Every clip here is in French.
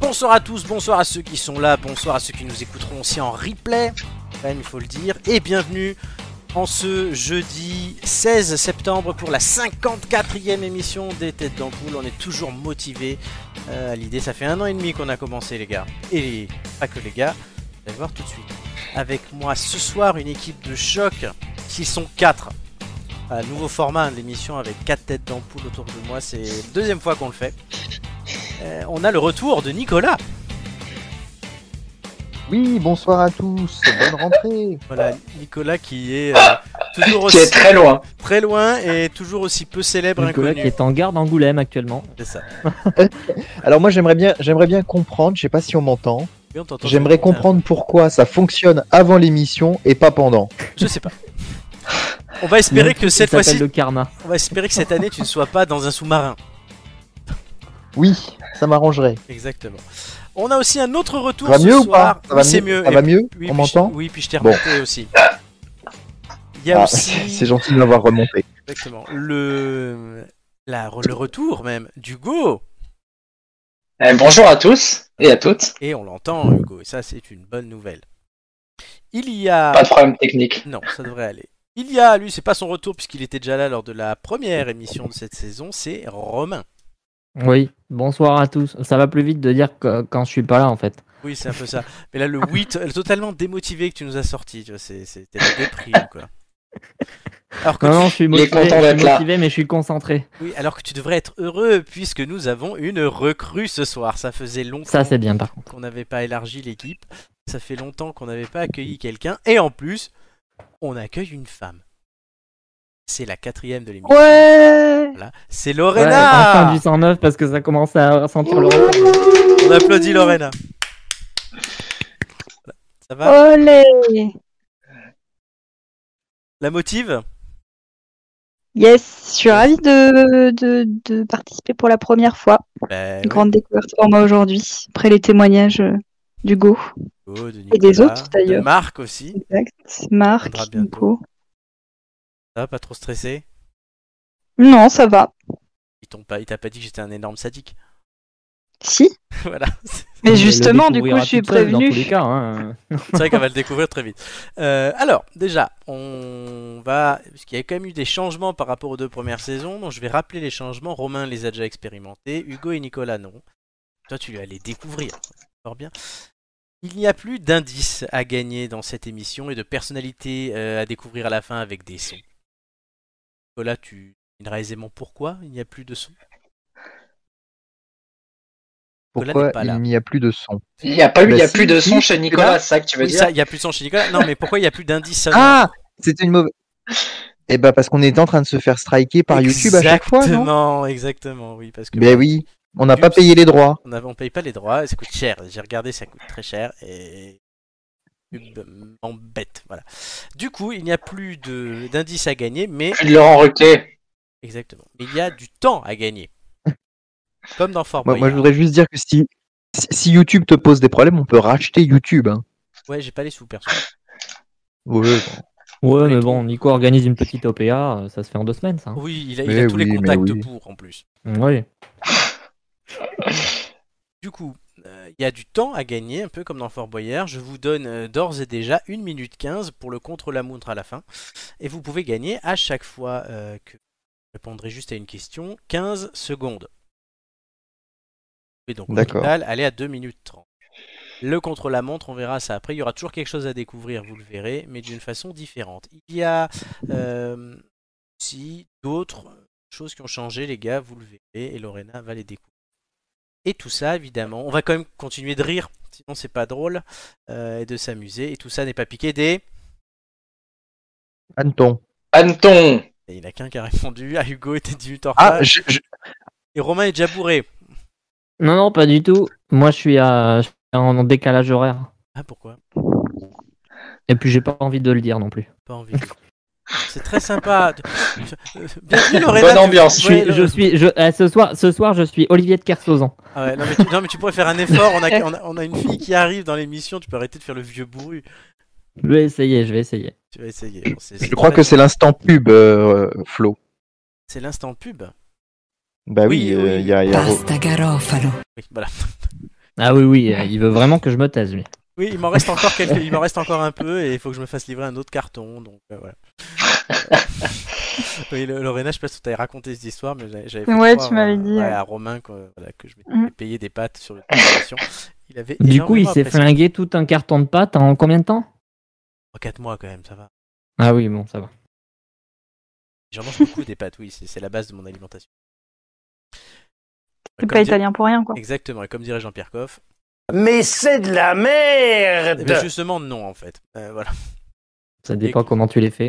Bonsoir à tous, bonsoir à ceux qui sont là, bonsoir à ceux qui nous écouteront aussi en replay, il faut le dire, et bienvenue en ce jeudi 16 septembre pour la 54e émission des Têtes d'Ampoule. On est toujours motivé à l'idée, ça fait un an et demi qu'on a commencé les gars, et pas que les gars, vous allez voir tout de suite. Avec moi ce soir une équipe de choc, qui sont 4. Un nouveau format de l'émission avec 4 têtes d'ampoule autour de moi, c'est la deuxième fois qu'on le fait. Euh, on a le retour de Nicolas. Oui, bonsoir à tous, bonne rentrée. Voilà, Nicolas qui est euh, toujours Qui aussi est très loin. très loin et toujours aussi peu célèbre Nicolas inconnu. qui est en garde Angoulême actuellement. C'est ça. Alors moi j'aimerais bien, j'aimerais bien comprendre, je sais pas si on m'entend, j'aimerais comprendre pourquoi ça fonctionne avant l'émission et pas pendant. Je sais pas. On va espérer que cette Ça s'appelle fois-ci, le karma. on va espérer que cette année tu ne sois pas dans un sous-marin. Oui, ça m'arrangerait. Exactement. On a aussi un autre retour Ça va ce mieux ou pas Ça va oui, c'est mieux mieux. Ça va mieux Oui, On m'entend Oui, puis je t'ai Bon. remonté aussi. Il y a Ah, aussi C'est gentil de m'avoir remonté. exactement le la, le retour même d'Hugo Eh, bonjour à tous et à toutes. et on l'entend Hugo et ça c'est une bonne nouvelle. Il y a Pas de problème technique. non, ça devrait aller. Il y a lui, c'est pas son retour puisqu'il était déjà là lors de la première émission de cette saison, c'est Romain. Oui, bonsoir à tous. Ça va plus vite de dire que quand je suis pas là en fait. Oui, c'est un peu ça. Mais là, le 8, euh, totalement démotivé que tu nous as sorti, tu vois, c'est- c'était la déprime, quoi. Alors que, Non, tu, non, je suis motivé, content je suis là. motivé mais je suis concentré. oui, alors que tu devrais être heureux puisque nous avons une recrue ce soir. Ça faisait longtemps Ça c'est bien par contre. qu'on n'avait pas élargi l'équipe. Ça fait longtemps qu'on n'avait pas accueilli quelqu'un. Et en plus, on accueille une femme. C'est la quatrième de l'émission. Ouais Voilà. C'est Ouais, Lorena enfin du 109 parce que ça commence à sentir le. On applaudit Lorena. Ça va? Olé La motive? Yes, je suis ravie de, de, de participer pour la première fois. Ben, Une grande découverte pour moi aujourd'hui, après les témoignages euh, d'Hugo, de Et des autres, d'ailleurs. De Marc aussi. exact. Marc. Nico. Ça va, pas trop stressé? Non, ça va. Il t'ont pas, il t'a pas dit que j'étais un énorme sadique. Si, voilà. mais justement, du coup, je suis cas, hein. C'est vrai qu'on va le découvrir très vite. Euh, alors, déjà, on va. Parce qu'il y a quand même eu des changements par rapport aux deux premières saisons. Donc, je vais rappeler les changements. Romain les a déjà expérimentés. Hugo et Nicolas, non. Toi, tu vas les découvrir. Fort bien. Il n'y a plus d'indices à gagner dans cette émission et de personnalités euh, à découvrir à la fin avec des sons. Nicolas, tu devineras aisément pourquoi il n'y a plus de sons? Pourquoi pas il n'y a plus de son Il n'y a, pas eu, il y Bah a si, plus de si, son chez Nicolas, c'est ça que tu veux Oui, dire ça, il n'y a plus de son chez Nicolas. Non, mais pourquoi il n'y a plus d'indices sonores Ah C'était une mauvaise... Eh ben parce qu'on était en train de se faire striker par YouTube à chaque fois, non? Exactement, exactement, oui, parce que Ben oui, on n'a pas payé les droits. on ne paye pas les droits, ça coûte cher. J'ai regardé, ça coûte très cher et YouTube m'embête. Voilà. Du coup, il n'y a plus de d'indices à gagner, mais Plus de Laurent Ruquier. exactement, mais il y a du temps à gagner. Comme dans Fort Moi, moi, je Boyard. voudrais juste dire que si, YouTube te pose des problèmes, on peut racheter YouTube. Hein. Ouais, j'ai pas les sous perso. Ouais, mais bon, Nico organise une petite OPA, euh, ça se fait en deux semaines ça. Oui, il a, il Mais a tous les oui, contacts oui. pour en plus. Oui. Du coup, euh, il y a du temps à gagner, un peu comme dans Fort Boyard. Je vous donne euh, d'ores et déjà 1 minute 15 pour le contre-la-montre à la fin. Et vous pouvez gagner à chaque fois euh, que je répondrai juste à une question 15 secondes. Et donc au D'accord. total, aller à 2 minutes 30. Le contre-la-montre, on verra ça après. Il y aura toujours quelque chose à découvrir, vous le verrez, mais d'une façon différente. Il y a euh, aussi d'autres choses qui ont changé, les gars, vous le verrez, et Lorena va les découvrir. Et tout ça, évidemment, on va quand même continuer de rire, sinon c'est pas drôle, euh, et de s'amuser. Et tout ça n'est pas piqué des. Anton. Anton. Et il n'y en a qu'un qui a répondu. Ah, Hugo était 10 minutes en Ah, je, je- Et Romain est déjà bourré. Non, non, pas du tout. Moi, je suis, à... je suis en décalage horaire. Ah, pourquoi? Et puis, j'ai pas envie de le dire non plus. Pas envie. C'est très sympa. Bienvenue Lorena. Bonne ambiance. Je suis, Ouais, je le- suis, je, eh, ce soir, ce soir, je suis Olivier de Kersauzon. Ah ouais, non, mais tu, non, mais tu pourrais faire un effort. On a, on a, on a une fille qui arrive dans l'émission. Tu peux arrêter de faire le vieux bourru. Je vais essayer, je vais essayer. Tu vas essayer. Bon, c'est- Je crois que c'est l'instant pub, euh, Flo. C'est l'instant pub. Bah oui, Oui, euh, oui. il y a, il y a- Garofalo. Oui, voilà. Ah oui, oui, euh, il veut vraiment que je me taise, lui. Oui, il m'en reste encore quelques... il m'en reste encore un peu et il faut que je me fasse livrer un autre carton, donc euh, voilà. oui, Lorena, je sais pas si tu avais raconté cette histoire, mais j'avais Ouais, tu m'avais dit, ouais, à Romain que, voilà, que je m'étais Mhm. payé des pâtes sur le. Il avait Du coup, il s'est flingué tout un carton de pâtes en combien de temps? 4 mois quand même, ça va. Ah oui, bon, ça va. J'en mange beaucoup des pâtes, oui, c'est la base de mon alimentation. C'est pas italien pour rien, quoi. Exactement, et comme dirait Jean-Pierre Coff, Mais c'est de la eh merde ben, justement non en fait. Euh, voilà. Ça dépend comment tu les fais.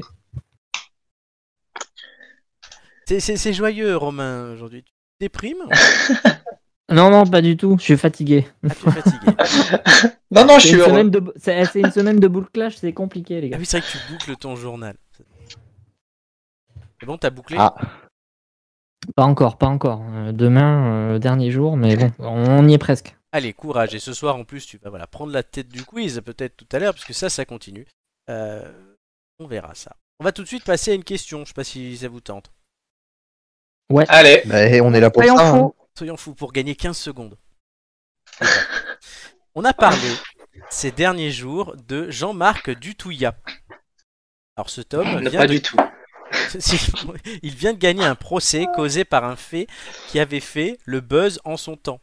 C'est- C'est c'est joyeux, Romain, aujourd'hui. Tu déprimes Non, non, pas du tout. Je suis fatigué. Ah, tu es fatigué. Non, non, je suis heureux. de... c'est c'est une semaine de boule clash, c'est compliqué, les Ah gars. oui, c'est vrai que tu boucles ton journal. C'est bon, t'as bouclé? Ah. Pas encore, pas encore. Euh, demain, euh, dernier jour, mais bon, on y est presque. Allez, courage. Et ce soir, en plus, tu vas voilà, prendre la tête du quiz, peut-être tout à l'heure, puisque ça, ça continue. Euh, on verra ça. On va tout de suite passer à une question. Je sais pas si ça vous tente. Allez, Bah, on est là pour Soyons ça. hein. fous. Soyons fous pour gagner 15 secondes. On a parlé ces derniers jours de Jean-Marc Dutouillat. Alors ce tome vient pas de- du tout. Il vient de gagner un procès causé par un fait qui avait fait le buzz en son temps.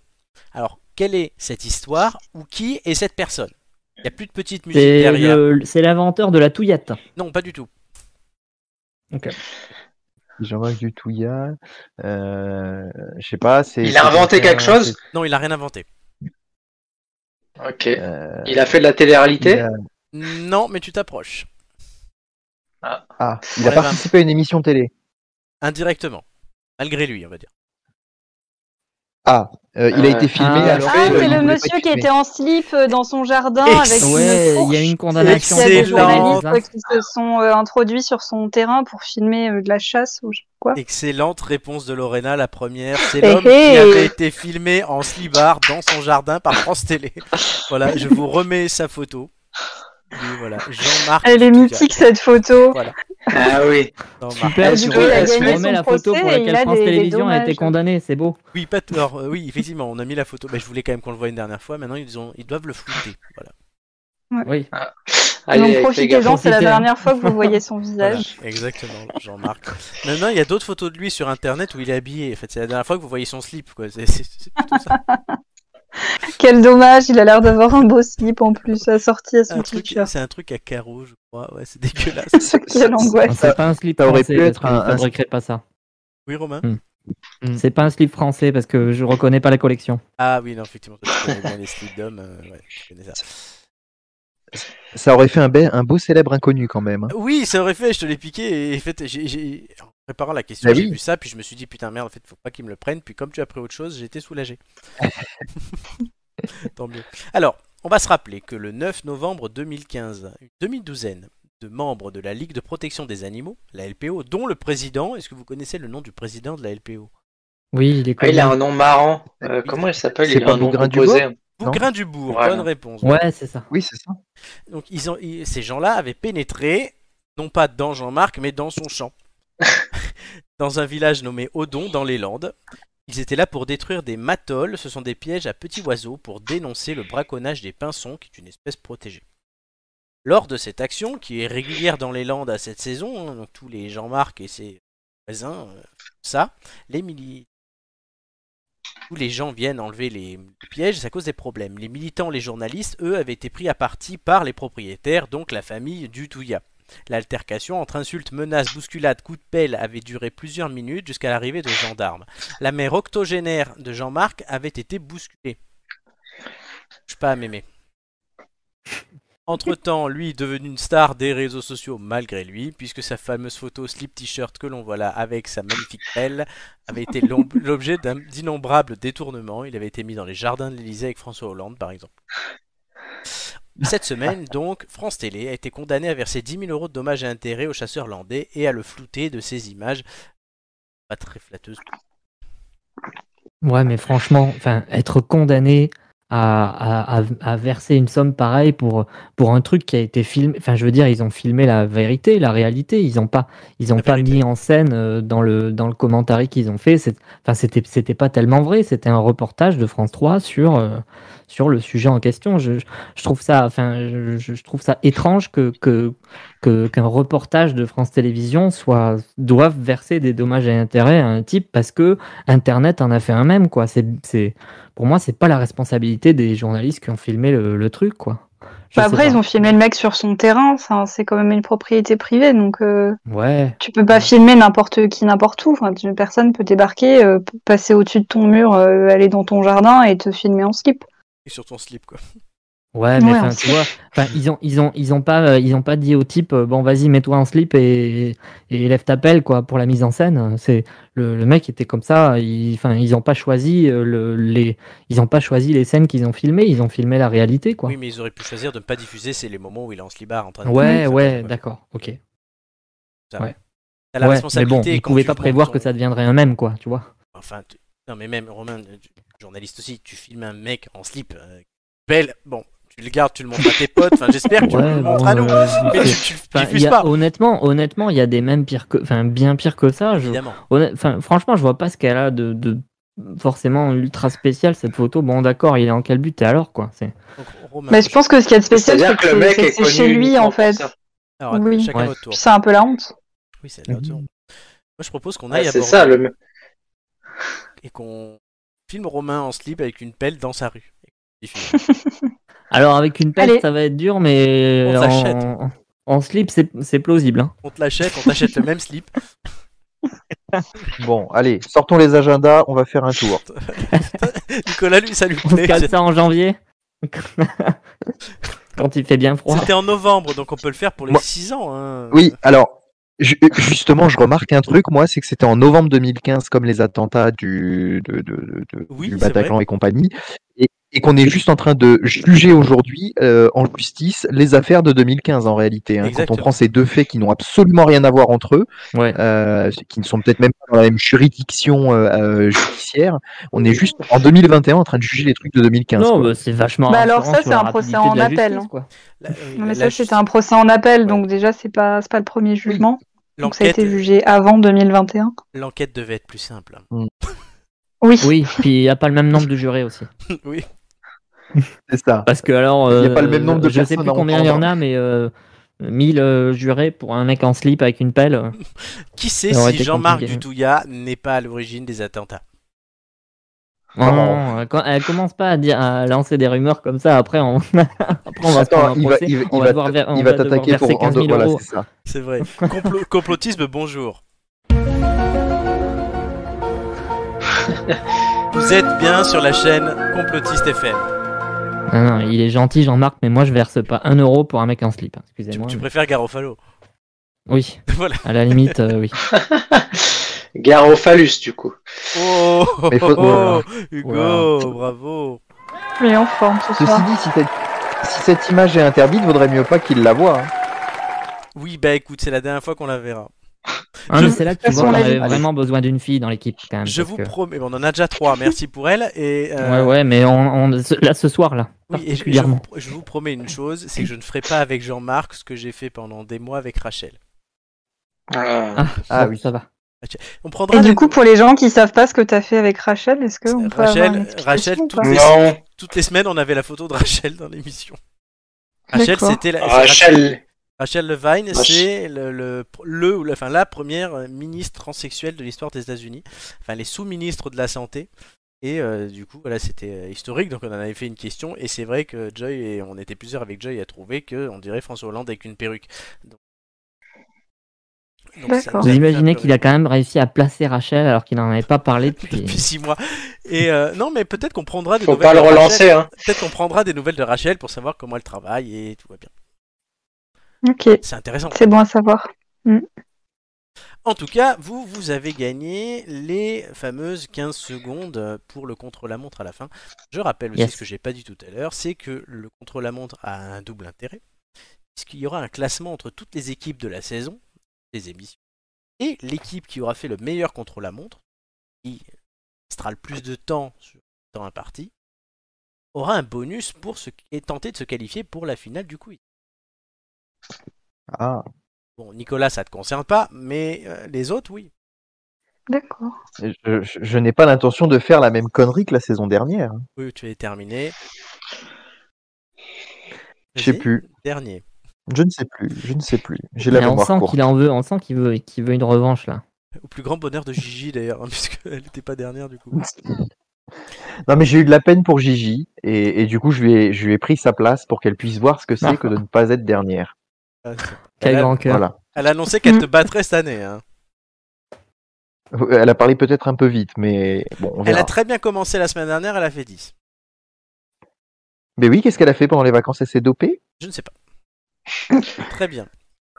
Alors, quelle est cette histoire ou qui est cette personne? Il n'y a plus de petite musique C'est derrière. le- c'est l'inventeur de la touillette. Non, pas du tout. Jean-Marc Dutouillat. Euh, je sais pas. c'est. Il a inventé quelque chose? Non, il a rien inventé. Ok. euh, Il a fait de la télé-réalité? a- Non, mais tu t'approches. Ah, il Ouais, a participé à une émission télé. Indirectement. Malgré lui, on va dire. Ah, euh, il a Euh, été filmé ah, alors Ah, que, Ah, euh, c'est il le monsieur qui était en slip euh, dans son jardin Ex- avec Ouais, une il y a eu une condamnation. Il y a des Excellent. journalistes hein. qui se sont euh, introduits sur son terrain pour filmer euh, de la chasse ou je sais pas quoi. Excellente réponse de Lorena, la première. C'est Hé, l'homme qui avait été filmé en slibard dans son jardin par France Télé. Voilà, je vous remets sa photo. Oui, voilà, Jean-Marc. Elle est mythique cette photo. Ah oui. Super, Ah, a remets- la photo pour laquelle France Télévisions a été condamnée, c'est beau. Oui, pas t- alors, euh, oui, effectivement, on a mis la photo. Bah, je voulais quand même qu'on le voie une dernière fois. Maintenant, ils, ont, ils doivent le flouter. Voilà. Oui. Allez, Donc profitez-en, c'est la dernière fois que vous voyez son Voilà, visage. exactement, Jean-Marc. Maintenant, il y a d'autres photos de lui sur internet où il est habillé. En fait, c'est la dernière fois que vous voyez son slip. Quoi. C'est, c'est- c'est plutôt ça. Quel dommage, il a l'air d'avoir un beau slip en plus assorti à son t-shirt. c'est un truc à carreaux, je crois. Ouais, c'est dégueulasse. Quelle angoisse. C'est pas un slip ça aurait pu être un- ça un- fabriquerait pas ça. Oui, Romain Mm. C'est pas un slip français parce que je reconnais pas la collection. Ah oui, non, effectivement, tu connais bien les slips d'hommes. euh, ouais, tu connais ça. Ça aurait fait un, be- un beau célèbre inconnu quand même. hein. Oui, ça aurait fait, je te l'ai piqué. Et en fait, j'ai, j'ai- en préparant la question, Bah j'ai oui. vu ça, puis je me suis dit, putain, merde, en fait, faut pas qu'ils me le prennent. Puis comme tu as pris autre chose, j'ai été soulagé. Tant mieux. Alors, on va se rappeler que le 9 novembre 2015, une demi-douzaine de membres de la Ligue de protection des animaux, la LPO, dont le président, est-ce que vous connaissez le nom du président de la LPO Oui, il est Ah, connu. il a un nom marrant. Euh, comment il s'appelle? C'est Il a pas un nom composé. Bougrain du Bourg, bonne réponse. Ouais, c'est ça. Oui, c'est ça. Donc ils ont, ils- ces gens-là avaient pénétré, non pas dans Jean-Marc, mais dans son champ. dans un village nommé Odon, dans les Landes. Ils étaient là pour détruire des matoles, ce sont des pièges à petits oiseaux pour dénoncer le braconnage des pinsons, qui est une espèce protégée. Lors de cette action, qui est régulière dans les Landes à cette saison, hein, donc tous les Jean-Marc et ses voisins, euh, ça, les mili- tous les gens viennent enlever les pièges, ça cause des problèmes. Les militants, les journalistes, eux, avaient été pris à partie par les propriétaires, donc la famille du Touya. L'altercation entre insultes, menaces, bousculades, coups de pelle avait duré plusieurs minutes jusqu'à l'arrivée de gendarmes. La mère octogénaire de Jean-Marc avait été bousculée. Je suis pas à m'aimer. Entre-temps, lui devenu une star des réseaux sociaux malgré lui, puisque sa fameuse photo slip t-shirt que l'on voit là avec sa magnifique pelle avait été l'objet d'innombrables détournements. Il avait été mis dans les jardins de l'Élysée avec François Hollande, par exemple. Cette semaine, donc, France Télé a été condamnée à verser 10 000 euros de dommages et intérêts aux chasseurs landais et à le flouter de ces images pas très flatteuses. Ouais, mais franchement, être condamné à, à, à verser une somme pareille pour, pour un truc qui a été filmé. Enfin, je veux dire, ils ont filmé la vérité, la réalité. Ils n'ont pas, ils ont La pas vérité. mis en scène euh, dans le, dans le commentaire qu'ils ont fait. Enfin, c'était, c'était pas tellement vrai. C'était un reportage de France 3 sur, euh, sur le sujet en question. Je, je trouve ça, enfin, je, trouve ça étrange que, qu'un reportage de France Télévisions soit, doive verser des dommages et intérêts à un type parce que Internet en a fait un même, quoi. C'est, pour moi, c'est pas la responsabilité des journalistes qui ont filmé le, le truc, quoi. Bah après, pas. ils ont filmé le mec sur son terrain, c'est quand même une propriété privée, donc euh, Ouais. tu peux pas filmer n'importe qui, n'importe où. Enfin, tu- personne peut débarquer, euh, passer au-dessus de ton mur, euh, aller dans ton jardin et te filmer en slip. Et sur ton slip, quoi. Ouais, mais Ouais, tu vois, ils ont, ils ont, ils ont pas, euh, ils ont pas dit au type, euh, bon, vas-y, mets-toi en slip et, et lève ta pelle, quoi, pour la mise en scène. C'est le, le mec était comme ça. il- Enfin, ils ont pas choisi euh, le, les, ils ont pas choisi les scènes qu'ils ont filmées. Ils ont filmé la réalité, quoi. Oui, mais ils auraient pu choisir de ne pas diffuser, c'est les moments où il est en slibard en train de ouais, Ça, ouais, d'accord, ok. Ça. ouais. T'as la Ouais, mais responsabilité. bon, ils pouvaient pas prévoir ton- que ça deviendrait un même, quoi, tu vois. Enfin, tu- non, mais même, Romain, tu- journaliste aussi, tu filmes un mec en slip, euh, belle, bon, tu le gardes, tu le montres à tes potes, enfin, j'espère que tu Ouais, le montres bon, à nous, euh, mais tu, c'est- tu y a- pas, honnêtement, honnêtement, il y a des mêmes pires que, enfin, bien pire que ça. Je, évidemment. Honnêt- Enfin, franchement, je vois pas ce qu'elle a de, de forcément ultra spécial cette photo. Bon, d'accord, il est en quel but et alors quoi C'est Mais je pense que ce qu'il y a de spécial, c'est que le que mec c'est- c'est chez lui, en fait. alors, oui. chacun Ouais. votre tour. Puis c'est un peu la honte. Oui, c'est là, Mhm. Moi, je propose qu'on aille c'est aborder ça, le et qu'on filme Romain en slip avec une pelle dans sa rue. Alors avec une pelle, Allez. ça va être dur, mais On en, en slip, c'est plausible. Hein. on te l'achète, on t'achète le même slip. Bon, allez, sortons les agendas, on va faire un tour. Nicolas, lui, ça lui On se plaît. cale ça en janvier, quand il fait bien froid. C'était en novembre, donc on peut le faire pour les Moi- 6 ans. Hein. Oui, alors, ju- justement, je remarque un truc, moi, c'est que c'était en novembre 2015, comme les attentats du, de, de- de- de- Oui, du Bataclan et compagnie, et, et qu'on est juste en train de juger aujourd'hui euh, en justice les affaires de 2015 en réalité. hein. quand on prend ces deux faits qui n'ont absolument rien à voir entre eux, Ouais. euh, qui ne sont peut-être même pas dans la même juridiction euh, judiciaire, on est juste en 2021 en train de juger les trucs de 2015. Non, bah, c'est vachement. Bah alors ça, c'est la un procès en appel, justice, hein. quoi. La- oui, Non, mais ça, c'était un procès en appel, donc déjà, c'est pas, c'est pas le premier jugement. Donc ça a L'enquête, été jugé avant 2021. l'enquête devait être plus simple. Oui. Oui, puis il n'y a pas le même nombre de jurés aussi. oui. C'est ça. Parce que alors, Il y a euh, pas le même nombre de je sais personnes plus à combien il y en entendre. a, mais euh, 1000 euh, jurés pour un mec en slip avec une pelle. euh. Qui sait si Jean-Marc. Dutouya n'est pas à l'origine des attentats? Non, Oh. non, elle, co- elle commence pas à, dire, à lancer des rumeurs comme ça. Après, on, après, on va se Attends, prendre un il va, il va- on il va va devoir t'a- ver- on il va va devoir t'attaquer pour verser 15 000 voilà, euros. c'est vrai. Complo- complotisme, bonjour. Vous êtes bien sur la chaîne Complotiste FM. Non, non, il est gentil, Jean-Marc, mais moi, je verse pas un euro pour un mec en slip. hein, Tu, Excusez-moi. tu mais- préfères Garofalo Oui, Voilà. à la limite, euh, oui. Garophallus, du coup. Oh, Mais faut- oh, Hugo, Voilà. bravo. Il est en forme ce Ceci soir. dit, si, cette- si cette image est interdite, vaudrait mieux pas qu'il la voit. hein. Oui, bah écoute, c'est la dernière fois qu'on la verra. Ah, Je- c'est là que tu vois qu'on façon, avait vraiment besoin d'une fille dans l'équipe, quand même. Je vous que- promets, on en a déjà trois, merci pour elle. Et, euh, Ouais, ouais, mais on, on- là, ce soir, là, Oui, et je, vous, je vous promets une chose, c'est que je ne ferai pas avec Jean-Marc ce que j'ai fait pendant des mois avec Rachel. Ah. Ah, Ah oui. ça va. On prendra Et les- du coup, pour les gens qui savent pas ce que t'as fait avec Rachel, est-ce que on peut avoir Rachel, une explication Rachel, ou toutes les, Non, toutes les semaines, on avait la photo de Rachel dans l'émission. Rachel, c'était la, Rachel. Rachel Levine, Rach- c'est le, le, le- ou la- enfin, la première euh, ministre transsexuelle de l'histoire des États-Unis. Enfin, les sous-ministres de la santé. Et euh, du coup, voilà, c'était euh, historique. Donc, on en avait fait une question. Et c'est vrai que Joy, et on était plusieurs avec Joy à trouver que on dirait François Hollande avec une perruque. Donc, Vous imaginez qu'il a quand même réussi à placer Rachel alors qu'il n'en avait pas parlé depuis. depuis six mois. Et euh, non, mais peut-être qu'on prendra des Faut nouvelles pas le de Rachel. relancer, hein. Peut-être qu'on prendra des nouvelles de Rachel pour savoir comment elle travaille et tout va bien. Ok, C'est intéressant. c'est bon à savoir. En tout cas, vous, vous avez gagné les fameuses 15 secondes pour le contre-la-montre à la fin. Je rappelle aussi Yes. ce que j'ai pas dit tout à l'heure, c'est que le contre-la-montre a un double intérêt, puisqu'il y aura un classement entre toutes les équipes de la saison, des émissions, et l'équipe qui aura fait le meilleur contre-la-montre, qui restera le plus de temps sur le temps imparti, aura un bonus pour ce qui est tenté de se qualifier pour la finale du quiz. Ah, Bon, Nicolas, ça te concerne pas, mais euh, les autres, oui. D'accord. je, je- je n'ai pas l'intention de faire la même connerie que la saison dernière. Oui, tu es terminé. Je sais plus. Dernier. Je ne sais plus. Je ne sais plus. J'ai la Mais on mémoire sent qu'il en veut, on sent qu'il veut, qu'il veut une revanche là. Au plus grand bonheur de Gigi d'ailleurs, hein, puisqu'elle n'était pas dernière du coup. Non, mais j'ai eu de la peine pour Gigi et, et du coup, je lui, ai, je lui ai pris sa place pour qu'elle puisse voir ce que c'est que de ne pas être dernière. Quel Elle a- grand cœur. Voilà. Elle a annoncé qu'elle te battrait cette année. hein. Elle a parlé peut-être un peu vite, mais bon, on Elle a très bien commencé la semaine dernière, elle a fait 10. Mais oui, qu'est-ce qu'elle a fait pendant les vacances? Elle s'est dopée? Je ne sais pas. très bien.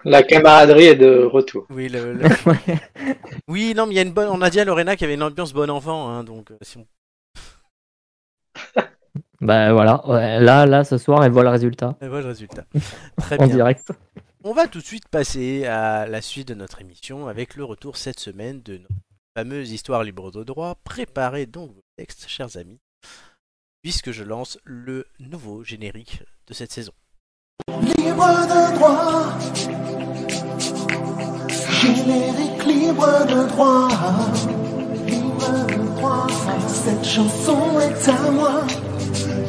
La camaraderie est de retour. Oui, le- le- Ouais. oui, non, mais il y a une bonne. On a dit à Lorena qu'il y avait une ambiance bon enfant, hein, donc euh, si on- Bah voilà, ouais, là, là, ce soir, elle voit le résultat elle voit le résultat. Très en bien. direct. On va tout de suite passer à la suite de notre émission avec le retour cette semaine de notre fameuse histoire libre de droit. Préparez donc vos textes, chers amis, puisque je lance le nouveau générique de cette saison. Libre de droit. Générique libre de droit. Libre de droit. Cette chanson est à moi.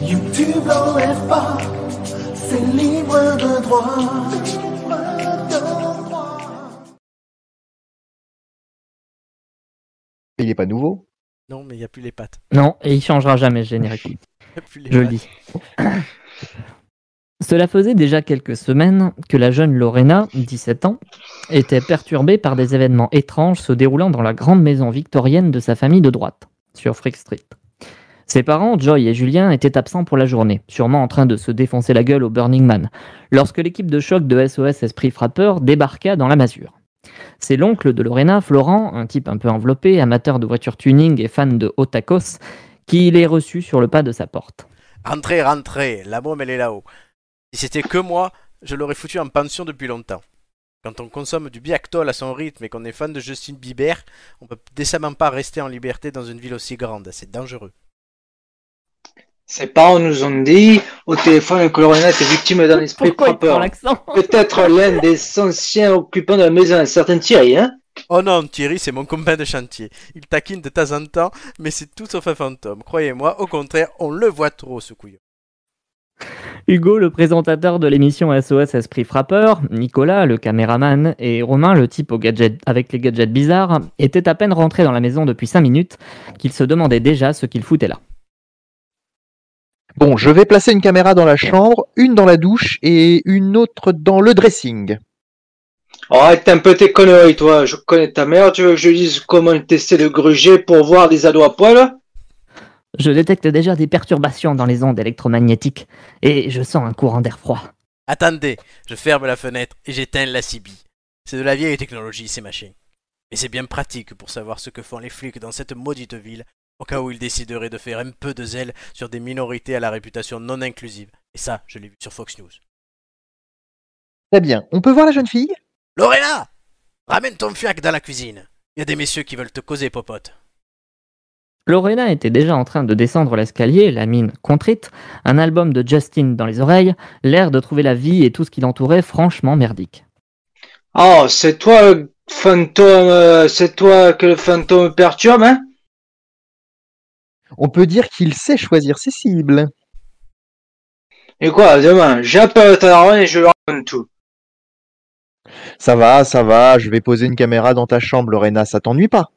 YouTube pas. C'est libre de droit. Libre de droit. Il n'est pas nouveau? Non, mais il n'y a plus les pattes. Non, et il changera jamais ce générique. Il y a plus les Je le dis. Cela faisait déjà quelques semaines que la jeune Lorena, 17 ans, était perturbée par des événements étranges se déroulant dans la grande maison victorienne de sa famille de droite, sur Frick Street. Ses parents, Joy et Julien, étaient absents pour la journée, sûrement en train de se défoncer la gueule au Burning Man, lorsque l'équipe de choc de SOS Esprit Frappeur débarqua dans la masure. C'est l'oncle de Lorena, Florent, un type un peu enveloppé, amateur de voitures tuning et fan de Otakos, qui les reçut sur le pas de sa porte. Rentrez, rentrez, la môme elle est là-haut. Si c'était que moi, je l'aurais foutu en pension depuis longtemps. Quand on consomme du Biactol à son rythme et qu'on est fan de Justin Bieber, on peut décemment pas rester en liberté dans une ville aussi grande, c'est dangereux. Ses parents nous ont dit au téléphone que Lorena était victime d'un esprit Pourquoi Peut-être l'un des anciens occupants de la maison, un certain Thierry, hein? Oh non, Thierry, c'est mon copain de chantier. Il taquine de temps en temps, mais c'est tout sauf un fantôme. Croyez-moi, au contraire, on le voit trop, ce couillon. Hugo, le présentateur de l'émission SOS Esprit Frappeur, Nicolas, le caméraman, et Romain, le type aux gadgets, avec les gadgets bizarres, étaient à peine rentrés dans la maison depuis 5 minutes qu'ils se demandaient déjà ce qu'ils foutaient là. Bon, je vais placer une caméra dans la chambre, une dans la douche et une autre dans le dressing. Arrête un peu tes conneries, toi. Je connais ta mère. Tu veux que je dise comment tester le gruger pour voir des ados à poil? Je détecte déjà des perturbations dans les ondes électromagnétiques, et je sens un courant d'air froid. Attendez, je ferme la fenêtre et j'éteins la CB. C'est de la vieille technologie, ces machins. Mais c'est bien pratique pour savoir ce que font les flics dans cette maudite ville, au cas où ils décideraient de faire un peu de zèle sur des minorités à la réputation non inclusive. Et ça, je l'ai vu sur Fox News. Très bien. On peut voir la jeune fille? Lorena Ramène ton fiac dans la cuisine. Il y a des messieurs qui veulent te causer, popote. Lorena était déjà en train de descendre l'escalier, la mine contrite, un album de Justin dans les oreilles, l'air de trouver la vie et tout ce qui l'entourait franchement merdique. Oh, c'est toi le fantôme, euh, c'est toi que le fantôme perturbe, hein? On peut dire qu'il sait choisir ses cibles. Et quoi, demain, j'appelle ta daronne et je leur raconte tout. Ça va, ça va, je vais poser une caméra dans ta chambre, Lorena, ça t'ennuie pas?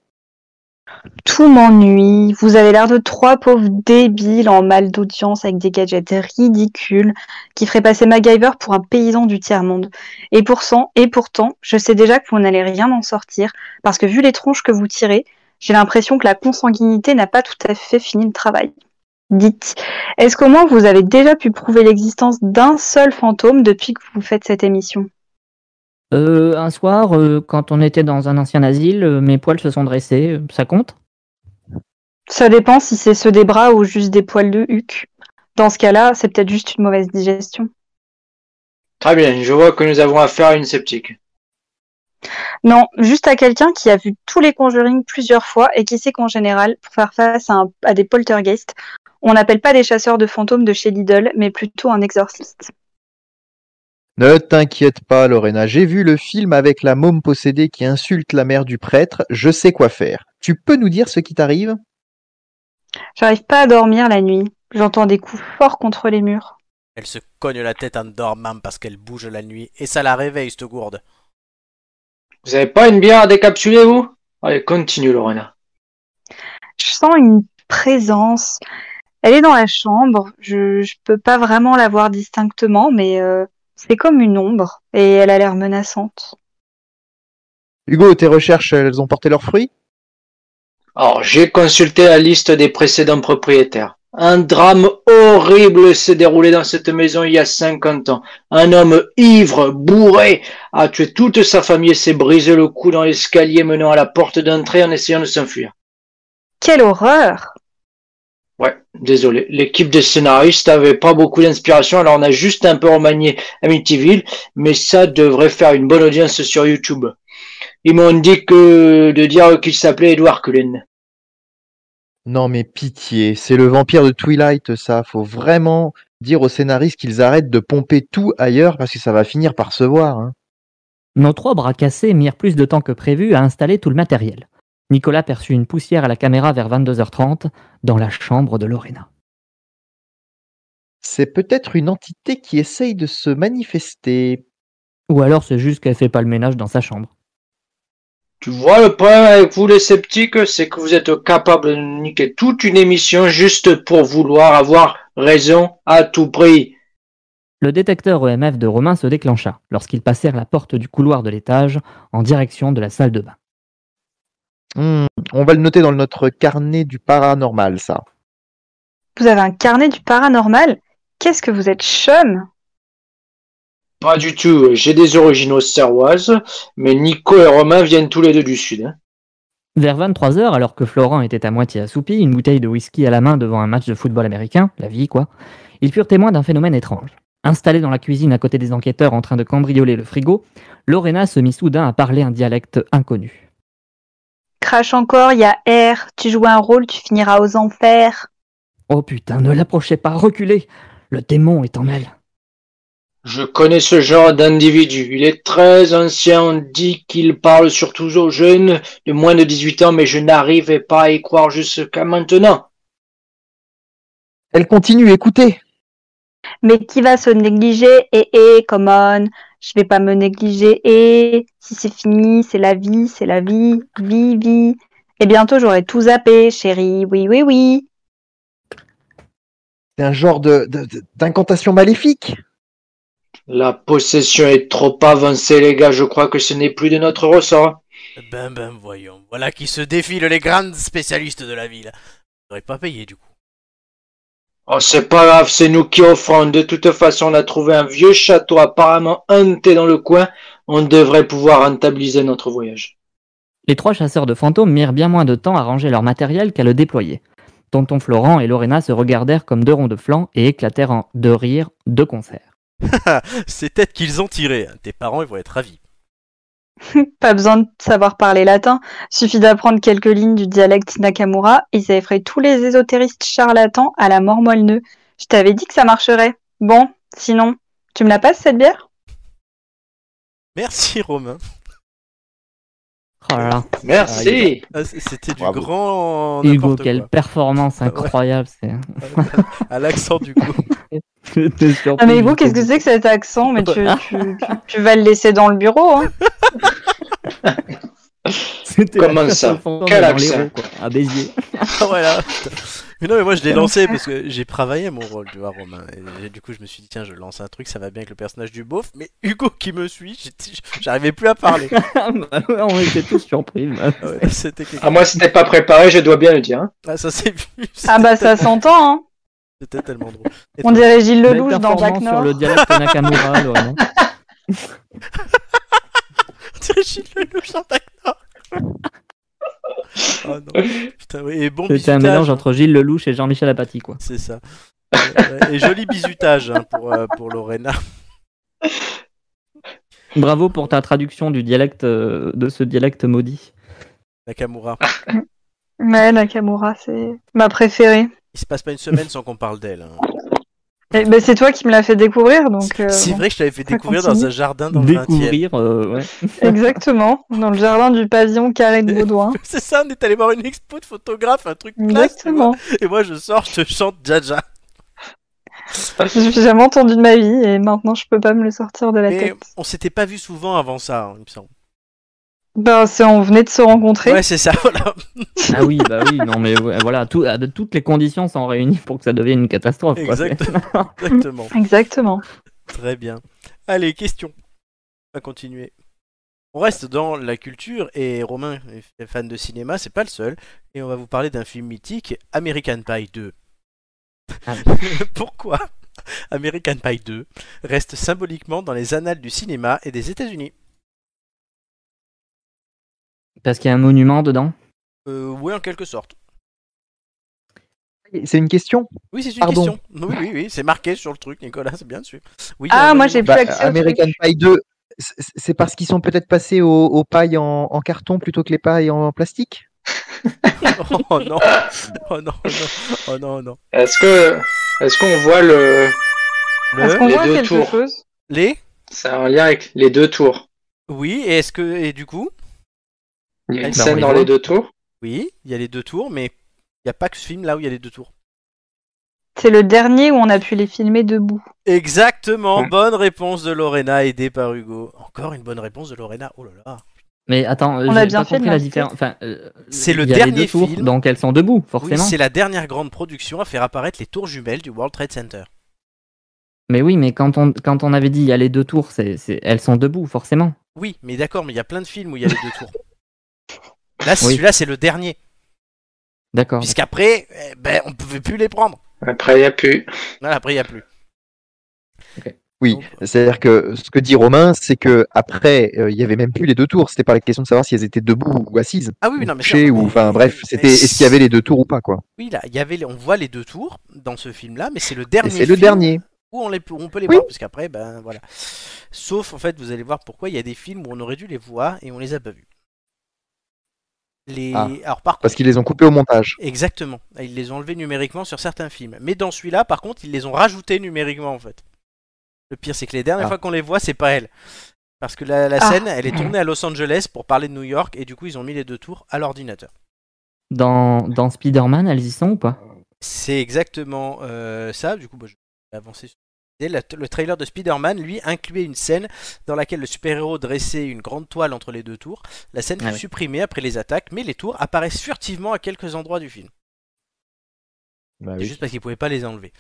Tout m'ennuie. Vous avez l'air de trois pauvres débiles en mal d'audience avec des gadgets ridicules qui feraient passer MacGyver pour un paysan du tiers-monde. Et pourtant, et pourtant, je sais déjà que vous n'allez rien en sortir parce que vu les tronches que vous tirez, j'ai l'impression que la consanguinité n'a pas tout à fait fini le travail. Dites, est-ce qu'au moins vous avez déjà pu prouver l'existence d'un seul fantôme depuis que vous faites cette émission? Euh, un soir, euh, quand on était dans un ancien asile, euh, mes poils se sont dressés, euh, ça compte? Ça dépend si c'est ceux des bras ou juste des poils de huc. Dans ce cas-là, c'est peut-être juste une mauvaise digestion. Très bien, je vois que nous avons affaire à une sceptique. Non, juste à quelqu'un qui a vu tous les Conjuring plusieurs fois et qui sait qu'en général, pour faire face à, un- à des poltergeists, On n'appelle pas des chasseurs de fantômes de chez Lidl, mais plutôt un exorciste. Ne t'inquiète pas, Lorena. J'ai vu le film avec la môme possédée qui insulte la mère du prêtre. Je sais quoi faire. Tu peux nous dire ce qui t'arrive? J'arrive pas à dormir la nuit. J'entends des coups forts contre les murs. Elle se cogne la tête en dormant parce qu'elle bouge la nuit et ça la réveille, cette gourde. Vous avez pas une bière à décapsuler, vous? Allez, continue, Lorena. Je sens une présence. Elle est dans la chambre. Je, je peux pas vraiment la voir distinctement, mais euh, c'est comme une ombre et elle a l'air menaçante. Hugo, tes recherches, elles ont porté leurs fruits? Alors, j'ai consulté la liste des précédents propriétaires. Un drame horrible s'est déroulé dans cette maison il y a 50 ans. Un homme ivre, bourré, a tué toute sa famille et s'est brisé le cou dans l'escalier menant à la porte d'entrée en essayant de s'enfuir. Quelle horreur Ouais, désolé. L'équipe de scénaristes avait pas beaucoup d'inspiration, alors on a juste un peu remanié Amityville, mais ça devrait faire une bonne audience sur YouTube. Ils m'ont dit que de dire qu'il s'appelait Edward Cullen. Non mais pitié, c'est le vampire de Twilight ça. Faut vraiment dire aux scénaristes qu'ils arrêtent de pomper tout ailleurs parce que ça va finir par se voir. hein. Nos trois bras cassés mirent plus de temps que prévu à installer tout le matériel. Nicolas perçut une poussière à la caméra vers 22h30 dans la chambre de Lorena. C'est peut-être une entité qui essaye de se manifester. Ou alors c'est juste qu'elle fait pas le ménage dans sa chambre. Tu vois, le problème avec vous les sceptiques, c'est que vous êtes capable de niquer toute une émission juste pour vouloir avoir raison à tout prix. Le détecteur EMF de Romain se déclencha lorsqu'ils passèrent la porte du couloir de l'étage en direction de la salle de bain. Hmm, on va le noter dans notre carnet du paranormal ça. Vous avez un carnet du paranormal? Qu'est-ce que vous êtes chum? Pas du tout, j'ai des originaux Star Wars, mais Nico et Romain viennent tous les deux du Sud. hein. Vers 23h, alors que Florent était à moitié assoupi, une bouteille de whisky à la main devant un match de football américain, la vie quoi, ils furent témoins d'un phénomène étrange. Installée dans la cuisine à côté des enquêteurs en train de cambrioler le frigo, Lorena se mit soudain à parler un dialecte inconnu. Crache encore, il y a R. Tu joues un rôle, tu finiras aux enfers. Oh putain, ne l'approchez pas, reculez Le démon est en elle. Je connais ce genre d'individu. Il est très ancien. On dit qu'il parle surtout aux jeunes de moins de 18 ans, mais je n'arrivais pas à y croire jusqu'à maintenant. Elle continue, écoutez. Mais qui va se négliger? Eh eh, come on. Je vais pas me négliger. Et si c'est fini, c'est la vie, c'est la vie, vie, vie. Et bientôt j'aurai tout zappé, chérie. Oui, oui, oui. C'est un genre de de- de- d'incantation maléfique. La possession est trop avancée, les gars. Je crois que ce n'est plus de notre ressort. Ben ben voyons, voilà qui se défilent les grandes spécialistes de la ville. J'aurais pas payé du coup. Oh, c'est pas grave, c'est nous qui offrons. De toute façon, on a trouvé un vieux château apparemment hanté dans le coin. On devrait pouvoir rentabiliser notre voyage. Les trois chasseurs de fantômes mirent bien moins de temps à ranger leur matériel qu'à le déployer. Tonton Florent et Lorena se regardèrent comme deux ronds de flanc et éclatèrent en de rire de concert. C'est têtes qu'ils ont tiré. hein. Tes parents ils vont être ravis. Pas besoin de savoir parler latin. Suffit d'apprendre quelques lignes du dialecte Nakamura et ça effraie tous les ésotéristes charlatans à la mort moelle Je t'avais dit que ça marcherait. Bon, sinon, tu me la passes cette bière? Merci Romain. Oh là là, Merci. Ah, c- C'était du Bravo. grand Hugo, quelle quoi. performance incroyable, c'est. À l'accent du coup. Ah mais Hugo, qu'est-ce que c'est que cet accent? Mais tu, tu, tu, tu vas le laisser dans le bureau, hein C'était Comment ça Quel dans accent À Béziers. Ah voilà. Mais non mais moi je l'ai lancé parce que j'ai travaillé mon rôle, tu vois Romain. Et, du coup je me suis dit tiens je lance un truc, ça va bien avec le personnage du beauf. Mais Hugo qui me suit, j'arrivais plus à parler. Ah bah ouais, on était tous surpris. bah. Ah ouais, C'était moi, c'était pas préparé, je dois bien le dire. hein. Ah ça s'est vu. Ah bah ça s'entend, hein C'était tellement drôle. Et On dirait Gilles Lelouch dans performance Nord. sur le dialecte Nakamura, Lorena. On dirait Gilles Lelouch dans Nord. Oh non. Putain, oui. Et bon C'était un mélange hein. entre Gilles Lelouch et Jean-Michel Apathy, quoi. C'est ça. Euh, et joli bisutage hein, pour, euh, pour Lorena. Bravo pour ta traduction du dialecte, euh, de ce dialecte maudit. Nakamura. Ouais, Nakamura, c'est ma préférée. Il se passe pas une semaine sans qu'on parle d'elle. hein. Eh ben, c'est toi qui me l'as fait découvrir, donc. euh, C'est bon. vrai que je t'avais fait découvrir dans un jardin dans le 20 Découvrir, euh, ouais. Exactement, dans le jardin du pavillon carré de Baudouin. C'est ça, on est allé voir une expo de photographes, un truc classe. Exactement. Et moi je sors, je te chante Jaja. J'ai jamais entendu de ma vie et maintenant je peux pas me le sortir de la Mais tête. on s'était pas vu souvent avant ça, hein, il me semble. Ben, c'est on venait de se rencontrer. Ouais, c'est ça, voilà. Ah oui, bah oui, non mais ouais, voilà, tout, de- toutes les conditions sont réunies pour que ça devienne une catastrophe. quoi. Exactement. Exactement. Exactement. Très bien. Allez, question. On va continuer. On reste dans la culture et Romain est fan de cinéma, c'est pas le seul. Et on va vous parler d'un film mythique, American Pie 2. Ah Pourquoi American Pie 2 reste symboliquement dans les annales du cinéma et des États-Unis? Parce qu'il y a un monument dedans. euh, Oui, en quelque sorte. C'est une question Oui, c'est une Pardon. question. Oui, oui, oui, c'est marqué sur le truc, Nicolas, c'est bien dessus. Oui, Ah, un moi j'ai plus Bah, accès American truc. Pie 2, c'est- parce qu'ils sont peut-être passés aux, aux pailles en, en carton plutôt que les pailles en plastique Oh non, oh non, oh non, oh non, non. Est-ce que, est-ce qu'on voit le, Est-ce qu'on les voit deux quelque tours. chose Les c'est en lien avec les deux tours. Oui, et est-ce que et du coup Il y a une Bah, on scène les dans les deux tours? Oui, il y a les deux tours, mais il n'y a pas que ce film là où il y a les deux tours. C'est le dernier où on a pu les filmer debout. Exactement, Ouais. bonne réponse de Lorena, aidée par Hugo. Encore une bonne réponse de Lorena, oh là là. Mais attends, On j'ai a bien pas compris la différence. Enfin, euh, C'est le il y a les dernier deux tours, film. donc elles sont debout, Oui, forcément. c'est la dernière grande production à faire apparaître les tours jumelles du World Trade Center. mais oui, mais quand on, quand on avait dit il y a les deux tours, c'est- elles sont debout, forcément. Oui, mais d'accord, mais il y a plein de films où il y a les deux tours. Là, Oui. celui-là, c'est le dernier. D'accord. Puisqu'après, eh ben, on pouvait plus les prendre. Après, il n'y a plus. Voilà, après, il n'y a plus. Oui, Donc, c'est-à-dire que ce que dit Romain, c'est que après, euh, il y avait même plus les deux tours. C'était pas la question de savoir si elles étaient debout ou assises, Ah oui, oui, ou non, mais couchées, ou enfin bref, c'était est-ce qu'il y avait les deux tours ou pas quoi? Oui, là, il y avait, les- on voit les deux tours dans ce film-là, mais c'est le dernier. c'est le dernier. Où on, les, où on peut les Oui. voir, parce qu'après, ben voilà. Sauf, en fait, vous allez voir pourquoi il y a des films où on aurait dû les voir et on les a pas vus. Les... Ah. Alors, par Parce qu'ils les ont coupés au montage. Exactement. Ils les ont enlevés numériquement sur certains films. Mais dans celui-là, par contre, ils les ont rajoutés numériquement en fait. Le pire, c'est que les dernières Ah. fois qu'on les voit, c'est pas elle. Parce que la, la Ah. scène, elle est tournée à Los Angeles pour parler de New York et du coup, ils ont mis les deux tours à l'ordinateur. Dans, dans Spider-Man, elles y sont ou pas? C'est exactement euh, ça. Du coup, bah, je vais avancer. sur- Le, le trailer de Spider-Man, lui, incluait une scène dans laquelle le super-héros dressait une grande toile entre les deux tours. La scène fut Ah oui. supprimée après les attaques, mais les tours apparaissent furtivement à quelques endroits du film. Bah C'est oui. juste parce qu'ils pouvaient pas les enlever.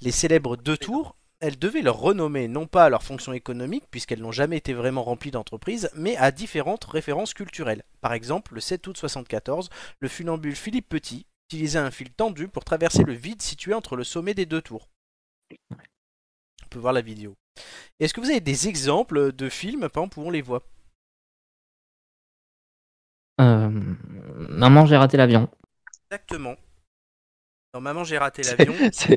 Les célèbres deux tours, elles devaient leur renommer non pas à leur fonction économique, puisqu'elles n'ont jamais été vraiment remplies d'entreprise, mais à différentes références culturelles. Par exemple, le 7 août 74, le funambule Philippe Petit utilisait un fil tendu pour traverser le vide situé entre le sommet des deux tours. On peut voir la vidéo. Est-ce que vous avez des exemples de films, par exemple, où on les voit? Euh, Maman, j'ai raté l'avion. Exactement. Dans Maman, j'ai raté l'avion. C'est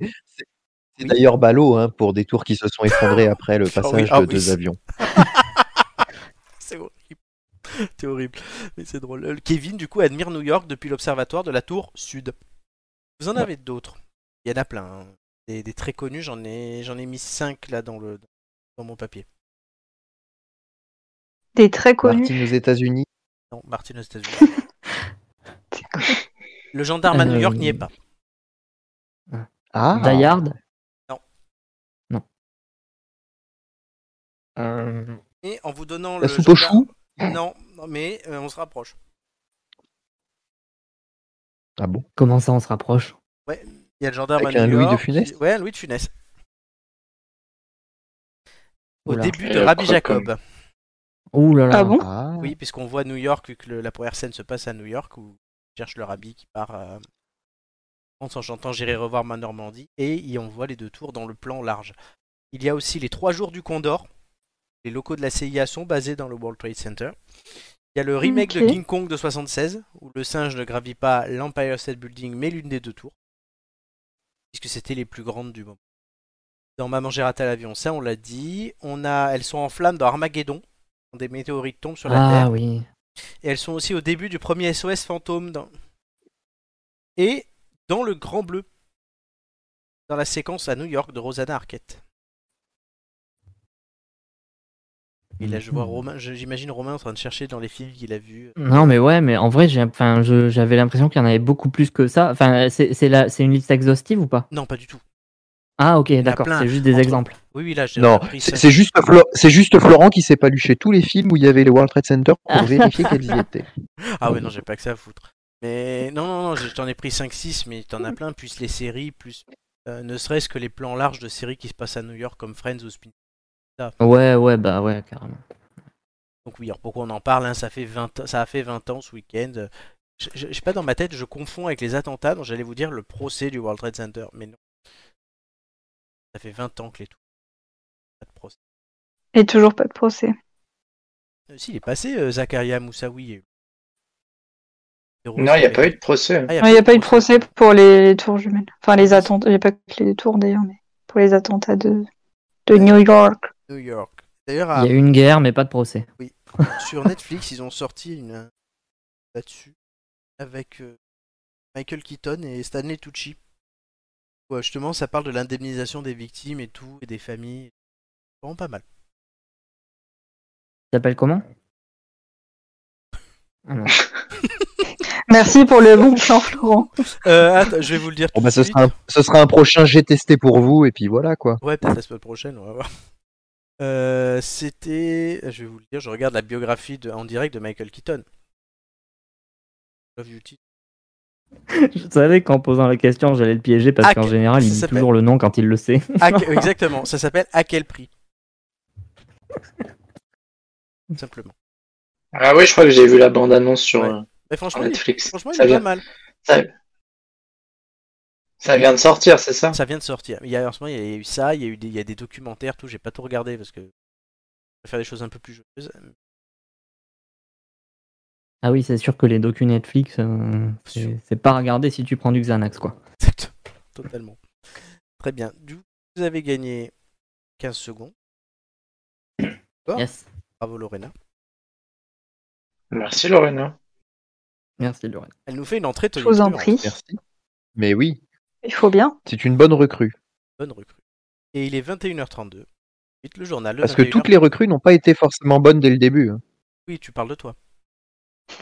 Oui. d'ailleurs ballot hein, pour des tours qui se sont effondrés après le Ah oui, passage ah de oui, deux avions. C'est horrible. C'est horrible. Mais c'est drôle. Euh, Kevin, du coup, admire New York depuis l'observatoire de la tour sud. Vous en avez d'autres? Il y en a plein. hein. Des, des très connus, j'en ai, j'en ai mis 5 là dans, le, dans mon papier. Des très connus. Martin aux États-Unis. Non, Martin aux États-Unis. Le gendarme à New York Euh, n'y est pas. Ah, Die Hard? Non. Non. Euh, Et en vous donnant la le. soupe aux gendarme- choux. Non, non, mais euh, on se rapproche. Ah bon? Comment ça, on se rapproche? Il y a le gendarme Avec à un New Louis de. Funès qui- Ouais, un Louis de Funès. Au Oula. début de le Rabbi. Jacob. Ouh là là. Ah bon? Ah. Oui, puisqu'on voit New York, vu que le- la première scène se passe à New York, où il cherche le rabbi qui part euh, en s'en chantant J'irai revoir ma Normandie, et y on voit les deux tours dans le plan large. Il y a aussi les trois jours du Condor. Les locaux de la CIA sont basés dans le World Trade Center. Il y a le remake de. King Kong de 76, où le singe ne gravit pas l'Empire State Building, mais l'une des deux tours, puisque c'était les plus grandes du moment. Dans Maman j'ai raté l'avion, ça on l'a dit. On a, elles sont en flammes dans Armageddon, quand des météorites tombent sur la Terre. Ah oui. Et elles sont aussi au début du premier SOS fantôme. Dans... Et dans le Grand Bleu. dans la séquence à New York de Rosanna Arquette. Et là, je vois Mhm. Romain, j'imagine Romain en train de chercher dans les films qu'il a vus. Non, mais ouais, mais en vrai, j'ai, enfin, je- j'avais l'impression qu'il y en avait beaucoup plus que ça. Enfin, c'est, c'est, la, c'est une liste exhaustive ou pas? Non, pas du tout. Ah, ok, a d'accord. plein. C'est juste des Entre- exemples. Oui, oui, là, j'ai Non, pris c'est juste, Flo- c'est juste Florent qui s'est pas lu chez tous les films où il y avait les World Trade Center pour vérifier qu'elles y étaient. Ah ouais, non, j'ai pas que ça à foutre. Mais non, non, non, j'en ai pris 5-6, mais t'en as plein, plus les séries, plus euh, ne serait-ce que les plans larges de séries qui se passent à New York comme Friends ou Spin. Ouais, ouais, bah ouais, carrément. Donc oui, alors pourquoi on en parle hein, ça, fait 20, ans- ça a fait 20 ans ce week-end. Euh, Je, je- je sais pas, dans ma tête, je confonds avec les attentats, donc j'allais vous dire le procès du World Trade Center, mais non. Ça fait 20 ans que les tout. Pas de procès. Et toujours pas de procès. Euh, si, il est passé, euh, Zakaria Moussaoui. et- Non, il n'y a pas eu de procès. Ah, Il n'y a pas eu de procès pour les tours jumelles. Enfin, les attentats. Il n'y a pas que les tours d'ailleurs, mais pour les attentats de, de New York. New York. D'ailleurs, Il y a eu une guerre, mais pas de procès. sur Netflix, ils ont sorti une là-dessus avec euh, Michael Keaton et Stanley Tucci. Ouais, justement, ça parle de l'indemnisation des victimes et tout, et des familles. C'est vraiment pas mal. Ça s'appelle comment? Ah. Merci pour le bon plan, Florent. Euh, attends, je vais vous le dire tout Bon, bah, de ce, suite. sera un, ce sera un prochain J'ai testé pour vous, et puis voilà quoi. Ouais, peut-être la semaine prochaine, on va voir. Euh, C'était, je vais vous le dire, je regarde la biographie de- en direct de Michael Keaton. Love. Je savais qu'en posant la question, j'allais le piéger parce qu'en que- général, il ça dit toujours le nom quand il le sait. À exactement, ça s'appelle À quel prix? Simplement. Ah oui, je crois que j'ai vu la bande-annonce sur Ouais. euh, Mais sur franchement, il, Netflix. franchement, il ça, est pas mal. ça, ça vient de sortir, c'est ça? Ça vient de sortir. Il y a, en ce moment, il y a eu ça, il y a eu des, il y a des documentaires, tout. J'ai pas tout regardé parce que je vais faire des choses un peu plus joyeuses. Ah oui, c'est sûr que les docus Netflix, euh, c'est pas à regarder si tu prends du Xanax, quoi. Totalement. Très bien. Du coup, vous avez gagné 15 secondes. Bon. Yes. Bravo Lorena. Merci Lorena. Merci, Lorraine. Elle nous fait une entrée Je vous en prie. Merci. Mais oui, Il faut bien. c'est une bonne recrue. Bonne recrue. Et il est 21h32. Vite le journal. le Parce que 21h32. toutes les recrues n'ont pas été forcément bonnes dès le début. hein. Oui, tu parles de toi.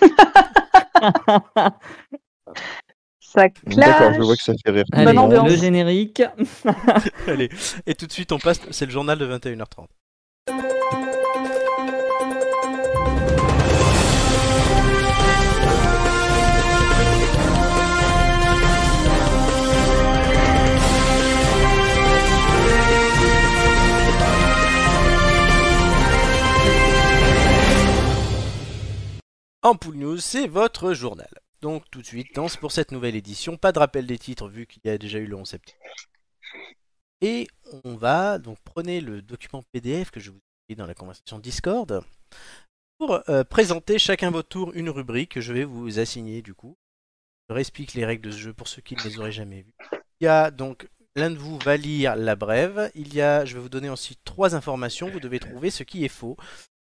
Ça D'accord, je vois que ça fait rire. Allez, Bonne ambiance. le générique. Allez. Et tout de suite, on passe. C'est le journal de 21h30. Ampoule News, c'est votre journal. Donc tout de suite, lance pour cette nouvelle édition. Pas de rappel des titres vu qu'il y a déjà eu le 11 septembre. Et on va donc prenez le document PDF que je vous ai dans la conversation Discord pour euh, présenter chacun votre tour une rubrique que je vais vous assigner du coup. Je réexplique les règles de ce jeu pour ceux qui ne les auraient jamais vues. Il y a donc l'un de vous va lire la brève. Il y a, je vais vous donner ensuite trois informations. Vous devez trouver ce qui est faux.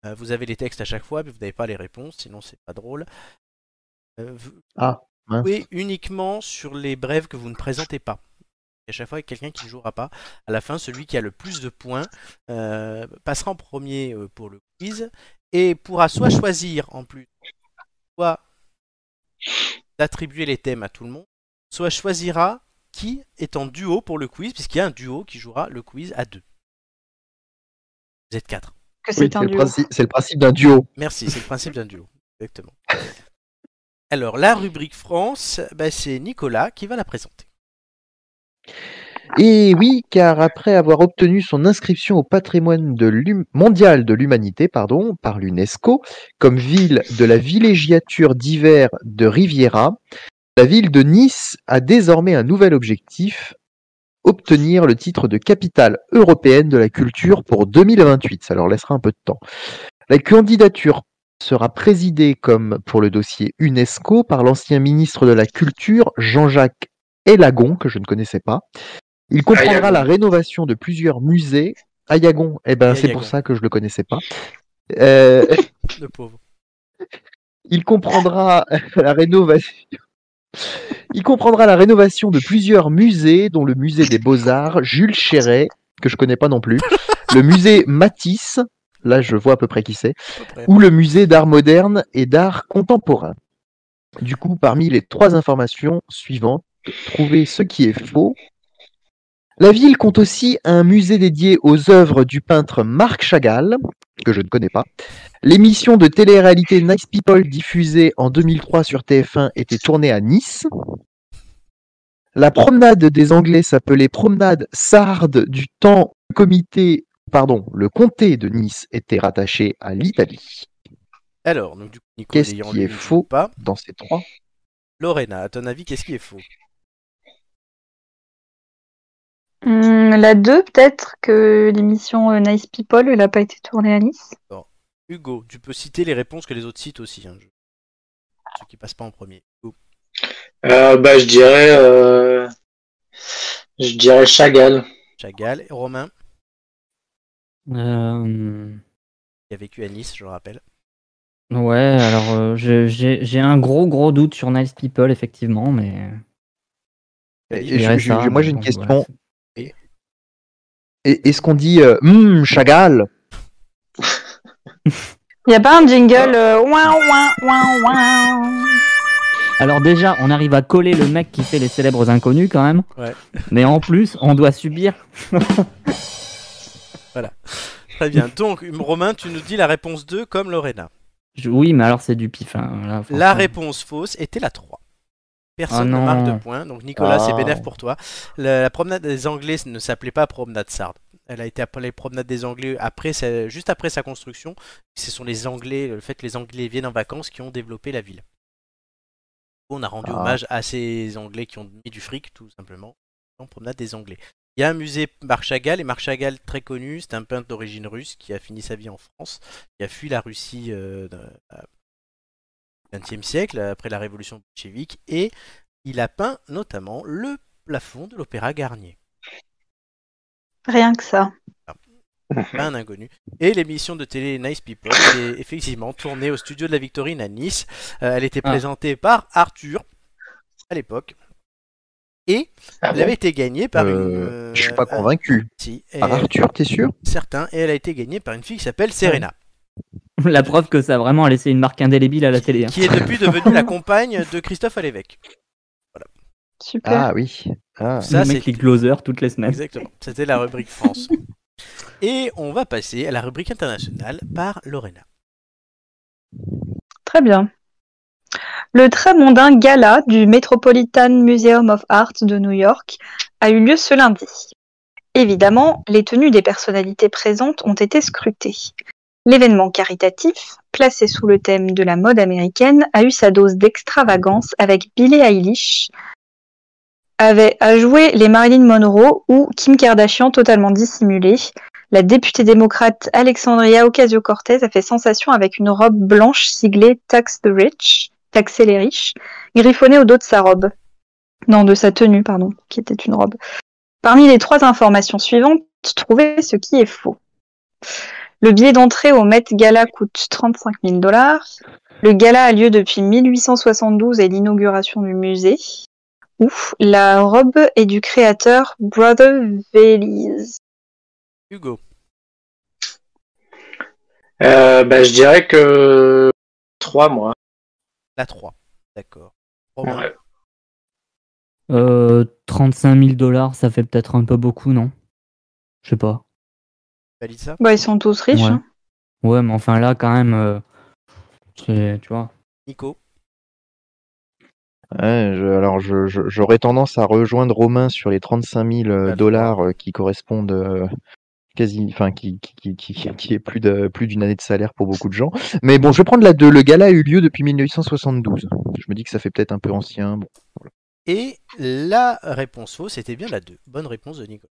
Euh, vous avez les textes à chaque fois, mais vous n'avez pas les réponses, sinon c'est pas drôle. Euh, vous Ah, mince. uniquement sur les brèves que vous ne présentez pas. Et à chaque fois, il y a quelqu'un qui ne jouera pas. À la fin, celui qui a le plus de points euh, passera en premier pour le quiz et pourra soit choisir en plus, soit d'attribuer les thèmes à tout le monde, soit choisira qui est en duo pour le quiz, puisqu'il y a un duo qui jouera le quiz à deux. Vous êtes quatre. Que c'est un le, duo. principe- c'est le principe d'un duo. Merci, c'est le principe d'un duo. Exactement. Alors, la rubrique France, bah, c'est Nicolas qui va la présenter. Et oui, car après avoir obtenu son inscription au patrimoine de mondial de l'humanité pardon, par l'UNESCO comme ville de la villégiature d'hiver de Riviera, la ville de Nice a désormais un nouvel objectif, obtenir le titre de capitale européenne de la culture pour 2028. Ça leur laissera un peu de temps. La candidature sera présidée comme pour le dossier UNESCO par l'ancien ministre de la Culture Jean-Jacques Elagon, que je ne connaissais pas. Il comprendra Ayagon. la rénovation de plusieurs musées. Ayagon, eh ben, c'est pour ça que je le connaissais pas. Euh, Le pauvre. il comprendra la rénovation. Il comprendra la rénovation de plusieurs musées, dont le musée des Beaux-Arts, Jules Chéret, que je connais pas non plus, le musée Matisse, là je vois à peu près qui c'est, ou le musée d'art moderne et d'art contemporain. Du coup, parmi les trois informations suivantes, trouvez ce qui est faux. La ville compte aussi un musée dédié aux œuvres du peintre Marc Chagall, que je ne connais pas. L'émission de télé-réalité Nice People diffusée en 2003 sur TF1 était tournée à Nice. La promenade des Anglais s'appelait promenade sarde du temps où le comité, pardon, le comté de Nice était rattaché à l'Italie. Alors, donc du coup, Nico, Qu'est-ce qui est faux pas. Dans ces trois? Lorena, à ton avis, qu'est-ce qui est faux? Hum, la 2, peut-être que l'émission euh, Nice People, elle n'a pas été tournée à Nice. Hugo, tu peux citer les réponses que les autres citent aussi. hein, je- Ceux qui passent pas en premier. Hugo. Euh, bah, je dirais, euh, je dirais Chagall. Chagall, et Romain, Euh, qui a vécu à Nice, je le rappelle. Ouais, alors euh, j'ai un gros gros doute sur Nice People, effectivement, mais. Et- je et dirais je- je- ça, moi j'ai une donc, question. voilà. Et- Est-ce qu'on dit euh, Hum, Chagall Il n'y a pas un jingle euh, ouin, ouin, ouin, ouin. Alors déjà, on arrive à coller le mec qui fait les célèbres inconnus quand même. Ouais. Mais en plus, on doit subir. Très bien. Donc, Romain, tu nous dis la réponse 2 comme Lorena. Je- Oui, mais alors c'est du pif. hein, là, La réponse fausse était la 3. Personne Ah ne marque de points. Donc, Nicolas, c'est Ah. bénéf pour toi. La, la promenade des Anglais ne s'appelait pas promenade Sarde. Elle a été appelée promenade des Anglais après juste après sa construction. Ce sont les Anglais, le fait que les Anglais viennent en vacances, qui ont développé la ville. On a rendu Ah. hommage à ces Anglais qui ont mis du fric, tout simplement, en promenade des Anglais. Il y a un musée Marc Chagall, et Marc Chagall, très connu, c'est un peintre d'origine russe qui a fini sa vie en France, qui a fui la Russie euh, au XXe siècle, après la révolution bolchevique, et il a peint notamment le plafond de l'Opéra Garnier. Rien que ça. pas un inconnu. Et l'émission de télé Nice People est effectivement tournée au studio de la Victorine à Nice. Euh, elle était Ah. présentée par Arthur à l'époque. Et Ah elle bon avait été gagnée par une. Euh, euh, Je suis pas euh, convaincu. si, et- Par Arthur, t'es sûr? Certain, et elle a été gagnée par une fille qui s'appelle Serena, La preuve que ça a vraiment laissé une marque indélébile à la télé. hein. qui est depuis devenue la compagne de Christophe à l'évêque. Super. Ah oui. Ah. Ça, le mec c'est qui closer toutes les semaines. exactement. C'était la rubrique France. Et on va passer à la rubrique internationale par Lorena. Très bien. Le très mondain gala du Metropolitan Museum of Art de New York a eu lieu ce lundi. Évidemment, les tenues des personnalités présentes ont été scrutées. L'événement caritatif, placé sous le thème de la mode américaine, a eu sa dose d'extravagance avec Billie Eilish, avait à jouer les Marilyn Monroe ou Kim Kardashian totalement dissimulée. La députée démocrate Alexandria Ocasio-Cortez a fait sensation avec une robe blanche siglée Tax the Rich, taxer les riches, griffonnée au dos de sa robe. Non, de sa tenue, pardon, qui était une robe. Parmi les trois informations suivantes, trouvez ce qui est faux. Le billet d'entrée au Met Gala coûte 35 000 dollars. Le gala a lieu depuis 1872 et l'inauguration du musée. Ouf, la robe est du créateur Brother Veliz. Hugo. Euh, bah, je dirais que 3 mois. La 3. D'accord. Ouais. Euh, 35 000 dollars, ça fait peut-être un peu beaucoup, non? Je sais pas. Valide ça? Bah, ils sont tous riches. Ouais. hein. Ouais, mais enfin là, quand même, euh, c'est- tu vois. Nico? Ouais, je- alors je- je- j'aurais tendance à rejoindre Romain sur les 35 000 euh, Bah, dollars euh, qui correspondent euh, quasi, enfin qui, qui, qui, qui, qui est plus de plus d'une année de salaire pour beaucoup de gens. Mais bon, je vais prendre la 2. Le gala a eu lieu depuis 1872. Je me dis que ça fait peut-être un peu ancien. Bon. Et la réponse fausse, c'était bien la 2. Bonne réponse de Nico.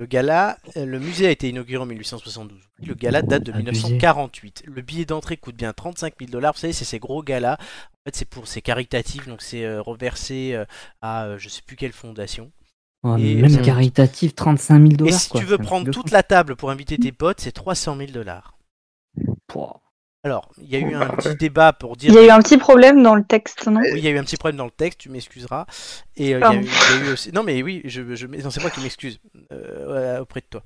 Le gala, euh, le musée a été inauguré en 1872. Le gala date de Abusé. 1948. Le billet d'entrée coûte bien 35 000 dollars. Vous savez, c'est ces gros galas. En fait, c'est pour, c'est caritatif, donc c'est euh, reversé euh, à euh, je sais plus quelle fondation. Ouais, mais Et même caritatif, 35 000 dollars. Et si quoi. tu veux prendre toute la table pour inviter tes potes, c'est 300 000 dollars. Alors, il y a eu un petit débat pour dire. Il y a eu un petit problème dans le texte, non? Oui, il y a eu un petit problème dans le texte, tu m'excuseras. Et euh, il y a Pardon. eu- il y, a eu aussi. Non, mais oui, je, je... non, c'est moi qui m'excuse auprès de toi.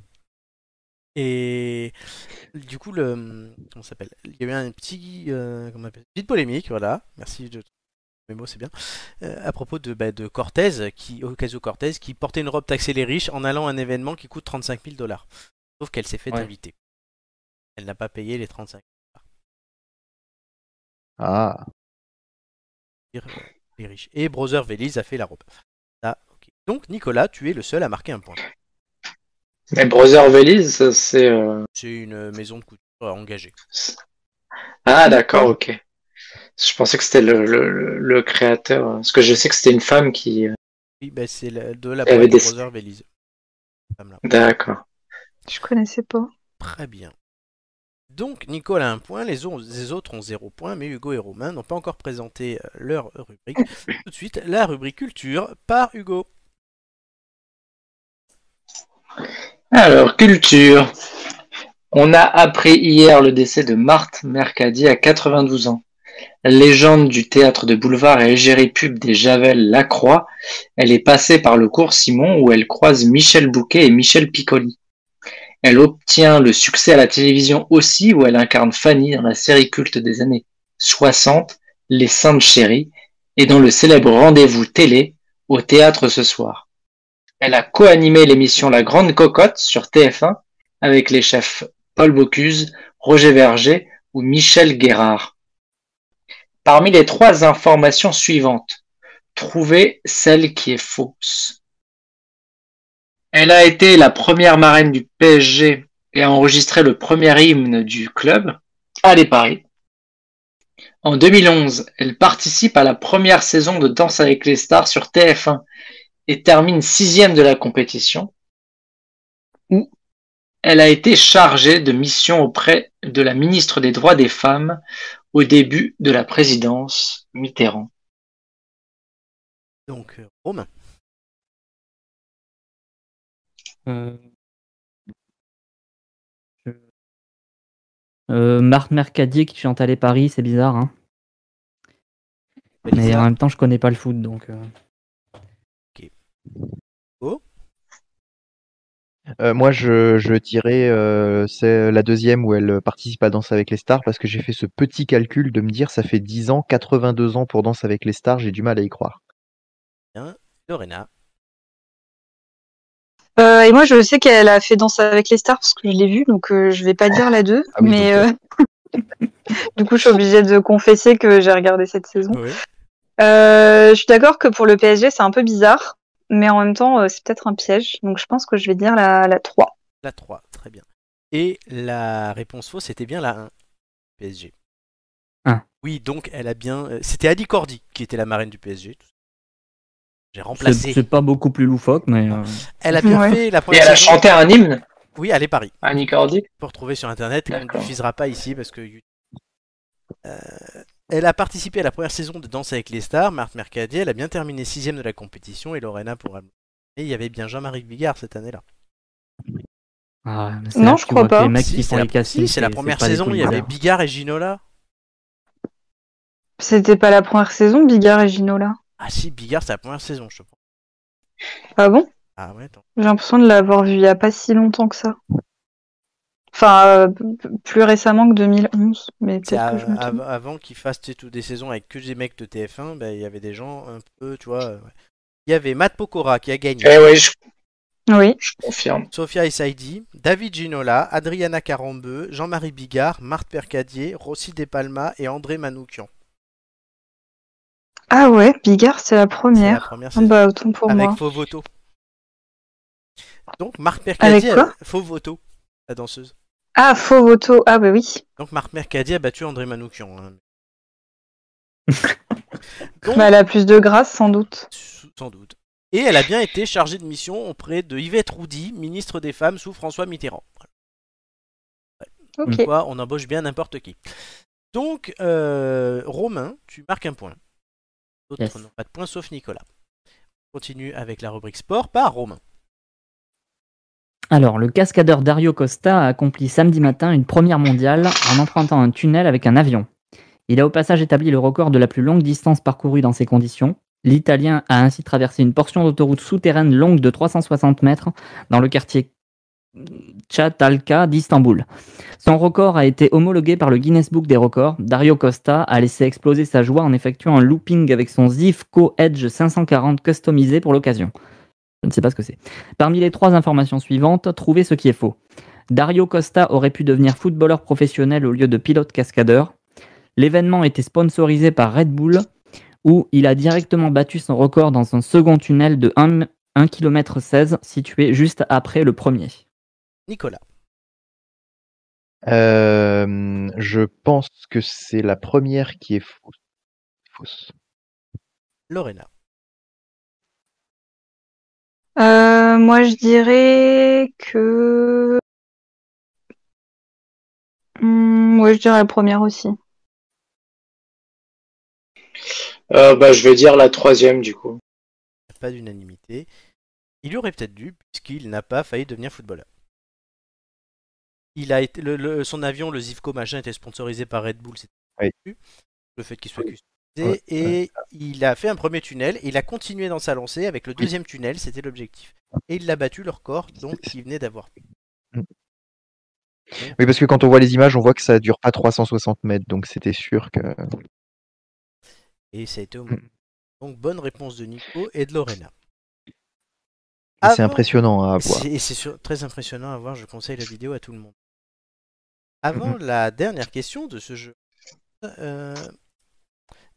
Et du coup, le. Comment s'appelle? Il y a eu un petit. Euh, comment on appelle? Petite polémique, voilà. Merci de. Mes mots, c'est bien. Euh, à propos de, bah, de Cortez, qui, Ocasio-Cortez, qui portait une robe taxée les riches en allant à un événement qui coûte 35 000 dollars. Sauf qu'elle s'est fait Ouais. inviter. Elle n'a pas payé les 35 Ah, 000 les riches. Et Brother Veliz a fait la robe. Ah, ok. Donc, Nicolas, tu es le seul à marquer un point. Mais Brother Veliz, c'est. euh, C'est une maison de couture engagée. Ah, d'accord, ok. Je pensais que c'était le, le, créateur. euh, Parce que je sais que c'était une femme qui. euh, Oui, bah, c'est la- de la Il y avait boîte de des- Brother Veliz. D'accord. Je connaissais pas. Très bien. Donc, Nicole a un point, les, au- les autres ont zéro point, mais Hugo et Romain n'ont pas encore présenté euh, leur rubrique. Tout de suite, la rubrique culture par Hugo. Alors, culture. On a appris hier le décès de Marthe Mercadier à 92 ans. Légende du théâtre de boulevard et égérie pub des Javel Lacroix, elle est passée par le cours Simon où elle croise Michel Bouquet et Michel Piccoli. Elle obtient le succès à la télévision aussi où elle incarne Fanny dans la série culte des années 60, Les Saintes Chéries, et dans le célèbre rendez-vous télé au théâtre ce soir. Elle a co-animé l'émission La Grande Cocotte sur TF1 avec les chefs Paul Bocuse, Roger Verger ou Michel Guérard. Parmi les trois informations suivantes, trouvez celle qui est fausse. Elle a été la première marraine du PSG et a enregistré le premier hymne du club, Allez Paris. En 2011, elle participe à la première saison de Danse avec les stars sur TF1 et termine sixième de la compétition, où elle a été chargée de mission auprès de la ministre des Droits des Femmes au début de la présidence Mitterrand. Donc, euh, Romain. Euh, Euh, Marc Mercadier qui chante Allez Paris, c'est bizarre. Hein Mais en même temps, je connais pas le foot, donc. euh, Euh, moi, je, je dirais euh, c'est la deuxième où elle participe à Danse avec les stars parce que j'ai fait ce petit calcul de me dire ça fait 10 ans, 82 ans pour Danse avec les stars, j'ai du mal à y croire. Lorena. Euh, et moi, je sais qu'elle a fait Danse avec les stars parce que je l'ai vue, donc euh, je vais pas dire la 2. Ah oui, mais euh, du coup, je suis obligée de confesser que j'ai regardé cette saison. Oui. Euh, je suis d'accord que pour le PSG, c'est un peu bizarre, mais en même temps, euh, c'est peut-être un piège. Donc je pense que je vais dire la, la 3. La 3, très bien. Et la réponse fausse, c'était bien la 1. PSG. Un. Oui, donc elle a bien. euh, C'était Adi Cordy qui était la marraine du PSG. J'ai remplacé. c'est pas beaucoup plus loufoque, mais. euh, Elle a bien Ouais. fait la Et première elle a chanté un hymne, Oui, allez Paris. Annie Cordy. Pour retrouver sur internet et qu'on ne diffusera pas ici parce que. Euh, elle a participé à la première saison de Danse avec les stars. Marthe Mercadier, elle a bien terminé sixième de la compétition et Lorena pour. Et il y avait bien Jean-Marie Bigard cette année-là. ah, Non, là je crois pas. Les mecs Si, qui c'est la- si, c'est la première saison. Il y avait. Bigard et Ginola. C'était pas la première saison, Bigard et Ginola. Ah si, Bigard, c'est la première saison, je pense. Ah bon? Ah ouais, attends. J'ai l'impression de l'avoir vu il y a pas si longtemps que ça. Enfin, euh, plus récemment que 2011, mais peut-être à- que je me trompe. av- avant qu'ils fassent toutes des saisons avec que des mecs de TF1, bah, il y avait des gens un peu, tu vois. euh, ouais. Il y avait Matt Pokora qui a gagné, Eh oui, je, Oui. je confirme. Sofia Essaidi, David Ginola, Adriana Carambeu, Jean-Marie Bigard, Marthe Percadier, Rossi De Palma et André Manoukian. Ah ouais, Bigard, c'est la C'est la première. première Ah saison. bah, autant pour avec moi. Fauvoto. Donc Marthe Percadier, a- Fauvoto, la danseuse. Ah, faux voto. Ah bah oui. Donc Marthe Mercadier a battu André Manoukian. hein. Donc, Bah, elle a plus de grâce, sans doute. Sans doute. Et elle a bien été chargée de mission auprès de Yvette Roudy, ministre des Femmes sous François Mitterrand. Ok. Comme quoi, on embauche bien n'importe qui. Donc, euh, Romain, tu marques un point. D'autres Yes. n'ont pas de point sauf Nicolas. On continue avec la rubrique sport par Romain. Alors, le cascadeur Dario Costa a accompli samedi matin une première mondiale en empruntant un tunnel avec un avion. Il a au passage établi le record de la plus longue distance parcourue dans ces conditions. L'Italien a ainsi traversé une portion d'autoroute souterraine longue de 360 mètres dans le quartier Chatalka d'Istanbul. Son record a été homologué par le Guinness Book des records. Dario Costa a laissé exploser sa joie en effectuant un looping avec son Zivco Edge 540 customisé pour l'occasion. Je ne sais pas ce que c'est. Parmi les trois informations suivantes, trouvez ce qui est faux. Dario Costa aurait pu devenir footballeur professionnel au lieu de pilote cascadeur. L'événement était sponsorisé par Red Bull, où il a directement battu son record dans un second tunnel de 1, 1 km 16 situé juste après le premier. Nicolas. Euh, je pense que c'est la première qui est fausse. fausse. Lorena. Euh, moi, je dirais que. Hmm, ouais, je dirais la première aussi. Euh, bah, je vais dire la troisième du coup. Pas d'unanimité. Il y aurait peut-être dû, puisqu'il n'a pas failli devenir footballeur. Il a été, le- le- son avion, le Zivco machin, était sponsorisé par Red Bull. C'était Oui. le fait qu'il soit customisé. Ouais, et il a fait un premier tunnel. Et il a continué dans sa lancée avec le deuxième tunnel. C'était l'objectif. Et il a battu le record donc il venait d'avoir. Oui, parce que quand on voit les images, on voit que ça dure pas 360 mètres, donc c'était sûr que. Et ça a été au Mm. Donc bonne réponse de Nico et de Lorena. C'est impressionnant à voir. C'est- Et c'est sur- très impressionnant à voir, je conseille la vidéo à tout le monde. Avant la dernière question de ce jeu, euh,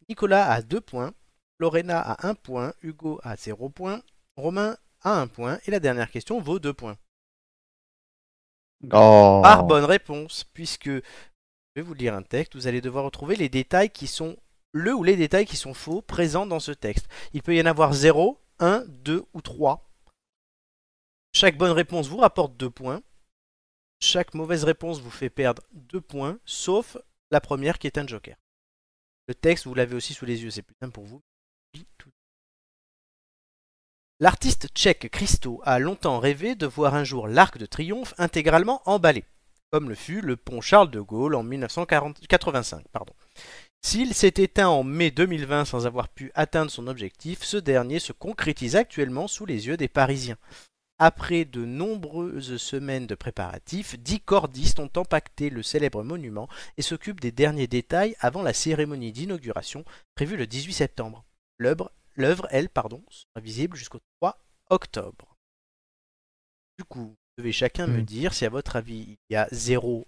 Nicolas a 2 points, Lorena a 1 point, Hugo a 0 point, Romain a 1 point, et la dernière question vaut 2 points. Oh. Par bonne réponse, puisque je vais vous lire un texte, vous allez devoir retrouver les détails qui sont le ou les détails qui sont faux présents dans ce texte. Il peut y en avoir 0, 1, 2 ou 3. Chaque bonne réponse vous rapporte 2 points. Chaque mauvaise réponse vous fait perdre 2 points, sauf la première qui est un joker. Le texte, vous l'avez aussi sous les yeux, c'est plus simple pour vous. L'artiste tchèque Christo a longtemps rêvé de voir un jour l'Arc de Triomphe intégralement emballé, comme le fut le pont Charles de Gaulle en 1985. Pardon. S'il s'est éteint en mai 2020 sans avoir pu atteindre son objectif, ce dernier se concrétise actuellement sous les yeux des Parisiens. Après de nombreuses semaines de préparatifs, dix cordistes ont empaqueté le célèbre monument et s'occupent des derniers détails avant la cérémonie d'inauguration prévue le 18 septembre. L'œuvre, elle, pardon, sera visible jusqu'au 3 octobre. Du coup, vous devez chacun me Mm. dire si à votre avis il y a 0,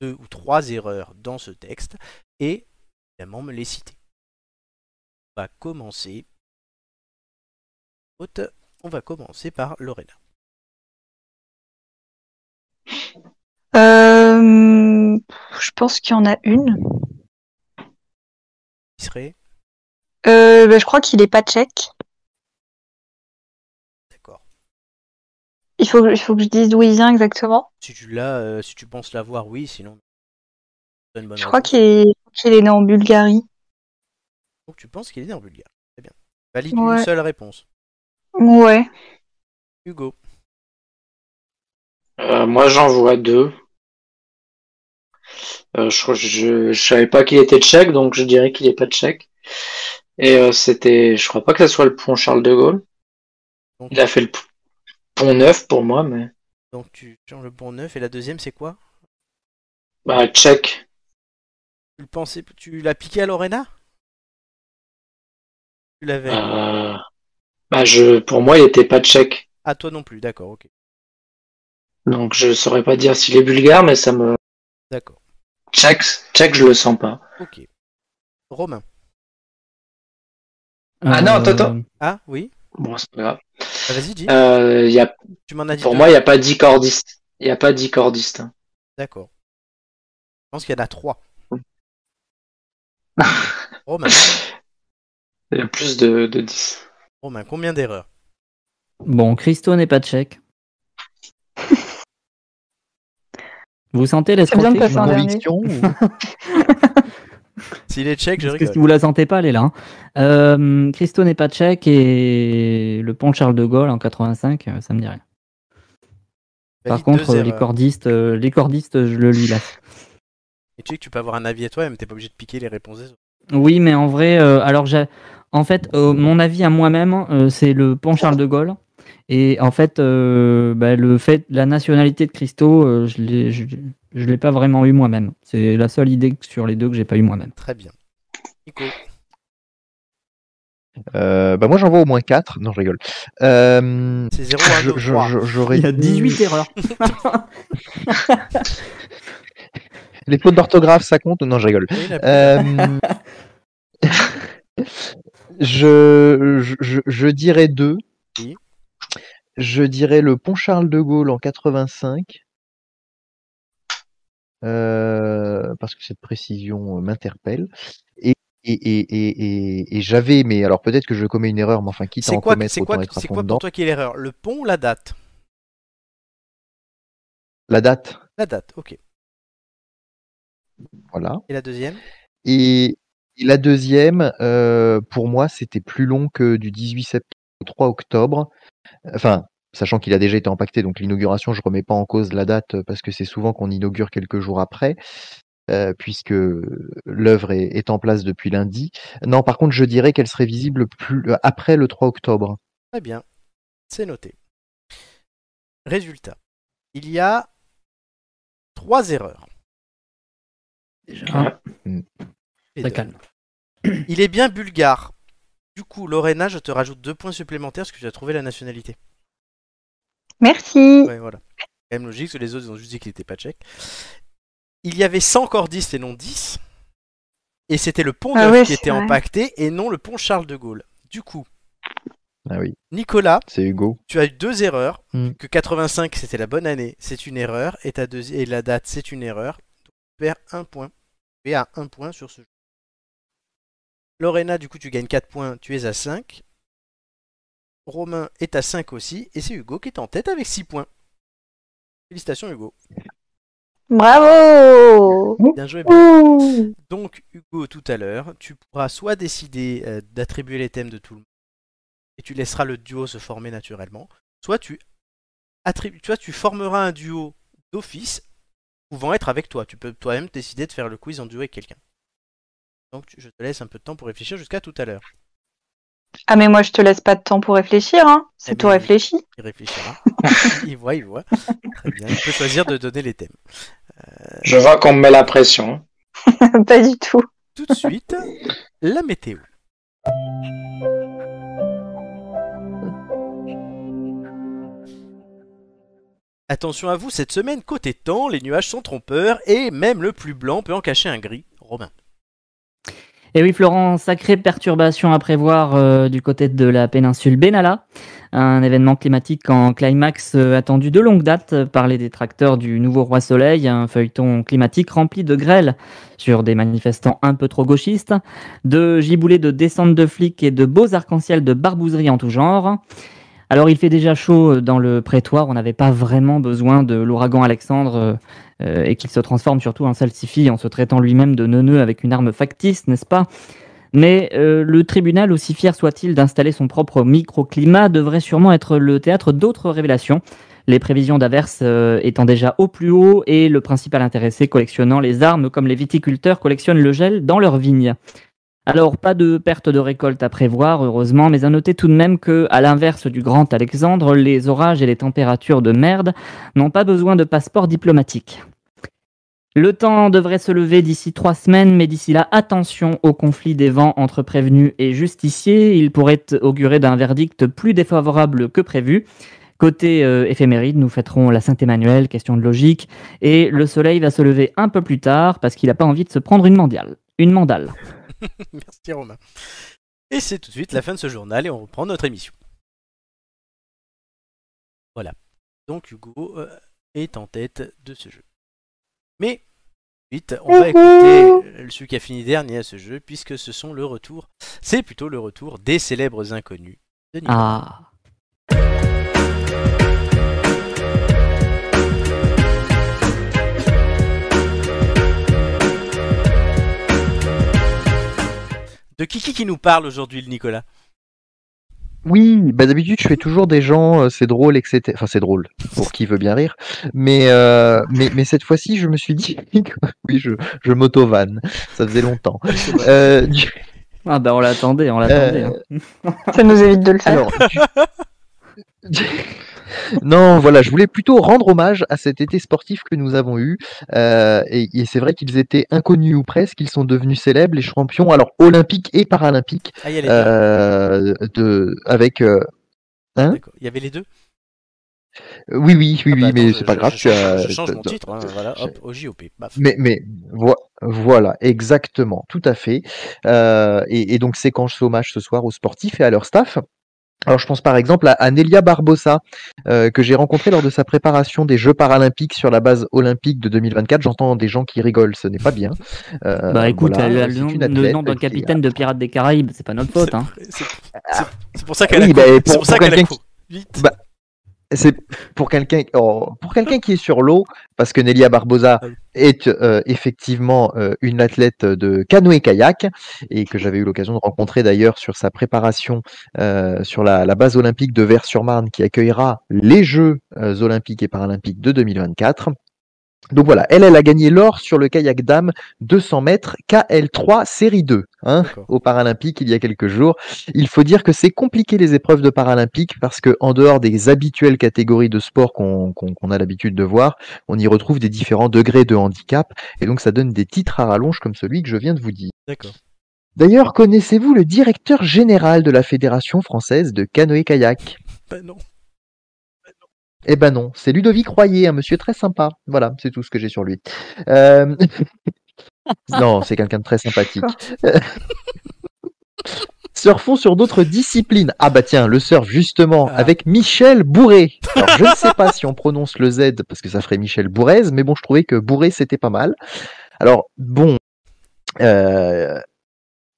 2 ou 3 erreurs dans ce texte et évidemment me les citer. On va commencer. Haute. On va commencer par Lorena. Euh, je pense qu'il y en a une. Qui serait? Euh, bah, je crois qu'il est pas tchèque. D'accord. Il faut, il faut que je dise d'où il vient exactement. Si tu l'as, euh, si tu penses l'avoir, oui, sinon. c'est une bonne Je crois qu'il est, né en Bulgarie. Donc tu penses qu'il est né en Bulgarie. Très bien. Valide Ouais. une seule réponse. Ouais. Hugo. Euh, moi, j'en vois deux. Euh, je, je, je savais pas qu'il était tchèque, donc je dirais qu'il est pas tchèque. Et euh, c'était, je crois pas que ce soit le pont Charles de Gaulle. Donc, Il a fait le pont neuf pour moi, mais donc tu changes le pont neuf et la deuxième c'est quoi? Bah tchèque. Tu le pensais, tu l'as piqué à Lorena? Tu l'avais. Euh, bah je, pour moi, il était pas tchèque. Ah toi non plus, d'accord, ok. Donc je saurais pas dire s'il est bulgare, mais ça me D'accord. tchèque, tchèque, je le sens pas. Ok. Romain. Ah non, attends, attends. Euh, Ah oui Bon, c'est pas grave. Ah, Vas-y, dis. Euh, il y a, tu m'en as dit pour deux. moi, il y a pas dix cordistes. Il y a pas dix cordistes. hein. D'accord. Je pense qu'il y en a trois. Romain. Il y a plus de, de 10. Romain, combien d'erreurs Bon, Christo n'est pas tchèque. Vous sentez de l'escroquerie dernier. Conviction ou- S'il est tchèque, je Parce que rigole. si vous la sentez pas, elle est là. hein. Euh, Christo n'est pas tchèque et le pont Charles de Gaulle en 85, euh, ça me dit rien. Par contre, euh, les cordistes, euh, les cordistes, je le lis là. Et tu sais que tu peux avoir un avis à toi, mais t'es pas obligé de piquer les réponses des autres. Oui, mais en vrai, euh, alors j'ai, en fait, euh, mon avis à moi-même, euh, c'est le pont Charles de Gaulle. Et en fait, euh, bah, le fait, la nationalité de Christo, euh, je l'ai, je, je l'ai pas vraiment eu moi-même. C'est la seule idée sur les deux que j'ai pas eu moi-même. Très bien. Nico, Euh, bah moi j'en vois au moins 4. Non, je rigole. Euh, c'est 0, 1, je- 2, je- 3. je- j'aurais Il y a dit- 18 erreurs. Les fautes d'orthographe, ça compte Non, je rigole. Oui, je, je, je, je dirais 2. Oui. Je dirais le pont Charles de Gaulle en 85. euh, parce que cette précision euh, m'interpelle. Et, et, et, et, et, et j'avais, mais alors peut-être que je commets une erreur, mais enfin, quitte à C'est en quoi, commettre, c'est quoi, être à quoi pour toi qui est l'erreur? Le pont ou la date? La date, La date, ok. voilà. Et la deuxième? Et, et la deuxième, euh, pour moi, c'était plus long que du 18 septembre au 3 octobre. Enfin, sachant qu'il a déjà été impacté, donc l'inauguration, je remets pas en cause la date euh, parce que c'est souvent qu'on inaugure quelques jours après, euh, puisque l'œuvre est, est en place depuis lundi. Non, par contre, je dirais qu'elle serait visible plus euh, après le 3 octobre. Très bien. C'est noté. Résultat. Il y a trois erreurs. Ah, Les ça deux. calme. Il est bien bulgare. Du coup, Lorena, je te rajoute deux points supplémentaires parce que tu as trouvé la nationalité. Merci. Ouais, voilà. C'est quand même logique, parce que les autres ils ont juste dit qu'il n'était pas tchèque. Il y avait 100 cordistes et non 10. Et c'était le pont Ah Neuf ouais, qui était vrai. impacté et non le pont Charles de Gaulle. Du coup, Ah oui, Nicolas, c'est Hugo. tu as eu deux erreurs. Hmm. Que 85 c'était la bonne année, c'est une erreur. Et, ta deuxi- et la date, c'est une erreur. Donc, tu perds un point. Tu es à un point sur ce jeu. Lorena, du coup, tu gagnes 4 points, tu es à 5. Romain est à 5 aussi. Et c'est Hugo qui est en tête avec 6 points. Félicitations, Hugo. Bravo. Bien joué. bien. Donc, Hugo, tout à l'heure, tu pourras soit décider euh, d'attribuer les thèmes de tout le monde, et tu laisseras le duo se former naturellement, soit tu, vois, tu formeras un duo d'office pouvant être avec toi. Tu peux toi-même décider de faire le quiz en duo avec quelqu'un. Donc, tu- je te laisse un peu de temps pour réfléchir jusqu'à tout à l'heure. Ah mais moi je te laisse pas de temps pour réfléchir, hein. Eh C'est tout bien, réfléchi. Il réfléchira. il voit, il voit. Très bien. Il peut choisir de donner les thèmes. Je vois qu'on me met la pression. pas du tout. Tout de suite, la météo. Attention à vous, cette semaine, côté temps, les nuages sont trompeurs et même le plus blanc peut en cacher un gris. Romain. Et oui, Florent, sacrée perturbation à prévoir euh, du côté de la péninsule Benalla. Un événement climatique en climax euh, attendu de longue date euh, par les détracteurs du nouveau roi soleil, un feuilleton climatique rempli de grêle sur des manifestants un peu trop gauchistes, de giboulées de descente de flics et de beaux arcs-en-ciel de barbouzerie en tout genre. Alors il fait déjà chaud dans le prétoire, on n'avait pas vraiment besoin de l'ouragan Alexandre euh, et qu'il se transforme surtout en salsifie en se traitant lui-même de neuneu avec une arme factice, n'est-ce pas? Mais euh, le tribunal, aussi fier soit-il d'installer son propre microclimat, devrait sûrement être le théâtre d'autres révélations. Les prévisions d'averses euh, étant déjà au plus haut et le principal intéressé collectionnant les armes comme les viticulteurs collectionnent le gel dans leurs vignes. Alors, pas de perte de récolte à prévoir, heureusement, mais à noter tout de même que, à l'inverse du grand Alexandre, les orages et les températures de merde n'ont pas besoin de passeport diplomatique. Le temps devrait se lever d'ici trois semaines, mais d'ici là, attention au conflit des vents entre prévenus et justiciers. Il pourrait augurer d'un verdict plus défavorable que prévu. Côté euh, éphéméride, nous fêterons la Saint-Emmanuel, question de logique, et le soleil va se lever un peu plus tard parce qu'il n'a pas envie de se prendre une mandale. Une mandale. Merci Romain. Et c'est tout de suite la fin de ce journal et on reprend notre émission. Voilà. Donc Hugo euh, est en tête de ce jeu. Mais vite, on va écouter celui qui a fini dernier à ce jeu puisque ce sont le retour, c'est plutôt le retour des célèbres inconnus. de Nicolas. Ah. De qui qui qui nous parle aujourd'hui le Nicolas? Oui, bah d'habitude je fais toujours des gens, euh, c'est drôle, etc. Enfin c'est drôle pour qui veut bien rire, mais euh, mais, mais cette fois-ci je me suis dit oui je je m'auto-vanne, ça faisait longtemps. Euh, du- Ah bah on l'attendait, on l'attendait. hein. Ça nous évite de le faire. alors du- non voilà, je voulais plutôt rendre hommage à cet été sportif que nous avons eu, euh, et, et c'est vrai qu'ils étaient inconnus ou presque, ils sont devenus célèbres, les champions alors olympiques et paralympiques Ah, il y a les deux. euh, de avec euh, hein? Il y avait les deux? Oui oui oui Ah oui bah, mais attends, c'est pas je- grave je change, mon titre, hein, voilà, hop, au JOP. Baf. Mais, mais vo- voilà, exactement, tout à fait. Euh, et, et donc, séquence hommage ce soir aux sportifs et à leur staff. Alors, je pense par exemple à, à Nelia Barbosa, euh, que j'ai rencontrée lors de sa préparation des Jeux paralympiques sur la base olympique de 2024. J'entends des gens qui rigolent, ce n'est pas bien. Euh, bah écoute, voilà, elle a le nom, le nom d'un capitaine de Pirates des Caraïbes, c'est pas notre faute. C'est- Hein. C'est pour ça qu'elle Oui, a bah, pour- C'est pour ça qu'elle a couru. Vite. Bah, c'est pour quelqu'un oh, pour quelqu'un qui est sur l'eau, parce que Nelia Barbosa Ah est euh, effectivement euh, une athlète de canoë-kayak et que j'avais eu l'occasion de rencontrer d'ailleurs sur sa préparation euh, sur la, la base olympique de Vers-sur-Marne qui accueillera les Jeux olympiques et paralympiques de 2024. Donc voilà, elle, elle a gagné l'or sur le kayak dame 200 mètres KL3 série 2 hein, aux Paralympiques il y a quelques jours. Il faut dire que c'est compliqué les épreuves de Paralympiques parce que en dehors des habituelles catégories de sport qu'on a l'habitude de voir, on y retrouve des différents degrés de handicap et donc ça donne des titres à rallonge comme celui que je viens de vous dire. D'accord. D'ailleurs, connaissez-vous le directeur général de la Fédération française de canoë-kayak? Bah non. Eh ben non, c'est Ludovic Royer, un monsieur très sympa. Voilà, c'est tout ce que j'ai sur lui. Euh, non, c'est quelqu'un de très sympathique. Surfons sur d'autres disciplines. Ah bah tiens, le surf justement, Ah. avec Michel Bourré. Alors je ne sais pas si on prononce le Z parce que ça ferait Michel Bourrez, mais bon, je trouvais que Bourré c'était pas mal. Alors bon, euh...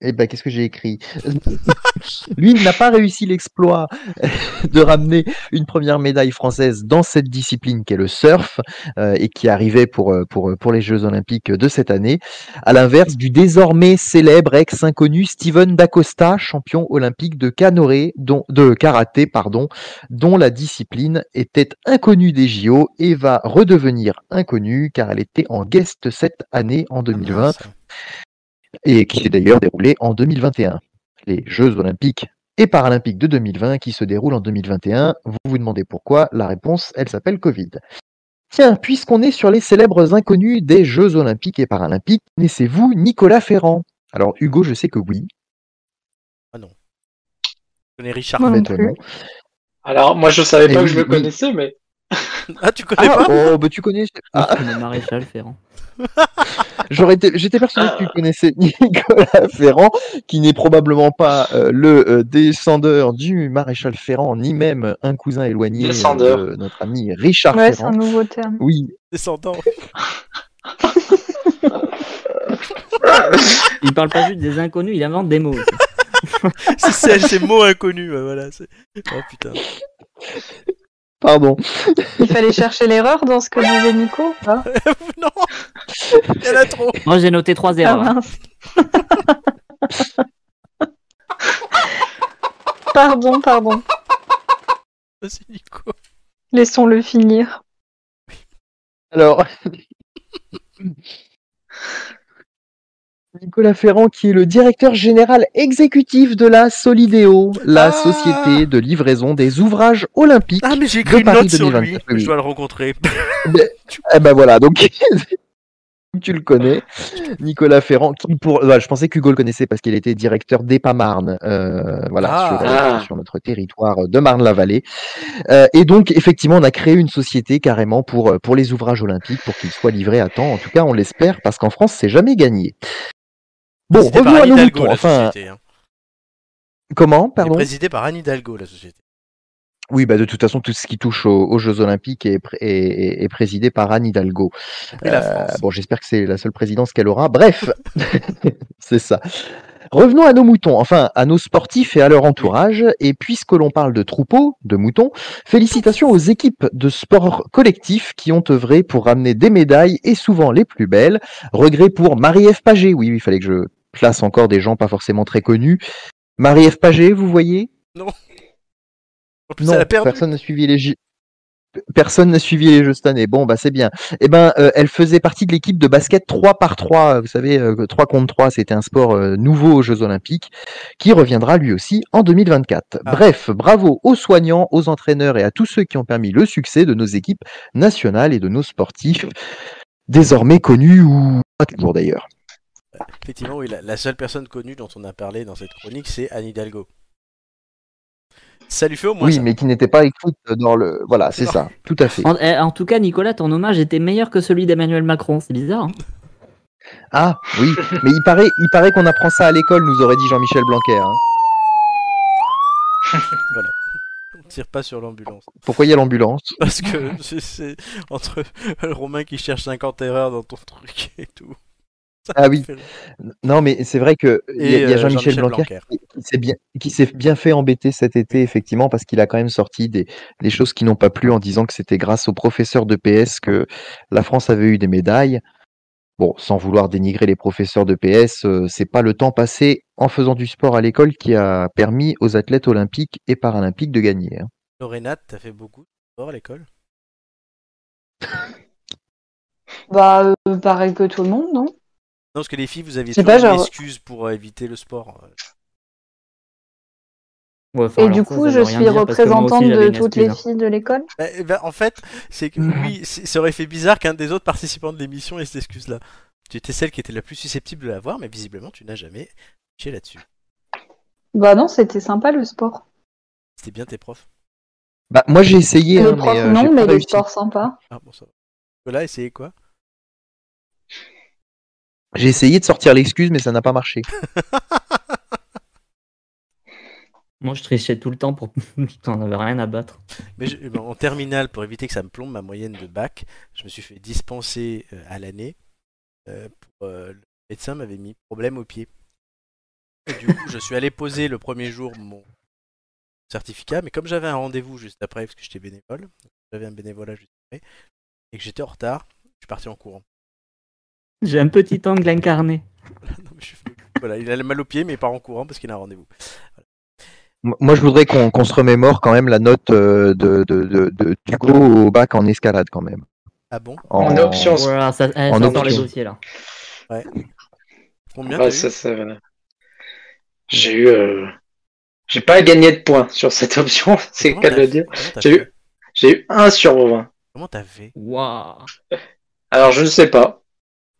eh ben qu'est-ce que j'ai écrit? Lui n'a pas réussi l'exploit de ramener une première médaille française dans cette discipline qu'est le surf euh, et qui arrivait pour, euh, pour, pour les Jeux Olympiques de cette année, à l'inverse du désormais célèbre ex-inconnu Steven Dacosta, champion olympique de canoë, dont, de karaté, pardon, dont la discipline était inconnue des JO et va redevenir inconnue car elle était en guest cette année en 2020 et qui s'est d'ailleurs déroulée en 2021. Les Jeux Olympiques et Paralympiques de 2020 qui se déroulent en 2021. Vous vous demandez pourquoi La réponse, elle s'appelle Covid. Tiens, puisqu'on est sur les célèbres inconnus des Jeux Olympiques et Paralympiques, connaissez-vous Nicolas Ferrand? Alors Hugo, je sais que oui. Je connais Richard. Moi non non. Alors, moi, je savais Eh pas oui, que je le oui. connaissais, mais Ah, tu connais Ah, pas? oh, bah tu connais. Ah. Ah, Le maréchal Ferrand. j'aurais été- j'étais persuadé que tu connaissais Nicolas Ferrand, qui n'est probablement pas euh, le euh, descendeur du maréchal Ferrand, ni même un cousin éloigné euh, Descendeur. de notre ami Richard Ouais, c'est un Ferrand. nouveau terme. Oui, Descendant. Il parle pas juste des inconnus, il invente des mots. c'est c'est- c'est mot inconnu. ouais, voilà. Oh putain. Pardon. Il fallait chercher l'erreur dans ce que disait Nico. Ah, non Il y en a trop. Moi j'ai noté trois Ah, erreurs. mince. pardon, pardon. Vas-y, Nico. Laissons-le finir. Alors, Nicolas Ferrand, qui est le directeur général exécutif de la Solidéo, la Ah société de livraison des ouvrages olympiques. Ah, mais j'ai de écrit une Paris note sur 2024, lui. oui. Je dois le rencontrer. Eh ben voilà, donc tu le connais, Nicolas Ferrand, qui pour, voilà, je pensais qu'Hugo le connaissait parce qu'il était directeur d'EPA-Marne, euh, voilà, Ah. sur, Ah. sur notre territoire de Marne-la-Vallée. Euh, et donc, effectivement, on a créé une société carrément pour, euh, pour les ouvrages olympiques, pour qu'ils soient livrés à temps. En tout cas, on l'espère, parce qu'en France, c'est jamais gagné. Bon, revenons à nos moutons. Enfin, société. hein. comment, pardon? présidé par Anne Hidalgo, la société. Oui, bah de toute façon, tout ce qui touche aux, aux Jeux Olympiques est, pré- est- est- présidé par Anne Hidalgo. Euh, bon, j'espère que c'est la seule présidence qu'elle aura. Bref, c'est ça. Revenons à nos moutons, enfin à nos sportifs et à leur entourage. Et puisque l'on parle de troupeaux, de moutons, félicitations aux équipes de sport collectif qui ont œuvré pour ramener des médailles et souvent les plus belles. Regret pour Marie-Ève Paget. Oui, oui, il fallait que je place encore des gens pas forcément très connus. Marie-Ève Paget, vous voyez? En plus, Non, elle a perdu. personne n'a suivi les J- Personne n'a suivi les Jeux cette année. Bon, bah c'est bien. Eh ben, euh, elle faisait partie de l'équipe de basket 3 par 3. Vous savez, euh, 3 contre 3, c'était un sport euh, nouveau aux Jeux Olympiques qui reviendra lui aussi en 2024. Ah. Bref, bravo aux soignants, aux entraîneurs et à tous ceux qui ont permis le succès de nos équipes nationales et de nos sportifs désormais connus ou pas toujours d'ailleurs. Effectivement, oui, la, la seule personne connue dont on a parlé dans cette chronique, c'est Anne Hidalgo. Ça lui fait au moins Oui, ça. mais qui n'était pas écrite dans le. Voilà, c'est ça, tout à fait. En, eh, en tout cas, Nicolas, ton hommage était meilleur que celui d'Emmanuel Macron. C'est bizarre. hein Ah, oui, mais il paraît, il paraît qu'on apprend ça à l'école, nous aurait dit Jean-Michel Blanquer. hein. On tire pas sur l'ambulance. Pourquoi il y a l'ambulance? Parce que c'est- c'est entre le Romain qui cherche 50 erreurs dans ton truc et tout. Ah oui. Non, mais c'est vrai que il y a, euh, Jean-Michel Blanquer, qui, qui s'est bien, qui s'est bien fait embêter cet été, effectivement, parce qu'il a quand même sorti des, des choses qui n'ont pas plu en disant que c'était grâce aux professeurs de PS que la France avait eu des médailles. Bon, sans vouloir dénigrer les professeurs de PS, euh, c'est pas le temps passé en faisant du sport à l'école qui a permis aux athlètes olympiques et paralympiques de gagner. hein. Lorénate, t'as fait beaucoup de sport à l'école? Bah, euh, pareil que tout le monde, non? Non, parce que les filles, vous aviez toujours pas, une excuse pour euh, éviter le sport. Ouais, enfin, Et du coup, je suis aussi, représentante de toutes les hein. filles de l'école. Bah, ben, en fait, c'est que oui, c'est- ça aurait fait bizarre qu'un des autres participants de l'émission ait cette excuse-là. Tu étais celle qui était la plus susceptible de l'avoir, mais visiblement, tu n'as jamais touché là-dessus. Bah non, c'était sympa le sport. C'était bien tes profs. Bah, moi j'ai essayé, les hein, profs mais, euh, non, mais le réussi. sport sympa. Ah bon, ça va. Là, essayez quoi? J'ai essayé de sortir l'excuse, mais ça n'a pas marché. Moi, je trichais tout le temps pour. T'en avais rien à battre. Mais je- en terminale, pour éviter que ça me plombe ma moyenne de bac, je me suis fait dispenser euh, à l'année. euh, pour, euh, le médecin m'avait mis problème au pied. Et du coup, je suis allé poser le premier jour mon certificat, mais comme j'avais un rendez-vous juste après, parce que j'étais bénévole, j'avais un bénévolat juste après, et que j'étais en retard, je suis parti en courant. J'ai un petit angle incarné. Non, mais je suis- Voilà, il a mal au pied, mais il part en courant parce qu'il a un rendez-vous. Moi, je voudrais qu'on se remémore quand même la note euh, de, de, de, de Hugo au bac en escalade quand même. Ah bon? En option. Voilà, ça, eh, En ça les dossiers là. Combien Ouais, ça, eu? ça. J'ai eu. euh, J'ai pas gagné de points sur cette option, c'est Comment qu'à t'as le dire. J'ai eu, j'ai eu 1 sur 20. Comment t'as fait? Waouh. Alors je ne sais pas.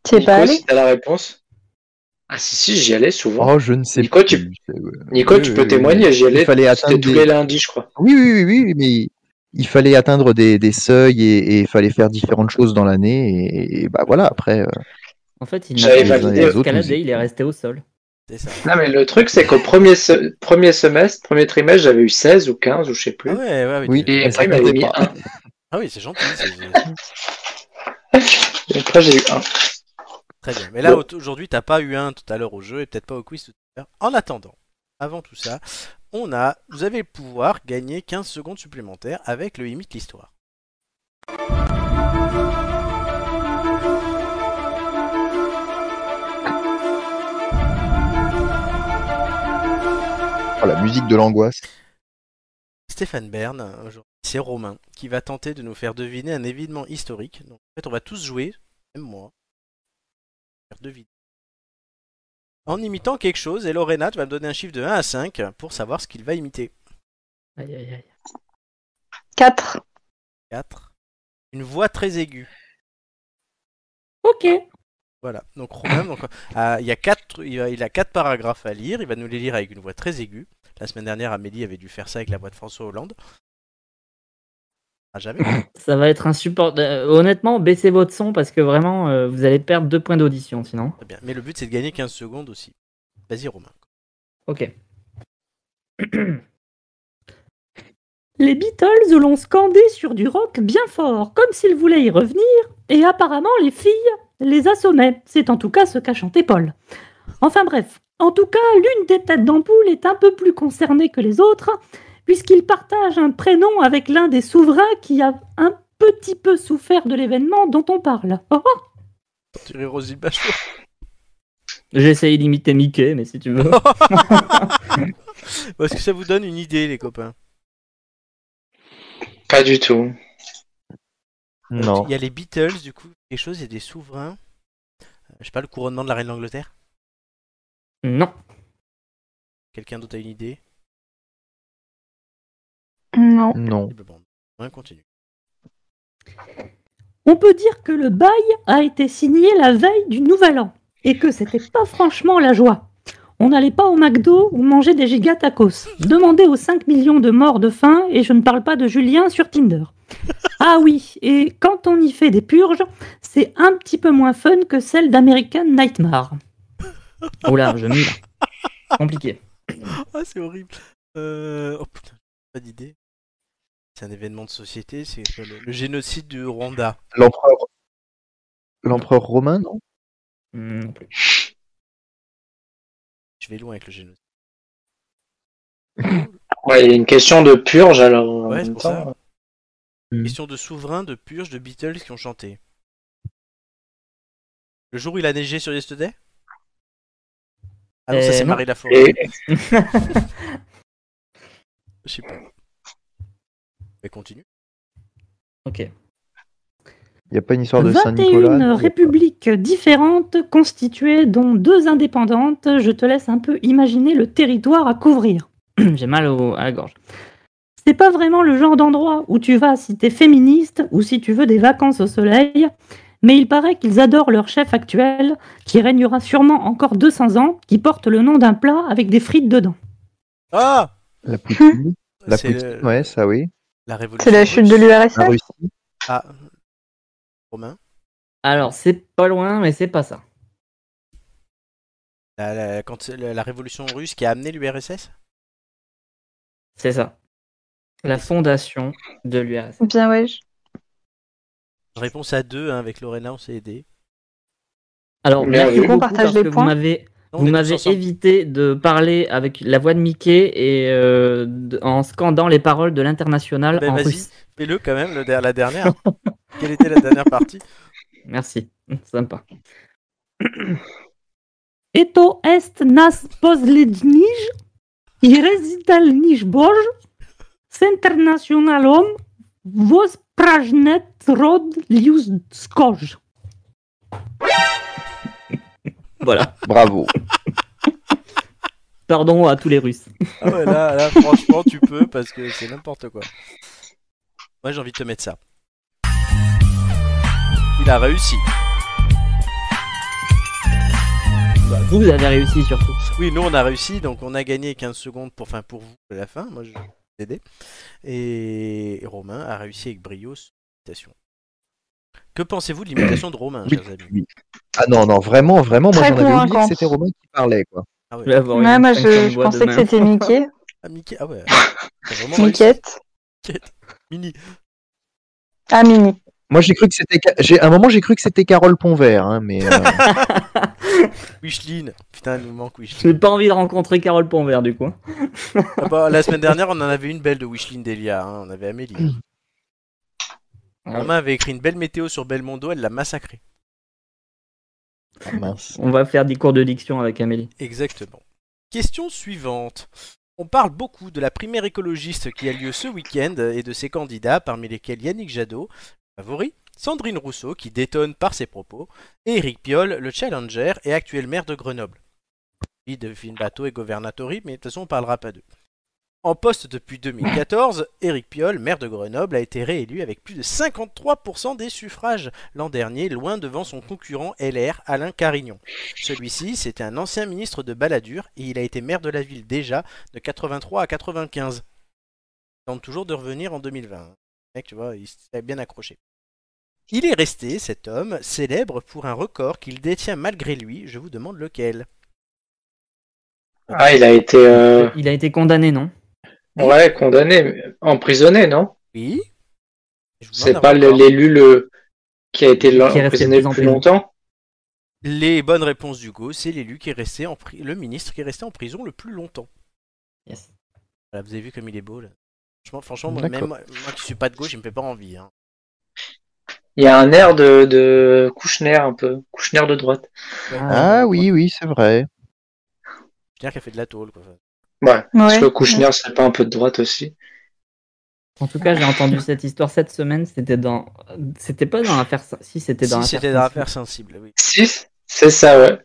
Tu es Nico, pas allé si t'as la réponse. Ah si, si, j'y allais souvent. Oh, je ne sais Nico, plus. tu-. Nico, Oui, tu peux oui, témoigner, j'y allais. Il fallait atteindre tous des... les lundis, je crois. Oui, oui, oui, oui, mais il fallait atteindre des, des seuils et, il fallait faire différentes choses dans l'année. Et, et bah voilà, après. euh, En fait, il J'avais n'a pas validé. escaladé, il est resté au sol. Ça. Non, mais le truc, c'est qu'au premier, se- premier semestre, premier trimestre, j'avais eu 16 ou 15 ou je sais plus. Ah ouais, ouais, ouais, Oui. Et Mais après, il m'avait mis pas. 1. Ah oui, c'est gentil. c'est- Et après, j'ai eu 1. Très bien. Mais là, aujourd'hui, t'as pas eu un tout à l'heure au jeu et peut-être pas au quiz tout à l'heure. En attendant, avant tout ça, on a, vous avez le pouvoir gagner 15 secondes supplémentaires avec le Imite l'Histoire. oh, la musique de l'angoisse. Stéphane Bern, aujourd'hui, c'est Romain, qui va tenter de nous faire deviner un événement historique. Donc, en fait, on va tous jouer, même moi, deviner. En imitant quelque chose, et Lorena, tu vas me donner un chiffre de 1 à 5 pour savoir ce qu'il va imiter. Aïe, aïe, aïe. 4. 4. Une voix très aiguë. Ok. Voilà. Donc Romain, donc, euh, il, y a quatre, il, a, il a quatre paragraphes à lire. Il va nous les lire avec une voix très aiguë. La semaine dernière, Amélie avait dû faire ça avec la voix de François Hollande. Ah, jamais. Ça va être insupportable. Euh, honnêtement, baissez votre son parce que vraiment, euh, vous allez perdre deux points d'audition sinon. Très bien. Mais le but, c'est de gagner 15 secondes aussi. Vas-y, Romain. Ok. Les Beatles l'ont scandé sur du rock bien fort, comme s'ils voulaient y revenir, et apparemment les filles les assommaient. C'est en tout cas ce qu'a chanté Paul. Enfin bref, en tout cas, l'une des têtes d'ampoule est un peu plus concernée que les autres, puisqu'il partage un prénom avec l'un des souverains qui a un petit peu souffert de l'événement dont on parle. Oh, oh. Bachelot. J'ai essayé d'imiter Mickey, mais si tu veux. Est-ce que ça vous donne une idée, les copains? Pas du tout. Non. Il y a les Beatles, du coup, quelque chose, il y a des souverains. Euh, Je sais pas, le couronnement de la reine d'Angleterre Non. Quelqu'un d'autre a une idée? Non. Non. Eh ben bon, on continue. On peut dire que le bail a été signé la veille du Nouvel An et que c'était pas franchement la joie. On n'allait pas au McDo ou manger des giga tacos. Demandez aux 5 millions de morts de faim et je ne parle pas de Julien sur Tinder. Ah oui, et quand on y fait des purges, c'est un petit peu moins fun que celle d'American Nightmare. Oula, je mille. Compliqué. Ah, c'est horrible. Euh... Oh putain, j'ai pas d'idée. C'est un événement de société, c'est le, le génocide du Rwanda. L'empereur. L'empereur romain, non? Non plus. Je vais loin avec le génocide. Ouais, il y a une question de purge alors. Ouais, c'est pour ça. Hmm. Question de souverains, de purges, de Beatles qui ont chanté. Le jour où il a neigé sur Yesterday? Ah non, ça Euh, c'est. Marie Laforêt. Et Je sais pas. Mais continue. Ok. Il n'y a pas une histoire de Saint-Nicolas 21 non républiques différentes constituées dont deux indépendantes. Je te laisse un peu imaginer le territoire à couvrir. J'ai mal au- à la gorge. C'est pas vraiment le genre d'endroit où tu vas si t'es féministe ou si tu veux des vacances au soleil, mais il paraît qu'ils adorent leur chef actuel, qui régnera sûrement encore 200 ans, qui porte le nom d'un plat avec des frites dedans. Ah La Poutine. La Poutine, le- ouais, ça oui. La révolution. C'est la chute de l'URSS. Ah. Romain Alors, c'est pas loin, mais c'est pas ça. la, la- quand la, la révolution russe qui a amené l'URSS C'est ça. La fondation de l'URSS. Bien, ouais. je- Réponse à deux, hein, avec Lorena, on s'est aidé. Alors, merci beaucoup On partage parce les que points. vous m'avez vous m'avez évité de parler avec la voix de Mickey et euh, en scandant les paroles de l'international Ben, en vas-y. russe. Fais-le quand même, le la dernière. Quelle était la dernière partie? Merci. Sympa. Eto est nas poslednij, i vos rod lius skoj. Voilà. Bravo. Pardon à tous les Russes. Ah ouais, là, là, franchement, tu peux parce que c'est n'importe quoi. Moi, j'ai envie de te mettre ça. Il a réussi. Bah, vous avez réussi surtout. Oui, nous, on a réussi, donc on a gagné 15 secondes pour, enfin, pour vous à la fin. Moi, je vais vous aider. Et Romain a réussi avec brio. Félicitations. Que pensez-vous de l'imitation de Romain, Oui, chers amis? Oui. Ah non, non, vraiment, vraiment, moi j'en avais oublié que c'était Romain qui parlait, quoi. Ah ouais, Ouais, moi, je, pensais que c'était Mickey. ah, Mickey, ah ouais. Mickette. Mini. Ah, Mini. Moi j'ai cru que c'était, j'ai, à un moment j'ai cru que c'était Carole Ponvert, hein, mais euh, Wicheline. Putain, il nous manque Wicheline. J'ai pas envie de rencontrer Carole Ponvert du coup. Ah bah, la semaine dernière, on en avait une belle de Wicheline Delia. hein, On avait Amélie. Romain avait écrit une belle météo sur Belmondo, elle l'a massacré. ah, mince. On va faire des cours de diction avec Amélie. Exactement. Question suivante. On parle beaucoup de la primaire écologiste qui a lieu ce week-end et de ses candidats, parmi lesquels Yannick Jadot, favori, Sandrine Rousseau, qui détonne par ses propos, et Eric Piolle, le challenger et actuel maire de Grenoble. Lui de bateau et gouvernatori, mais de toute façon on parlera pas d'eux. En poste depuis 2014, Éric Piolle, maire de Grenoble, a été réélu avec plus de 53% des suffrages l'an dernier, loin devant son concurrent LR, Alain Carignon. Celui-ci, c'était un ancien ministre de Balladur et il a été maire de la ville déjà de 83 à 95. Il tente toujours de revenir en 2020. Le mec, tu vois, il s'est bien accroché. Il est resté, cet homme, célèbre pour un record qu'il détient malgré lui. Je vous demande lequel. Ah, il a été euh, Il a été condamné, non? Ouais, condamné, mais emprisonné, non? Oui. C'est pas l'élu le... qui a été Qui emprisonné le plus longtemps? Les bonnes réponses d'Hugo, c'est l'élu qui est resté en pri- le ministre qui est resté en prison le plus longtemps. Yes. Voilà, vous avez vu comme il est beau là. Franchement, franchement moi, même moi, qui suis pas de gauche, il me fait pas envie. Hein. Il y a un air de, de Kouchner un peu, Kouchner de droite. Ah oui, oui, c'est vrai. Je veux dire qu'elle fait de la tôle quoi. Ouais, parce que Kouchner serait pas un peu de droite aussi. En tout cas, j'ai entendu cette histoire cette semaine. C'était dans, c'était pas dans l'affaire. Si c'était dans Si l'affaire. c'était dans l'affaire sensible, oui. Si, c'est ça, ouais.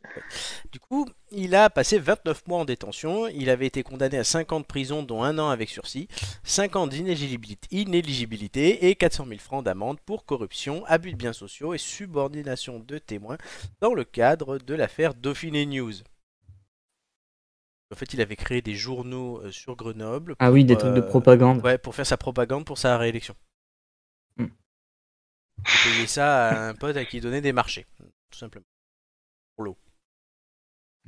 Du coup, il a passé 29 mois en détention. Il avait été condamné à 5 ans de prison, dont un an avec sursis, 5 ans d'inéligibilité inéligibilité et 400 000 francs d'amende pour corruption, abus de biens sociaux et subordination de témoins dans le cadre de l'affaire Dauphiné News. En fait, il avait créé des journaux euh, sur Grenoble. Ah oui, des pour, trucs de euh, propagande. Ouais, pour faire sa propagande pour sa réélection. Hmm. Il payait ça à un pote à qui il donnait des marchés, tout simplement.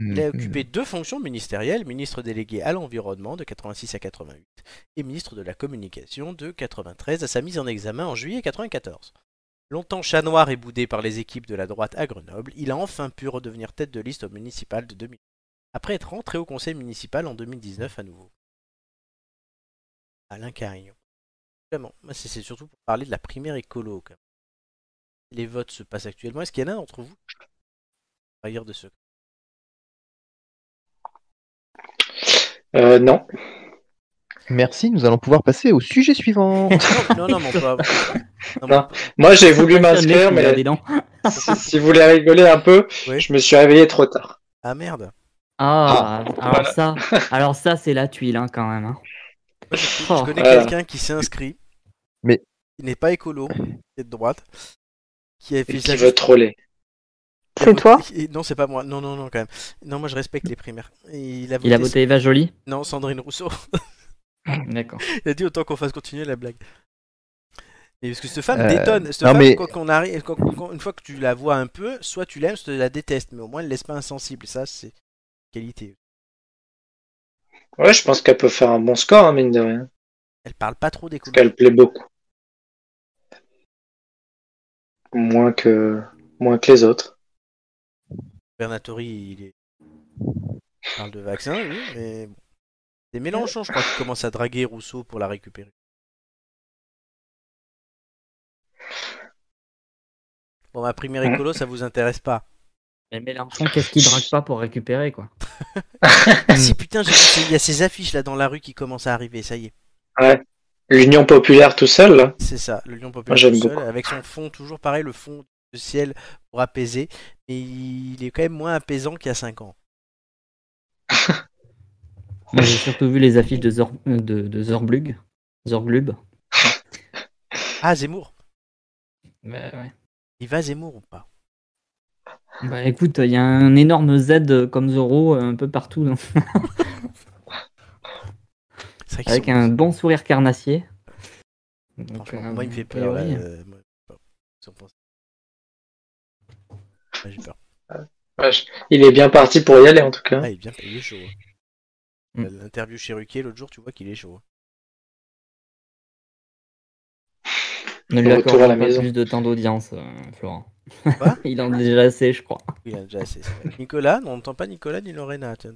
Il a Mhm. occupé deux fonctions ministérielles, ministre délégué à l'environnement de 86 à 88 et ministre de la communication de 93 à sa mise en examen en juillet 94. Longtemps chat noir et boudé par les équipes de la droite à Grenoble, il a enfin pu redevenir tête de liste au municipal de 2000, après être rentré au conseil municipal en 2019 à nouveau. Alain Carignon. Vraiment, c'est surtout pour parler de la primaire écolo. quand même. Les votes se passent actuellement. Est-ce qu'il y en a d'entre vous Ailleurs de ce Euh, non. Merci, nous allons pouvoir passer au sujet suivant. Non, non, mais on peut avoir- Non, mais- Non. Moi, j'ai voulu m'inscrire, mais si, si vous voulez rigoler un peu, Oui. je me suis réveillé trop tard. Ah merde. Ah, alors voilà. ça, alors ça, c'est la tuile hein, quand même. hein. Je, Oh. je connais Voilà. quelqu'un qui s'est inscrit, Mais- qui n'est pas écolo, qui est de droite, qui a fait Et ça qui veut troller. il C'est toi Non, c'est pas moi. Non, non, non, quand même. Non, moi je respecte les primaires. Et il a voté. Il a voté Eva Jolie? Non, Sandrine Rousseau. D'accord. il a dit autant qu'on fasse continuer la blague. Et parce que cette femme Euh, détonne. Cette non, femme, mais- quand on arrive, quand- quand- une fois que tu la vois un peu, soit tu l'aimes, soit tu la détestes. Mais au moins, elle laisse pas insensible. Ça, c'est qualité. Ouais, je pense qu'elle peut faire un bon score, hein, mine de rien. Elle parle pas trop Parce d'écolo. qu'elle plaît beaucoup. Moins que, moins que les autres. Bernatori, il, est... il parle de vaccin, oui, mais bon. C'est Mélenchon, je crois, qui commence à draguer Rousseau pour la récupérer. Bon, ma primaire écolo, ça vous intéresse pas Mais Mélenchon, qu'est-ce qu'il drague pas pour récupérer quoi Ah si, putain, j'ai vu qu'il y a ces affiches là dans la rue qui commencent à arriver, ça y est. L'Union populaire tout seul, là. C'est ça, le lion Moi, populaire tout seul, beaucoup. avec son fond, toujours pareil, le fond de ciel pour apaiser, mais il est quand même moins apaisant qu'il y a 5 ans. Moi, j'ai surtout vu les affiches de, Zor... de, de Zorblug. Zorglub. Ah, Zemmour Bah, ouais. Il va Zemmour ou pas? Bah écoute, il y a un énorme Z comme Zoro euh, un peu partout, vrai avec sont- un bon sourire carnassier. Donc, Franchement, euh, moi il me fait peur. là, euh, moi, J'ai peur. Ouais, je- Il est bien parti pour y aller, en tout cas. Ah, il est bien, il est chaud. hein. Mm. L'interview chez Ruquier l'autre jour, tu vois qu'il est chaud. Ne lui la pas maison. plus de temps d'audience, euh, Florent. Quoi il en a déjà assez, je crois. Oui, il a déjà assez. Nicolas, non, on n'entend pas Nicolas ni Lorena. tiens.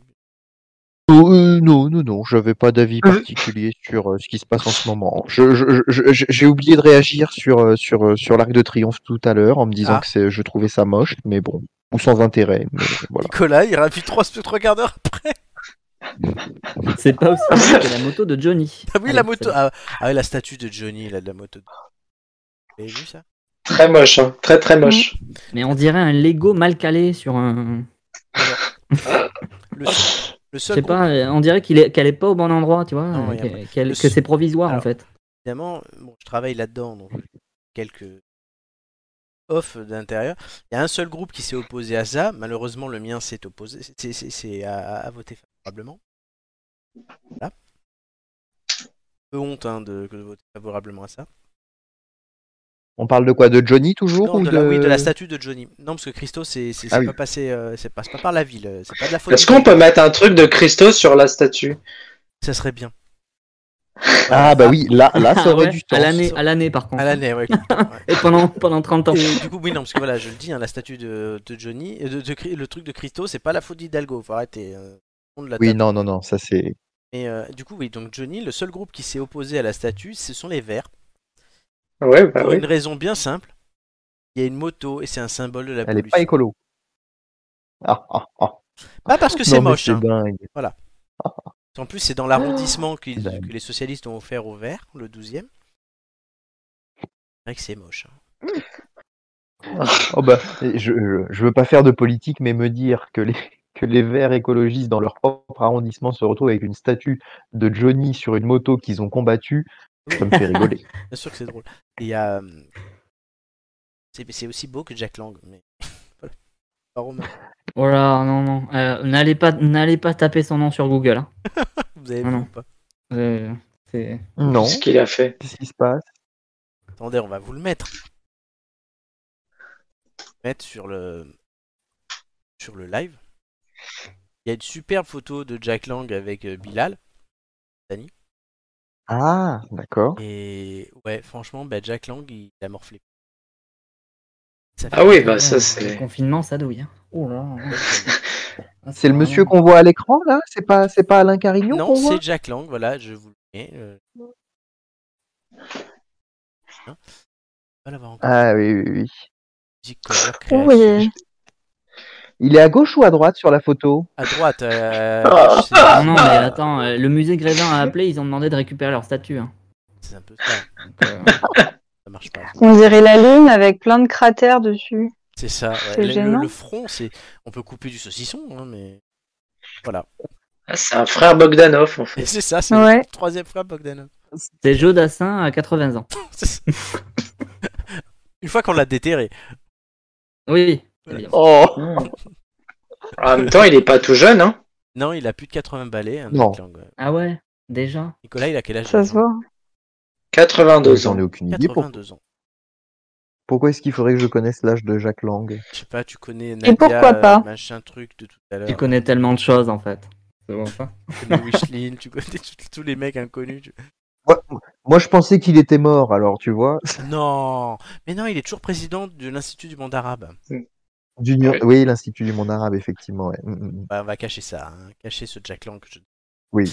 Oh, euh, non, non, non, j'avais pas d'avis particulier sur euh, ce qui se passe en ce moment. Je- je- je- je- J'ai oublié de réagir sur, euh, sur, euh, sur l'Arc de Triomphe tout à l'heure en me disant Ah. que c'est- je trouvais ça moche, mais bon, ou sans intérêt. Mais voilà. Nicolas, il ravit trois, trois quarts d'heure après. C'est pas aussi bien que la moto de Johnny. Ah oui, Allez, la moto. Ah, ah oui, la statue de Johnny, là, de la moto. Vous avez vu ça? Très moche, hein. Très, très moche. Mais on dirait un Lego mal calé sur un. Le, seul- le Je seul sais groupe, pas, on dirait qu'il est, qu'elle est pas au bon endroit, tu vois. Non, euh, que seul- c'est provisoire Alors, en fait. évidemment, bon, je travaille là-dedans, donc j'ai quelques off d'intérieur. Il y a un seul groupe qui s'est opposé à ça. Malheureusement, le mien s'est opposé, c'est- c'est c'est à, à voter favorablement. Voilà. Peu honte hein, de, de voter favorablement à ça. On parle de quoi De Johnny toujours Non, ou de la, oui, de la statue de Johnny. Non, parce que Christo, c'est Ah oui. pas passé, euh, c'est pas par la ville, euh, c'est pas de la faute. Est-ce qu'on peut mettre un truc de Christo sur la statue? Ça serait bien. Ah bah oui, là, là ça Ah aurait ouais, du à l'année, à l'année par contre. À l'année, ouais. Et pendant, pendant 30 ans. Et du coup, oui, non, parce que voilà, je le dis, hein, la statue de, de Johnny, euh, de, de Cri- le truc de Christo, c'est pas la faute d'Hidalgo, faut arrêter. euh, on la Oui, non, non, non, ça c'est. Et euh, du coup, oui, donc Johnny, le seul groupe qui s'est opposé à la statue, ce sont les Verts. Ouais, bah Pour oui. une raison bien simple. Il y a une moto et c'est un symbole de la Elle pollution. pas écolo. Ah, ah, ah. Pas parce que c'est moche. C'est hein. dingue. En plus, c'est dans l'arrondissement Bah, que les socialistes ont offert au vert, le 12e. C'est vrai que c'est moche. hein. Oh bah, je, je, je veux pas faire de politique, mais me dire que les, que les Verts écologistes dans leur propre arrondissement se retrouvent avec une statue de Johnny sur une moto qu'ils ont combattu, ça me fait rigoler. Bien sûr que c'est drôle. Et il y a. euh, C'est c'est aussi beau que Jack Lang. Mais... voilà. Pas Romain. Oh là, non, non. euh, n'allez pas, n'allez pas taper son nom sur Google. hein. Vous avez vu non. ou pas Euh, c'est... Non, Ce qu'il a fait. qu'est-ce qui se passe Attendez, on va vous le mettre. Mettre sur le sur le live. Il y a une superbe photo de Jack Lang avec euh, Bilal. Ah, d'accord. Et ouais, franchement, bah, Jack Lang, il a morflé. Ça Ah oui, bah ça Le c'est. confinement, ça douille. hein. Oh là. Ah, C'est le monsieur qu'on voit à l'écran là? C'est pas, c'est pas Alain Carignon Non, qu'on voit? c'est Jack Lang, voilà, je vous le mets. euh. Hein On va l'avoir encore. Ah oui, oui, oui. Cover Oui. Il est à gauche ou à droite sur la photo? À droite, euh, Ah. c'est- Non, non, mais attends, euh, le musée Grévin a appelé, ils ont demandé de récupérer leur statue. hein. c'est un peu ça. Donc, euh, Ça marche pas. On dirait la lune avec plein de cratères dessus. C'est ça. ouais. C'est Le, le- gênant. le front, c'est. On peut couper du saucisson, hein, mais. Voilà. Ah, c'est un frère Bogdanov en fait. c'est ça, c'est Ouais. le troisième frère Bogdanov. c'est Joe Dassin à 80 ans. Une fois qu'on l'a déterré. Oui. Oh Hmm. En même temps, il est pas tout jeune, hein. Non, il a plus de 80 balais. hein, Non. Jack Lang, ouais. Ah ouais, déjà. Nicolas, il a quel âge Ça se voit. 82 ans. J'en ai aucune idée. Pour- 82 ans. Pourquoi est-ce qu'il faudrait que je connaisse l'âge de Jacques Lang? Je sais pas, tu connais Nadia, Et pourquoi pas? euh, machin truc de tout à l'heure. Tu connais tellement de choses en fait. C'est bon ça? Tu connais Wishlin, tu connais tous- tous les mecs inconnus. tu- Moi, je pensais qu'il était mort, alors tu vois. Non, mais non, il est toujours président de l'Institut du monde arabe. Ouais. Oui, l'Institut du monde arabe, effectivement. ouais. Mm, mm, mm. Bah, on va cacher ça, hein. cacher ce Jack Lang. que je- Oui.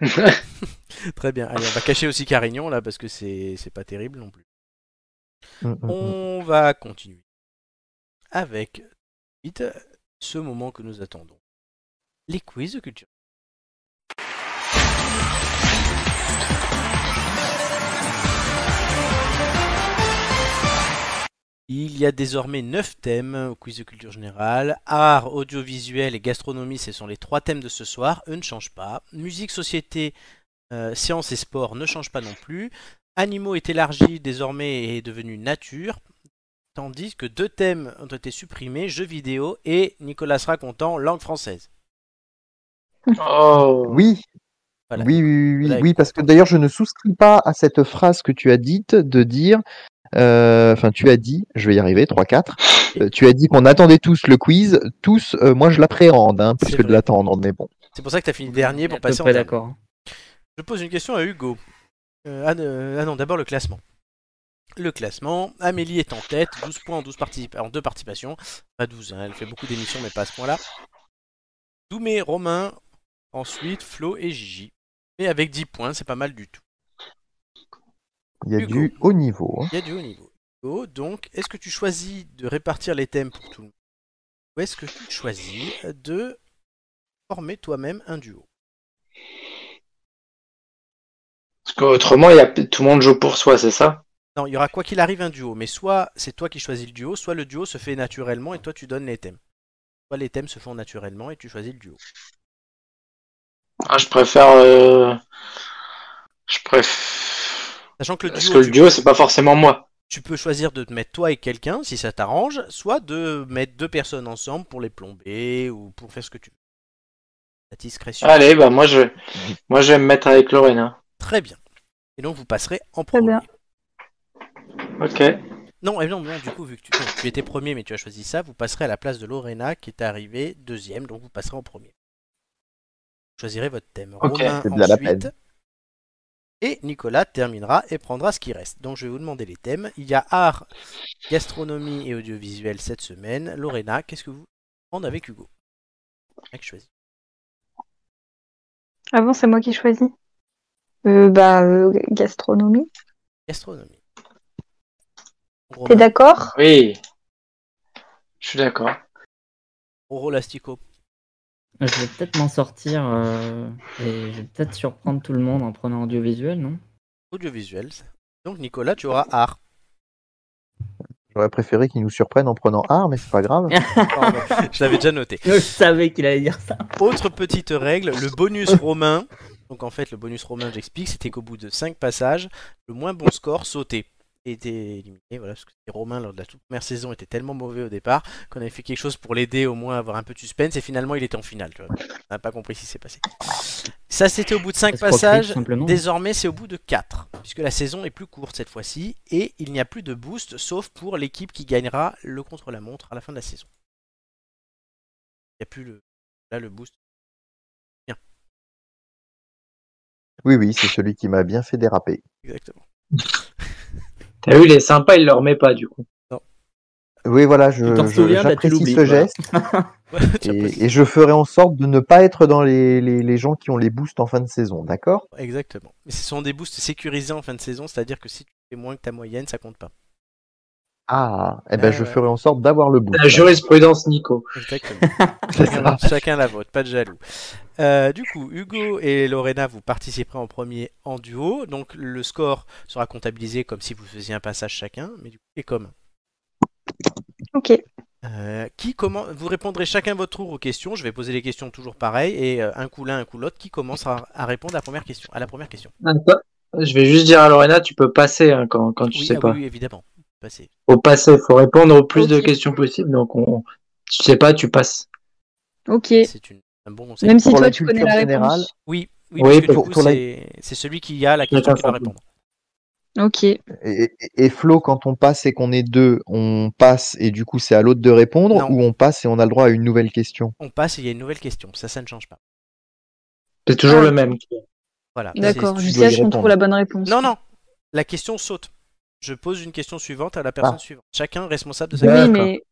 Très bien. Allez, on va cacher aussi Carignon là parce que c'est c'est pas terrible non plus. Mm, mm, mm. On va continuer avec vite ce moment que nous attendons. Les quiz de culture. Il y a désormais 9 thèmes au quiz de culture générale. Art, audiovisuel et gastronomie, ce sont les trois thèmes de ce soir. Eux ne changent pas. Musique, société, euh, sciences et sport ne changent pas non plus. Animaux est élargi désormais et est devenu nature. Tandis que deux thèmes ont été supprimés, jeux vidéo et Nicolas sera content, langue française. Oh. Oui. Voilà. Oui, oui, oui, oui, parce que d'ailleurs, je ne souscris pas à cette phrase que tu as dite de dire. Euh, Enfin, tu as dit, je vais y arriver, 3-4. euh, tu as dit qu'on attendait tous le quiz. Tous, euh, moi, je l'appréhende, hein, plus que de l'attendre, mais bon. C'est pour ça que tu as fini dernier pour À peu passer en d'accord. Je pose une question à Hugo. Euh, ah, euh, ah non, d'abord le classement. Le classement, Amélie est en tête, 12 points en, 12 participa- en deux participations. Pas 12, hein, elle fait beaucoup d'émissions, mais pas à ce point-là. Doumé, Romain, ensuite Flo et Gigi. Mais avec 10 points, c'est pas mal du tout. Il y a Hugo. du haut niveau. hein. Il y a du haut niveau. Hugo, donc, est-ce que tu choisis de répartir les thèmes pour tout le monde Ou est-ce que tu choisis de former toi-même un duo? Parce qu'autrement, il y a... tout le monde joue pour soi, c'est ça? Non, il y aura quoi qu'il arrive un duo, mais soit c'est toi qui choisis le duo, soit le duo se fait naturellement et toi tu donnes les thèmes. Soit les thèmes se font naturellement et tu choisis le duo. ah, Je préfère. euh, Je préfère. Sachant que le Parce duo, que le tu, duo, c'est pas forcément moi. tu peux choisir de te mettre toi et quelqu'un si ça t'arrange, soit de mettre deux personnes ensemble pour les plomber ou pour faire ce que tu veux. La discrétion. Allez, bah moi je, moi je vais me mettre avec Lorena. Très bien. Et donc vous passerez en Très premier. bien. Ok. Non, et non, non, du coup, vu que tu, étais premier mais tu as choisi ça, vous passerez à la place de Lorena qui est arrivée deuxième, donc vous passerez en premier. Vous choisirez votre thème. Romain ensuite. Et Nicolas terminera et prendra ce qui reste. Donc je vais vous demander les thèmes. Il y a art, gastronomie et audiovisuel cette semaine. Lorena, qu'est-ce que vous prendre avec Hugo? Choisi. Ah bon, c'est moi qui choisis. Euh, bah, euh, gastronomie. Gastronomie. T'es d'accord? Oui. Je suis d'accord. Roro Lastico. Je vais peut-être m'en sortir euh, et je vais peut-être surprendre tout le monde en prenant audiovisuel, non? Audiovisuel. Donc Nicolas, tu auras art. J'aurais préféré qu'il nous surprenne en prenant art, mais c'est pas grave. Pardon, je l'avais déjà noté. Je savais qu'il allait dire ça. Autre petite règle, le bonus romain. Donc en fait, le bonus romain, j'explique, c'était qu'au bout de 5 passages, le moins bon score sautait. Était éliminé, voilà, parce que les Romains, lors de la toute première saison, étaient tellement mauvais au départ qu'on avait fait quelque chose pour l'aider au moins à avoir un peu de suspense, et finalement il était en finale. Tu vois. On n'a pas compris ce qui s'est passé. Ça, c'était au bout de 5 Escroquerie, passages. Désormais, c'est au bout de 4, puisque la saison est plus courte cette fois-ci, et il n'y a plus de boost, sauf pour l'équipe qui gagnera le contre-la-montre à la fin de la saison. Il n'y a plus le... là le boost. Oui, oui, c'est celui qui m'a bien fait déraper. Exactement. T'as vu, il est sympa, il le remet pas du coup. Oui, voilà, je, je- j'apprécie ce geste et, et je ferai en sorte de ne pas être dans les, les, les gens qui ont les boosts en fin de saison, d'accord? Exactement. Mais ce sont des boosts sécurisés en fin de saison, c'est-à-dire que si tu fais moins que ta moyenne, ça compte pas. Ah, eh ben je ferai en sorte d'avoir le boost. La jurisprudence, Nico. Exactement. C'est chacun, la vôtre, pas de jaloux. Euh, du coup, Hugo et Lorena, vous participerez en premier en duo. Donc le score sera comptabilisé comme si vous faisiez un passage chacun, mais du coup, c'est commun. Ok. Euh, qui comment Vous répondrez chacun votre tour aux questions. Je vais poser les questions toujours pareil et euh, un coup l'un, un coup l'autre. Qui commence à, à répondre à la première question À la première question? Je vais juste dire à Lorena, tu peux passer hein, quand, quand tu oui, sais ah pas. oui, oui, Passez. Faut passer, faut répondre au plus de questions possible. Donc, on, tu sais pas, tu passes. Ok. C'est une- un bon conseil. Même si Pour toi tu connais la générale, réponse. Oui, oui, Oui, parce que du pour- coup, pour la- c'est celui qui a la question qui son répondre. Ok. Et, Flo, quand on passe et qu'on est deux, on passe et du coup c'est à l'autre de répondre Non. ou on passe et on a le droit à une nouvelle question? On passe et il y a une nouvelle question. Ça, ça ne change pas. C'est toujours Ah. le même. Voilà. D'accord. Y ce qu'on trouve la bonne réponse. Non, non. La question saute. Je pose une question suivante à la personne Ah. suivante. Chacun responsable de sa Oui, D'accord. mais.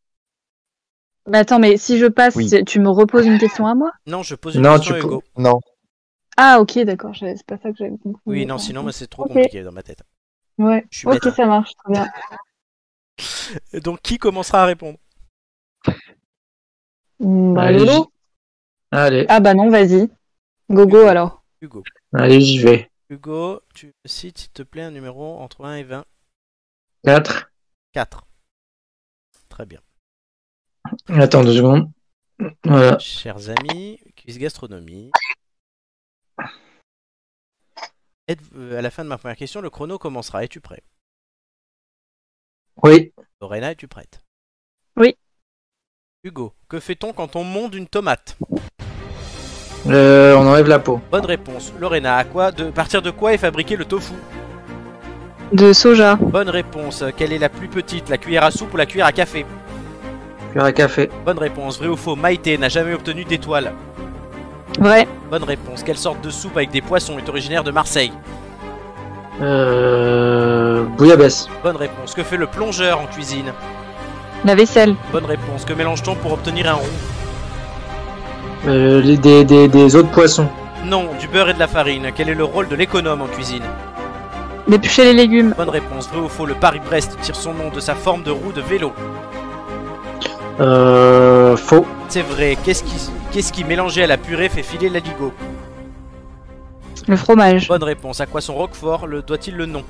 Mais attends, mais si je passe, Oui. tu me reposes une question à moi? Non, je pose une Non, question à peux- Hugo. Non. Ah, ok, d'accord. C'est pas ça que j'avais compris. Oui, non, sinon, moi, c'est trop compliqué dans ma tête. Ouais. Je suis Ok, bête. ça marche. Très bien. Donc, qui commencera à répondre? Mm, Bah, Allez, Lolo Allez, Ah, bah non, vas-y. Gogo alors. Hugo. allez, j'y vais. Hugo, tu me cites, s'il te plaît, un numéro entre 1 et 20. 4. 4. Très bien. Attends deux secondes. Voilà. Chers amis, quiz gastronomie. Êtes- euh, à la fin de ma première question, le chrono commencera. Es-tu prêt? Oui. Lorena, es-tu prête? Oui. Hugo, que fait-on quand on monte une tomate? Euh, on enlève la peau. Bonne réponse. Lorena, à quoi de partir de quoi est fabriqué le tofu? De soja. Bonne réponse. Quelle est la plus petite, la cuillère à soupe ou la cuillère à café? Cuillère à café. Bonne réponse. Vrai ou faux Maïté n'a jamais obtenu d'étoile. Vrai. Bonne réponse. Quelle sorte de soupe avec des poissons est originaire de Marseille? Euh, bouillabaisse. Bonne réponse. Que fait le plongeur en cuisine? La vaisselle. Bonne réponse. Que mélange-t-on pour obtenir un rond Euh, les- des, des, des autres poissons. Non, du beurre et de la farine. Quel est le rôle de l'économe en cuisine? D'éplucher les légumes. Bonne réponse. Vrai ou faux Le Paris-Brest tire son nom de sa forme de roue de vélo. Euh, faux. C'est vrai. Qu'est-ce qui, qu'est-ce qui mélangé à la purée fait filer l'aligot Le fromage. Bonne réponse. À quoi son roquefort le doit-il le nom?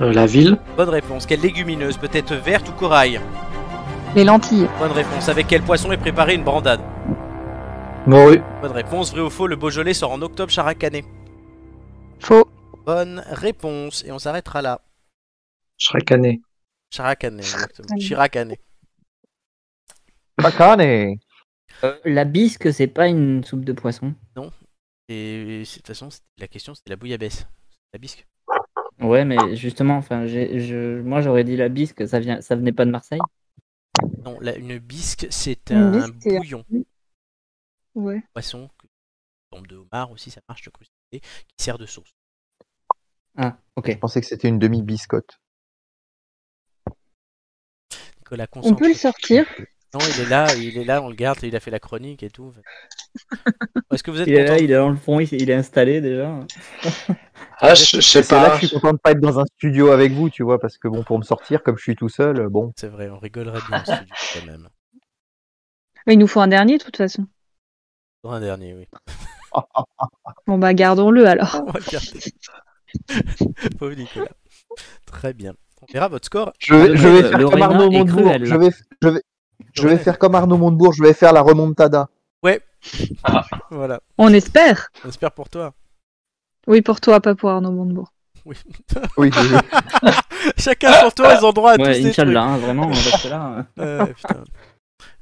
Euh, la ville. Bonne réponse. Quelle légumineuse peut être verte ou corail? Les lentilles. Bonne réponse. Avec quel poisson est préparée une brandade? Morue. Bonne réponse. Vrai ou faux Le Beaujolais sort en octobre characané Faux. Bonne réponse. Et on s'arrêtera là. Characané. Characané, exactement. Chiracané. Bacane Euh, la bisque, c'est pas une soupe de poisson. Et c'est- de toute façon, la question c'était la bouillabaisse. La bisque. Ouais, mais justement, enfin, je, moi j'aurais dit la bisque, ça vient, ça venait pas de Marseille. Non, la- une bisque, c'est un bisque, bouillon. Ouais. Poisson, que- forme de homard aussi, ça marche de crustacé, qui sert de sauce. Ah, ok. Je pensais que c'était une demi-biscotte. Nicolas, On peut le sortir. Non, il est là, il est là, on le garde, il a fait la chronique et tout. Est-ce que vous êtes Il est là, il est dans le fond, il, est installé déjà. Ah, je, je sais C'est là pas. que je suis content de pas être dans un studio avec vous, tu vois, parce que bon, pour me sortir, comme je suis tout seul, bon. C'est vrai, on rigolerait bien en studio quand même. Mais il nous faut un dernier de toute façon. Un dernier, oui. Bon bah gardons-le alors. On va le garder. Pauvre Nicolas. Très bien. On verra votre score. Je vais, je vais Le- faire comme Arnaud Montebourg. Je vais, je vais, je vais Lorena. faire comme Arnaud Montebourg. Je vais faire la remontada. Voilà. On espère. J'espère pour toi. Oui, pour toi, pas pour Arnaud Montebourg. Oui. Oui, Chacun son tour, ils ont droit à tous Ouais, ces trucs. Inch'Allah, hein, vraiment, là. euh, Euh.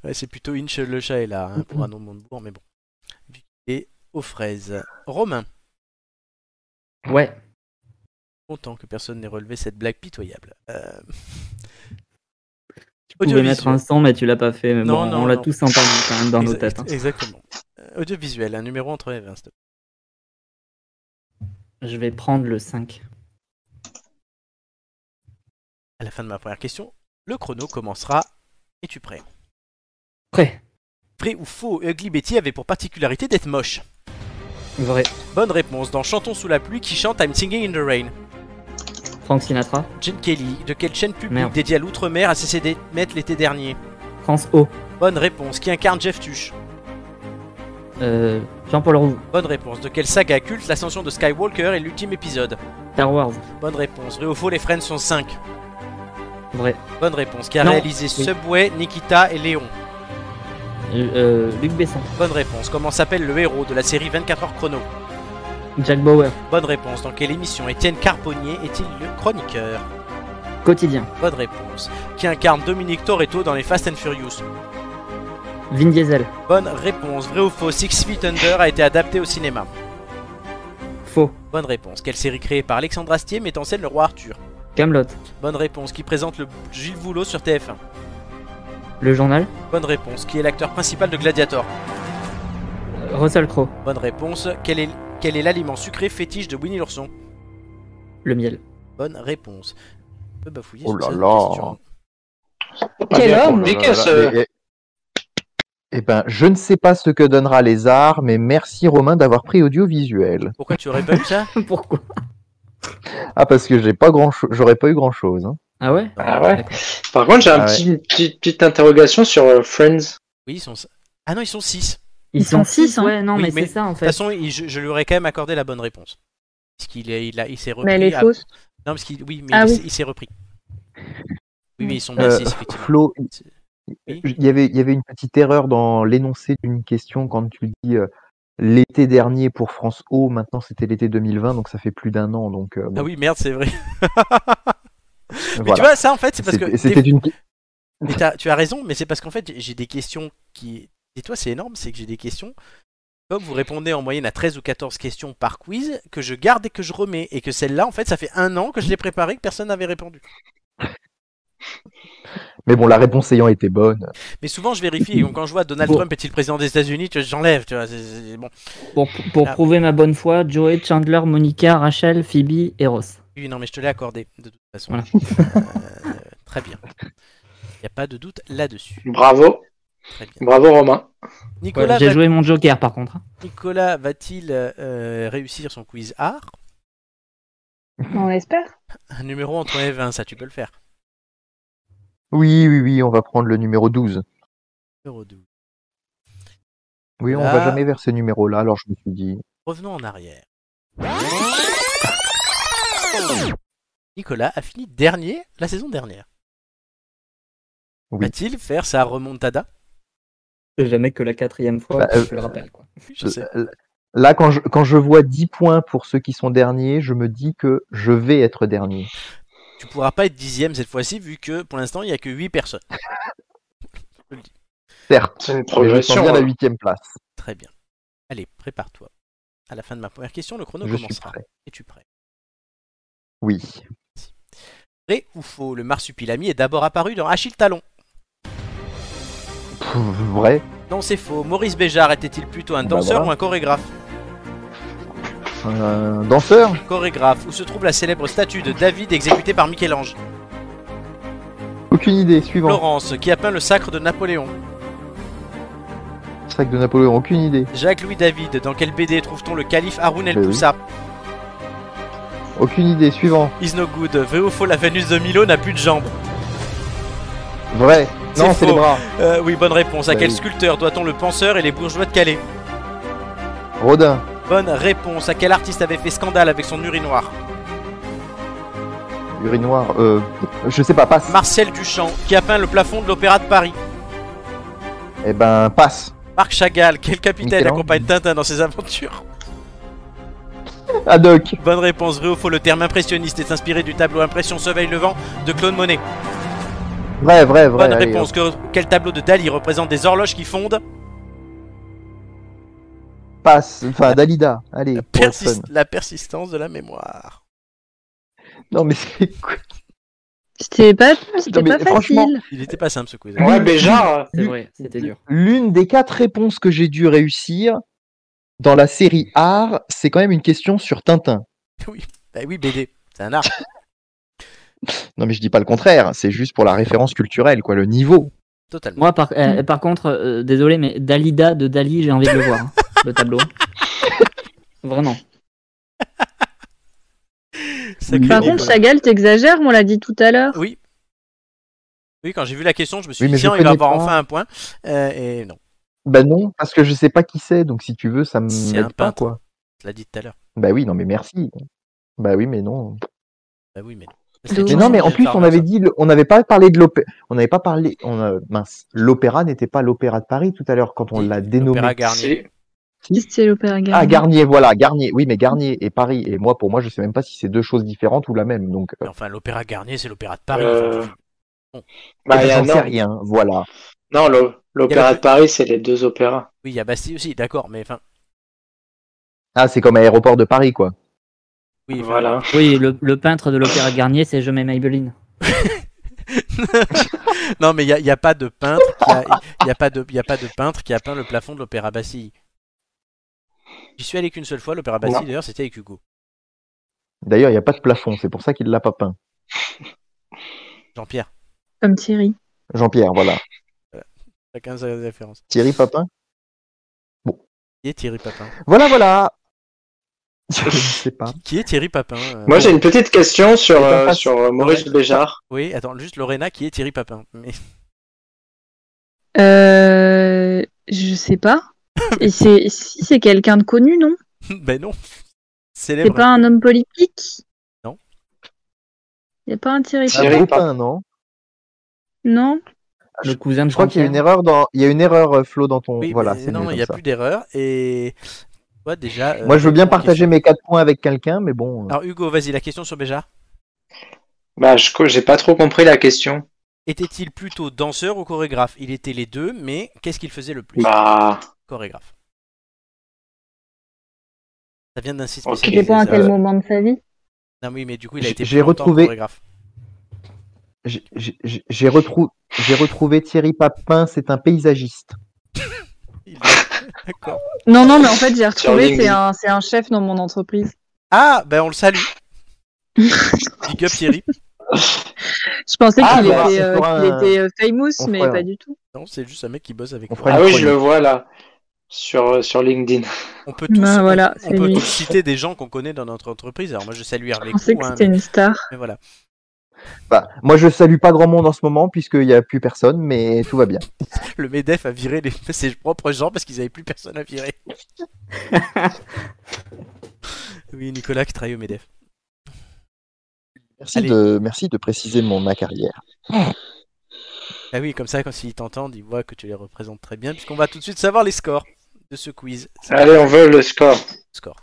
Ouais, c'est plutôt Inch le chat est là hein, pour un nom de Montebourg, mais bon. Vu qu'il est aux fraises. Romain, Ouais. Content que personne n'ait relevé cette blague pitoyable. Euh, Tu pouvais mettre un son, mais tu l'as pas fait. Mais Non, bon, non, on l'a tous entendu quand même dans nos têtes. hein. Exactement. Euh, audiovisuel, un numéro entre les 20. s'il te plaît. Je vais prendre le 5. À la fin de ma première question, le chrono commencera. Es-tu prêt? Prêt. Vrai ou faux, Ugly Betty avait pour particularité d'être moche? Vrai. Bonne réponse. Dans Chantons sous la pluie, qui chante I'm Singing in the Rain Frank Sinatra. Jen Kelly, de quelle chaîne publique Merde. dédiée à l'outre-mer a cessé d'émettre l'été dernier France O. Bonne réponse. Qui incarne Jeff Tuch Euh, Jean-Paul Roux. Bonne réponse. De quelle saga culte l'ascension de Skywalker est l'ultime épisode Star Wars. Bonne réponse. Vrai ou faux, les Friends sont 5 Vrai. Bonne réponse. Qui a Non. réalisé Oui. Subway, Nikita et Léon Euh, euh, Luc Besson. Bonne réponse. Comment s'appelle le héros de la série 24 heures chrono Jack Bauer. Bonne réponse. Dans quelle émission Étienne Carponnier est-il le chroniqueur? Quotidien. Bonne réponse. Qui incarne Dominique Toretto dans les Fast and Furious? Vin Diesel. Bonne réponse. Vrai ou faux Six Feet Under a été adapté au cinéma? Faux. Bonne réponse. Quelle série créée par Alexandre Astier met en scène le roi Arthur? Camelot. Bonne réponse. Qui présente le Gilles Voulot sur TF1 Le journal. Bonne réponse. Qui est l'acteur principal de Gladiator? Russell Crowe. Bonne réponse. Quel est quel est l'aliment sucré fétiche de Winnie l'ourson? Le miel. Bonne réponse. Un peu bafouillé Oh là là. Quel bien homme Eh, eh ben, je ne sais pas ce que donnera les arts, mais merci Romain d'avoir pris audiovisuel. Pourquoi tu aurais pas eu ça? Pourquoi? Ah, parce que j'ai pas grand, j'aurais pas eu grand chose. Ah ouais? Ah ouais. Par contre, j'ai un Ah ouais. petit, petite, petite interrogation sur euh, Friends. Oui, ils sont. Ah non, ils sont 6. Ils, sont six, hein. Ouais, non, Oui, mais, mais c'est ça en De fait. toute façon, il- je, je lui aurais quand même accordé la bonne réponse. Parce qu'il est- il a- il s'est repris. Mais elle est à- fausse. Non, parce qu'il. Oui, mais Ah il, oui. s'est- il s'est repris. Oui, mais ils sont bien Euh, 6, effectivement. Flo, Oui. il y avait, il y avait une petite erreur dans l'énoncé d'une question quand tu dis euh, l'été dernier pour France O, maintenant c'était l'été 2020, donc ça fait plus d'un an. Donc euh, bon, Ah oui, merde, c'est vrai. Mais voilà. tu vois, ça en fait, c'est parce que. C'était une. Mais t'as- tu as raison, mais c'est parce qu'en fait, j'ai des questions qui. Et toi, c'est énorme, c'est que j'ai des questions. Comme vous répondez en moyenne à 13 ou 14 questions par quiz, que je garde et que je remets. Et que celle-là, en fait, ça fait un an que je l'ai préparée, que personne n'avait répondu. Mais bon, la réponse ayant été bonne. Mais souvent, je vérifie. et quand je vois Donald Bon. Trump est-il président des États-Unis, tu vois, j'enlève. Tu vois, c'est- c'est- bon. Pour, pour Ah. prouver ma bonne foi, Joey, Chandler, Monica, Rachel, Phoebe et Ross. Oui, non, mais je te l'ai accordé, de toute façon. Voilà. Euh, très bien. Il n'y a pas de doute là-dessus. Bravo. Très bien. Bravo, Romain. Nicolas, Ouais, J'ai va- joué mon Joker par contre. hein. Nicolas va-t-il euh, réussir son quiz art? On espère. Un numéro entre 1 et 20, ça tu peux le faire. Oui, oui, oui, on va prendre le numéro 12. Numéro 12. Oui, on Là. va jamais vers ce numéro-là, alors je me suis dit. Revenons en arrière. Nicolas a fini dernier la saison dernière. Oui. Va-t-il faire sa remontada? C'est jamais que la quatrième fois, Bah, euh, je le rappelle. Quoi. Je sais. Là, quand je, quand je vois 10 points pour ceux qui sont derniers, je me dis que je vais être dernier. Tu pourras pas être dixième cette fois-ci vu que pour l'instant il n'y a que 8 personnes. Certes, C'est une mais je sens progression. bien la hein. huitième place. Très bien. Allez, prépare-toi. À la fin de ma première question, le chrono Je suis commencera. Es-tu prêt? Oui. Vrai ou faux, le marsupilami est d'abord apparu dans Achille Talon Pff, vrai. Non, c'est faux. Maurice Béjart était-il plutôt un Bah danseur ou un chorégraphe Un danseur? Chorégraphe. Où se trouve la célèbre statue de David exécutée par Michel-Ange Aucune idée. Suivant. Florence, qui a peint le sacre de Napoléon Sac de Napoléon. Aucune idée. Jacques-Louis David, dans quelle BD trouve-t-on le calife Haroun El oui. Poussa? Aucune idée. Suivant. Is no good. Vrai ou faux, la Vénus de Milo n'a plus de jambes Vrai. Non, c'est les bras. Euh, Oui, bonne réponse. À Bah quel oui. sculpteur doit-on le penseur et les bourgeois de Calais? Rodin. Bonne réponse. À quel artiste avait fait scandale avec son urinoir? Urinoir. Euh, je sais pas, passe. Marcel Duchamp, qui a peint le plafond de l'Opéra de Paris. Eh ben, passe. Marc Chagall, quel capitaine accompagne Tintin dans ses aventures? Haddock. Bonne réponse. Vrai ou faux, le terme impressionniste est inspiré du tableau Impression Soleil Levant de Claude Monet. Vrai, vrai, vrai. Bonne allez, réponse. Que- quel tableau de Dali représente des horloges qui fondent Passe. Enfin, Dalida. Allez, la, persistance de la mémoire Non, mais c'est quoi C'était pas, c'était Non, mais pas franchement, facile. Il était pas simple ce quiz. Ouais, Béjar. C'est vrai, c'était dur. L'une des quatre réponses que j'ai dû réussir dans la série art, c'est quand même une question sur Tintin. Bah oui, BD, c'est un art. Non, mais je dis pas le contraire. C'est juste pour la référence culturelle, quoi, le niveau. Totalement. Moi, par, euh, par contre, euh, désolé, mais Dalida de Dali, j'ai envie de le voir, hein, le tableau. Vraiment. Par contre, Chagall, t'exagères, on l'a dit tout à l'heure. Oui. Oui, quand j'ai vu la question, je me suis Oui, dit, tiens, il va avoir pas. enfin un point. Euh, et non, Bah non, parce que je sais pas qui c'est. Donc si tu veux, ça C'est me un m'aide pas, peintre. quoi. je l'ai dit tout à l'heure. Bah oui, non, mais merci. Bah oui, mais non. Bah oui, mais non. Mais non, mais en plus, on avait dit, le- on n'avait pas parlé de l'opéra. On n'avait pas parlé. On a, mince, l'opéra n'était pas l'opéra de Paris tout à l'heure quand on l'a dénommé. Opéra Garnier. C'était l'opéra Garnier. Ah, Garnier, voilà, Garnier. Oui, mais Garnier et Paris. Et moi, pour moi, je sais même pas si c'est deux choses différentes ou la même. Donc, euh, Mais Enfin, l'Opéra Garnier, c'est l'Opéra de Paris. Euh, Enfin, Bah, j'en sais non, rien. Voilà. non l'opéra de Paris, c'est les deux opéras. oui, il y a Bastille aussi, d'accord, mais enfin, Ah, c'est comme aéroport de Paris, quoi. Oui, Voilà. Oui, le, le peintre de l'Opéra Garnier, c'est Je mets Maybelline. non, mais il n'y a, y a pas de peintre qui a, il y a pas de, il y a pas de peintre qui a peint le plafond de l'Opéra Bastille. J'y suis allé qu'une seule fois, l'Opéra Bastille, d'ailleurs, c'était avec Hugo. D'ailleurs, il n'y a pas de plafond. C'est pour ça qu'il l'a pas peint. Jean-Pierre, Comme Thierry. Jean-Pierre, voilà. chacun sa référence. Thierry Papin? Qui est Thierry Papin Voilà, voilà. Je ne sais pas. Qui est Thierry Papin euh, Moi, j'ai une petite question sur, euh, sur euh, Maurice. Béjart. Oui, attends, juste Lorena, qui est Thierry Papin Mais Euh, je sais pas. Et c'est, si c'est quelqu'un de connu, non? ben non. C'est pas un homme politique? Non. Y a pas un Thierry Thierry Papin? Papin, non Non? Le cousin de Je crois qu'il y a une erreur dans. Il y a une erreur, Flo, dans ton. Oui, voilà, non, il n'y a ça. plus d'erreur. Et toi, déjà. euh, Moi, je veux bien partager question. mes 4 points avec quelqu'un, mais bon. euh, Alors, Hugo, vas-y, la question sur Béjar. Bah, je j'ai pas trop compris la question. Était-il plutôt danseur ou chorégraphe? Il était les deux, mais qu'est-ce qu'il faisait le plus? Bah, Chorégraphe. Ça vient d'un site. Je spécialisé. sais pas à quel moment de sa vie? Non, oui, mais du coup, il a J'ai- été j'ai retrouvé- chorégraphe. retrou- j'ai retrouvé Thierry Papin, c'est un paysagiste. D'accord. Non, non, mais en fait, j'ai retrouvé, c'est un, c'est un chef dans mon entreprise. Ah, ben on le salue. Big up Thierry. Je pensais Ah, qu'il bah, était, euh, fera qu'il un- était euh, famous, on mais fera pas du tout. Non, c'est juste un mec qui bosse avec On fera ah une oui, je le vois là. Sur, sur LinkedIn. On peut tous, Bah, on- voilà, on, c'est peut lui. tous citer des gens qu'on connaît dans notre entreprise. Alors moi, je salue Hervé Je pensais Cou, que hein, c'était mais, une star. mais voilà. Bah, moi, je salue pas grand monde en ce moment, puisqu'il n'y a plus personne, mais tout va bien. Le Medef a viré les... ses propres gens parce qu'ils n'avaient plus personne à virer. oui, Nicolas qui travaille au Medef. Merci, Allez. de, merci de préciser mon, ma carrière. Ah oui, comme ça, quand ils t'entendent, ils voient que tu les représentes très bien, puisqu'on va tout de suite savoir les scores de ce quiz. Allez, on veut le score. le score.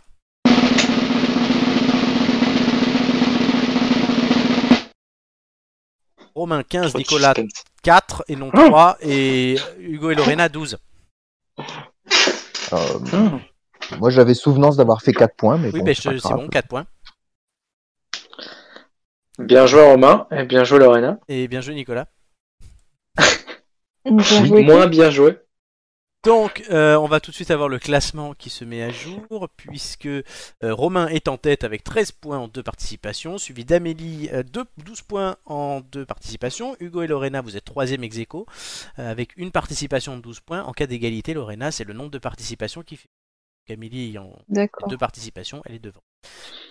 Romain 15, Trop de Nicolas suspense. 4 et non Oh. 3, et Hugo et Lorena 12. Euh, moi, j'avais souvenance d'avoir fait 4 points, mais Oui, bon, ben, c'est bon, 4 points. Bien joué Romain et bien joué Lorena. Et bien joué, Nicolas. Bien joué. Moins bien joué. Donc, euh, on va tout de suite avoir le classement qui se met à jour, puisque euh, Romain est en tête avec 13 points en deux participations, suivi d'Amélie, euh, deux- 12 points en deux participations. Hugo et Lorena, vous êtes troisième ex aequo, euh, avec une participation de 12 points. En cas d'égalité, Lorena, c'est le nombre de participations qui fait. Donc, Amélie ayant deux participations, elle est devant.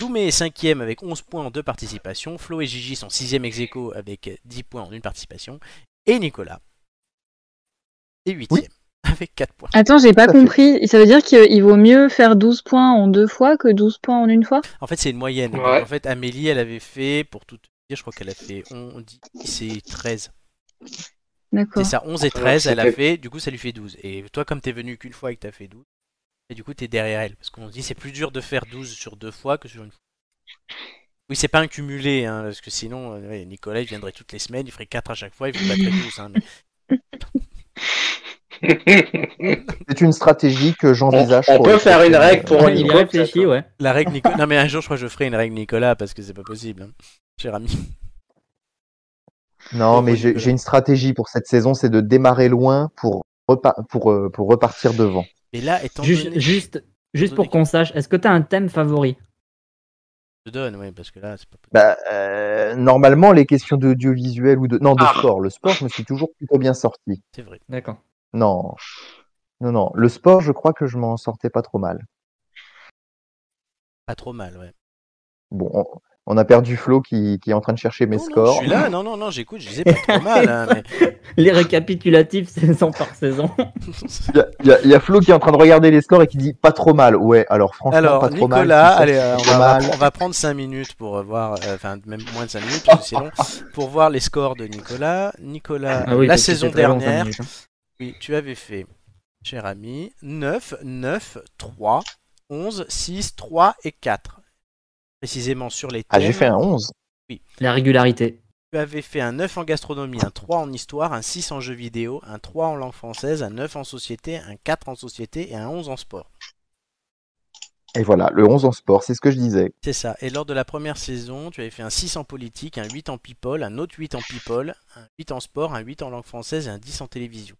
Doumé est cinquième avec 11 points en deux participations. Flo et Gigi sont sixième ex aequo avec 10 points en une participation. Et Nicolas est huitième avec 4 points. Attends, j'ai pas compris. Ça veut dire qu'il vaut mieux faire 12 points en deux fois que 12 points en une fois? En fait, c'est une moyenne. Ouais. En fait, Amélie, elle avait fait, pour tout te dire, je crois qu'elle a fait 11, 10 et 13. D'accord. C'est ça, 11 et Alors, 13, elle a fait, du coup, ça lui fait 12. Et toi, comme t'es venu qu'une fois et que t'as fait 12, et du coup, t'es derrière elle. Parce qu'on se dit, c'est plus dur de faire 12 sur deux fois que sur une fois. Oui, c'est pas un cumulé, hein, parce que sinon, euh, Nicolas, il viendrait toutes les semaines, il ferait 4 à chaque fois, il vous battrait tous. Hein, mais- C'est une stratégie que j'envisage. On- peut faire une règle pour il y Nico, réfléchit, peut-être. ouais. La règle Nicolas. Non, mais un jour, je crois que je ferai une règle Nicolas, parce que c'est pas possible, hein, cher ami. Non, mais Nicolas. j'ai une stratégie pour cette saison, c'est de démarrer loin pour, repa- pour, euh, pour repartir devant. Mais là, étant Juste, donné. juste, juste pour qu'on sache, est-ce que tu as un thème favori? Je te donne, ouais, parce que là, c'est pas possible. Bah, euh, normalement, les questions d'audiovisuel ou de non de Ah. sport, le sport, je me suis toujours plutôt bien sorti. C'est vrai. D'accord. Non, non, non, le sport, je crois que je m'en sortais pas trop mal. Pas trop mal, ouais. Bon, on, on a perdu Flo qui, qui est en train de chercher mes Non, non, scores. je suis là, non, non, non, j'écoute, je disais pas trop mal, hein, mais. Les récapitulatifs saison par saison. Il y, a- y y Flo qui est en train de regarder les scores et qui dit pas trop mal. Ouais, alors franchement, Alors, pas trop mal. Nicolas, allez, euh, on va, mal. on va prendre 5 minutes pour euh, voir, euh, enfin, même moins de 5 minutes, parce que c'est long, pour voir les scores de Nicolas. Nicolas, Ah oui, la saison dernière, minutes, hein. Oui, tu avais fait, cher ami, 9, 9, 3, 11, 6, 3 et 4. Précisément sur les thèmes. Ah, j'ai fait un 11. La régularité. Tu avais fait un 9 en gastronomie, un 3 en histoire, un 6 en jeux vidéo, un 3 en langue française, un 9 en société, un 4 en société et un 11 en sport. Et voilà, le 11 en sport, c'est ce que je disais. C'est ça. Et lors de la première saison, tu avais fait un 6 en politique, un 8 en people, un autre 8 en people, un 8 en sport, un 8 en langue française et un 10 en télévision.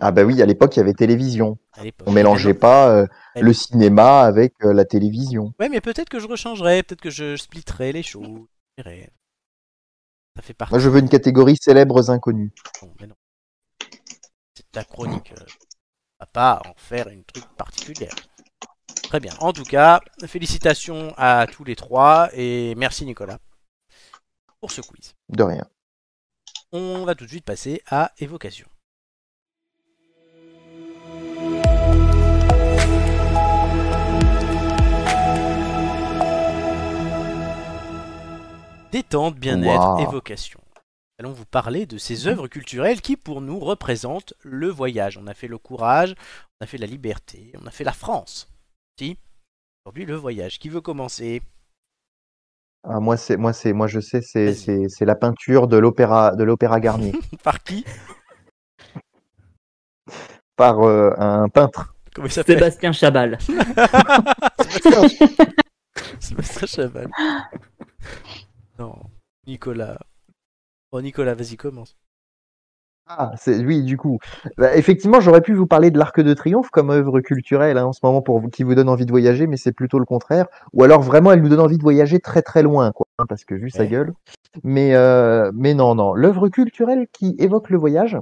Ah bah oui, à l'époque, il y avait télévision. On mélangeait pas euh, le cinéma avec euh, la télévision. Ouais, mais peut-être que je rechangerais, peut-être que je splitterais les choses. Je verrai. Ça fait partie. Moi, je veux une catégorie célèbres inconnus. Non, mais non. C'est ta chronique. euh, On va pas en faire une truc particulière. Très bien. En tout cas, félicitations à tous les trois et merci Nicolas pour ce quiz. De rien. On va tout de suite passer à évocation. Détente, bien-être, Wow. évocation. Allons vous parler de ces œuvres culturelles qui, pour nous, représentent le voyage. On a fait le courage, on a fait la liberté, on a fait la France. Si? Aujourd'hui, le voyage. Qui veut commencer? Ah, moi, c'est, moi, c'est, moi, je sais, c'est, Vas-y. c'est, c'est la peinture de l'opéra, de l'opéra Garnier Par qui? Par euh, un peintre. Comment il s'appelle? Sébastien Chabal. Sébastien Chaval. Non, Nicolas. Oh, Nicolas, vas-y, commence. Ah, c'est oui, du coup. Bah, effectivement, j'aurais pu vous parler de l'Arc de Triomphe comme œuvre culturelle hein, en ce moment pour vous, qui vous donne envie de voyager, mais c'est plutôt le contraire. Ou alors vraiment, elle nous donne envie de voyager très très loin, quoi, hein, parce que vu sa Ouais. gueule. Mais euh, mais non, non. L'œuvre culturelle qui évoque le voyage,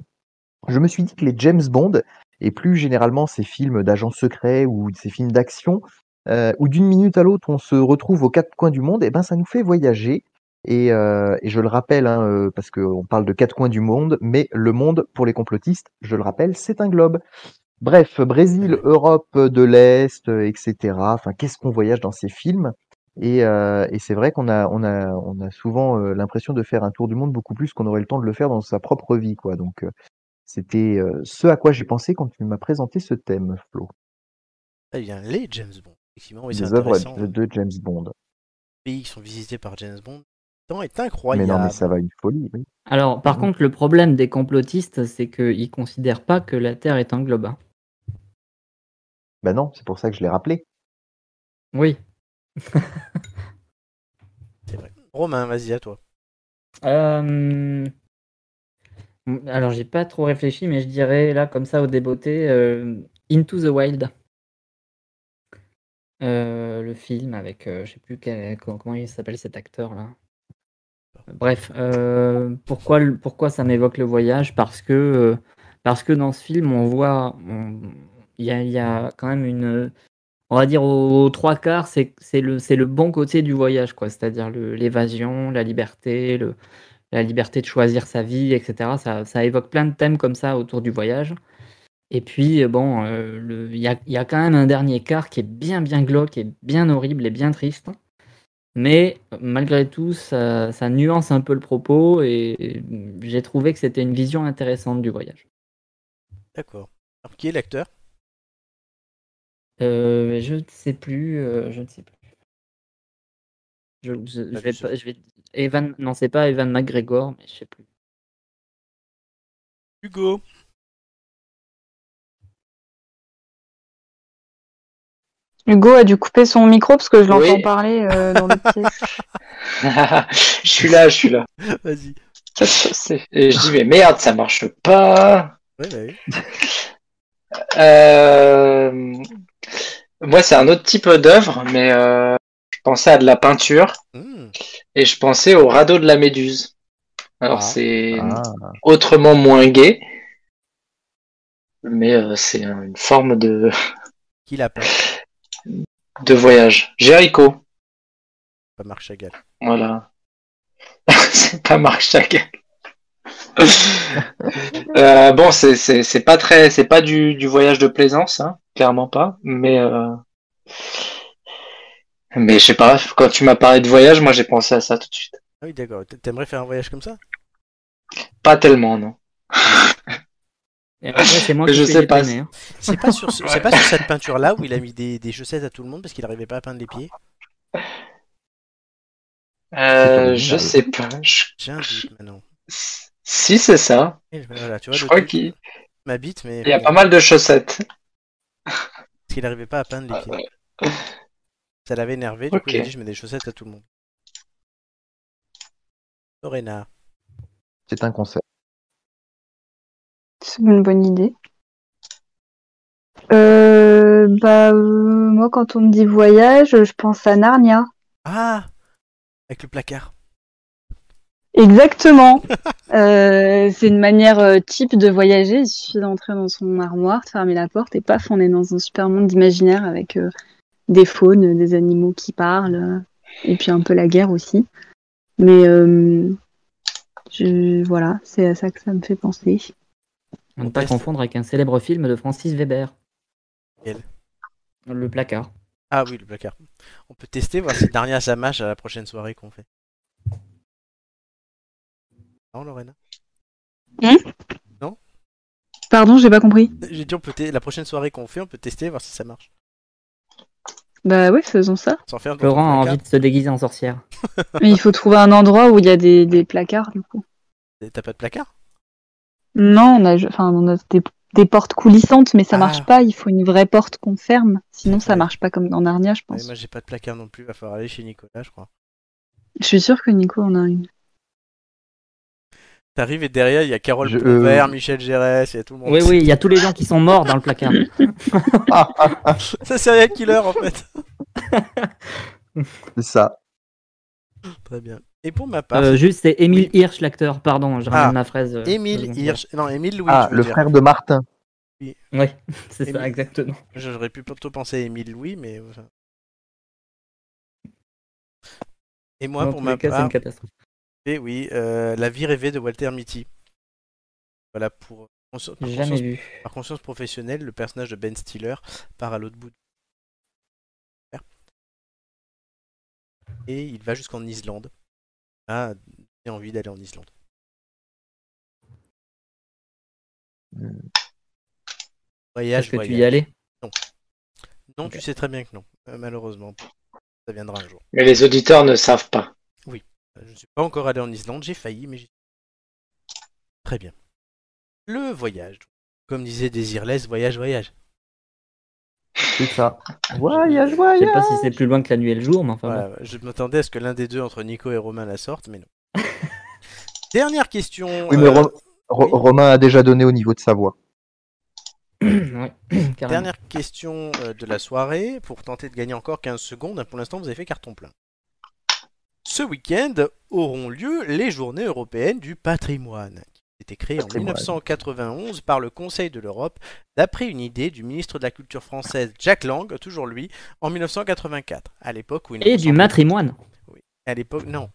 je me suis dit que les James Bond et plus généralement ces films d'agents secrets ou ces films d'action, euh, où d'une minute à l'autre on se retrouve aux quatre coins du monde, et ben ça nous fait voyager. Et, euh, et je le rappelle, hein, euh, parce qu'on parle de quatre coins du monde, mais le monde, pour les complotistes, je le rappelle, c'est un globe. Bref, Brésil, Europe de l'Est, etc. Enfin, qu'est-ce qu'on voyage dans ces films? Et, euh, et c'est vrai qu'on a, on a, on a souvent euh, l'impression de faire un tour du monde beaucoup plus qu'on aurait le temps de le faire dans sa propre vie, quoi. Donc, euh, c'était ce à quoi j'ai pensé quand tu m'as présenté ce thème, Flo. Très bien, les James Bond. Effectivement, oui, c'est œuvres de James Bond. Les pays qui sont visités par James Bond. Temps est Mais incroyable. non, mais ça va une folie. Oui. Alors, par Mhm. contre, le problème des complotistes, c'est qu'ils considèrent pas que la Terre est un globe. hein. Ben non, c'est pour ça que je l'ai rappelé. Oui. C'est vrai. Romain, vas-y, à toi. Euh, Alors, j'ai pas trop réfléchi, mais je dirais là, comme ça, au débeauté, euh, Into the Wild. Euh, le film avec, euh, je sais plus quel- comment, comment il s'appelle cet acteur là. Bref, euh, pourquoi, ça m'évoque le voyage? Parce que, euh, dans ce film, on voit, il y a, quand même une, on va dire aux trois quarts, c'est le, bon côté du voyage. C'est-à-dire l'évasion, la liberté, la liberté de choisir sa vie, etc. Ça, évoque plein de thèmes comme ça autour du voyage. Et puis, bon, euh, il y, a, quand même un dernier quart qui est bien, bien glauque bien horrible et bien triste. Mais euh, malgré tout, ça, ça nuance un peu le propos et j'ai trouvé que c'était une vision intéressante du voyage. D'accord. Alors, qui est l'acteur? Euh, je ne sais plus, euh, je ne sais plus. Je, je- je Pas vais je vais, Evan, non, c'est pas Evan McGregor, mais je sais plus. Hugo. Hugo a dû couper son micro parce que je l'entends Oui. parler euh, dans le pièce. je suis là, je suis là. Vas-y. Et je dis, mais merde, ça marche pas. Ouais, bah oui. Euh, Moi, c'est un autre type d'œuvre, mais euh, je pensais à de la peinture Hmm. et je pensais au radeau de la Méduse. Alors, Ah. c'est Ah. autrement moins gai, mais euh, c'est une forme de, Qui l'a peint? De voyage. Jéricho, Pas Marc Chagall. voilà. c'est pas Marc Chagall. Euh, bon, c'est c'est c'est pas très, c'est pas du du voyage de plaisance, hein, clairement pas. Mais euh, mais je sais pas. Quand tu m'as parlé de voyage, moi j'ai pensé à ça tout de suite. Ah oui, d'accord. T'aimerais faire un voyage comme ça? Pas tellement, non. Et après, c'est moi Je qui sais pas. hein. C'est pas sur, ce- c'est pas sur cette peinture-là où il a mis des, des chaussettes à tout le monde parce qu'il arrivait pas à peindre les pieds? Euh, je sais pas. Je- maintenant. Si c'est ça. Voilà, tu vois, Je crois qu'il m'habite, mais il y a pas mal de chaussettes. parce qu'il arrivait pas à peindre les pieds. Ça l'avait énervé, du coup il a dit je mets des chaussettes à tout le monde. Lorena. C'est un concept. Une bonne idée. Euh, bah, euh, moi, quand on me dit voyage, je pense à Narnia. Ah Avec le placard. Exactement. Euh, c'est une manière type de voyager. Il suffit d'entrer dans son armoire, de fermer la porte et paf, on est dans un super monde imaginaire avec des faunes, des animaux qui parlent et puis un peu la guerre aussi. Mais je, voilà, c'est à ça que ça me fait penser. À ne pas confondre avec un célèbre film de Francis Weber. Quel? Le placard. Ah oui, le placard. On peut tester, voir si Narnia ça marche à la prochaine soirée qu'on fait. Non, Lorena? Pardon, j'ai pas compris. J'ai dit, on peut la prochaine soirée qu'on fait, on peut tester, voir si ça marche. Bah ouais, faisons ça. Sans faire dans Laurent a envie de se déguiser en sorcière. Mais il faut trouver un endroit où il y a des, des placards, du coup. T'as pas de placard? Non, on a, enfin, on a des, des portes coulissantes, mais ça Ah. marche pas. Il faut une vraie porte qu'on ferme. Sinon, ça marche pas comme dans Narnia, je Ouais, pense. Moi j'ai pas de placard non plus, va falloir aller chez Nicolas, je crois. Je suis sûre que Nico en a une. T'arrives et derrière il y a Carole Je- Ponvert, Michel Gérès, il y a tout le monde. Oui, oui, il y a tous les gens qui sont morts dans le placard. Ça c'est rien killer en fait. C'est ça. Très bien. Et pour ma part, Euh, juste, c'est Émile Oui. Hirsch, l'acteur, pardon, je ramène Ah, ma fraise. euh, Émile. Hirsch. Non, Émile Louis, ah, je veux le dire. frère de Martin. Oui, c'est ça, exactement. J'aurais pu plutôt penser à Émile Louis, mais. Et moi, Dans pour ma cas, c'est part, une catastrophe. eh oui, euh, La vie rêvée de Walter Mitty. Voilà, pour. par conscience- vu. Par conscience professionnelle, le personnage de Ben Stiller part à l'autre bout. de- Et il va jusqu'en Islande. Ah, j'ai envie d'aller en Islande. Voyage, Est-ce que tu voyage. y allais? Non, tu sais très bien que non. Euh, malheureusement, ça viendra un jour. Mais les auditeurs ne savent pas. Euh, Je ne suis pas encore allé en Islande, j'ai failli, mais j'y Très bien. Le voyage. Comme disait Désirless, voyage, voyage. C'est ça. Voyage, Je voyage. sais pas si c'est plus loin que la nuit et le jour, mais enfin bon. Je m'attendais à ce que l'un des deux entre Nico et Romain la sorte, mais non. Dernière question. Oui, mais euh, Ro- Ro- oui. Romain a déjà donné au niveau de sa voix. Ouais. Dernière question euh, de la soirée pour tenter de gagner encore 15 secondes. Pour l'instant, vous avez fait carton plein. Ce week-end auront lieu les journées européennes du patrimoine, été créées en Patrimoine. 1991 par le Conseil de l'Europe, d'après une idée du ministre de la Culture française Jacques Lang, toujours lui, en 1984, à l'époque où il Et du matrimoine. À l'époque, non.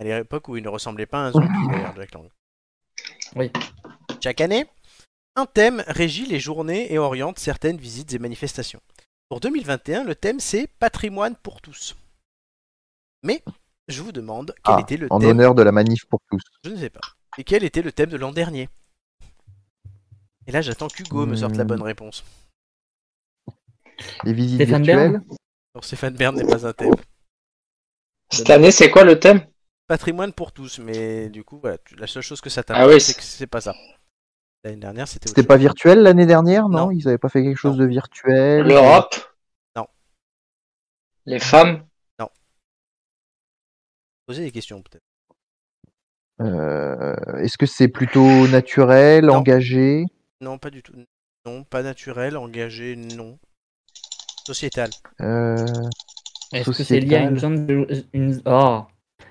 À l'époque où il ne ressemblait pas à un zombie d'ailleurs, Jack Lang. Oui. Chaque année, un thème régit les journées et oriente certaines visites et manifestations. Pour 2021, le thème c'est patrimoine pour tous. Mais je vous demande quel Ah, était le en thème. honneur de la manif pour tous. Je ne sais pas. Et quel était le thème de l'an dernier? Et là, j'attends qu'Hugo me sorte la Hmm. bonne réponse. Les visites Stéphane virtuelles. Bern? Alors, Stéphane Bern n'est pas un thème. Cette année, c'est quoi le thème? Patrimoine pour tous, mais du coup, voilà, la seule chose que ça t'a Ah oui, c'est que c'est pas ça. L'année dernière, c'était. C'était pas virtuel l'année dernière, non, Non. Ils avaient pas fait quelque chose Non. de virtuel? L'Europe? Non. Les femmes? Poser des questions peut-être. Euh, Est-ce que c'est plutôt naturel, Non. engagé? Non, pas du tout. Non, pas naturel, engagé, non. Sociétal. Euh, Est-ce que c'est lié à une zone, une- oh.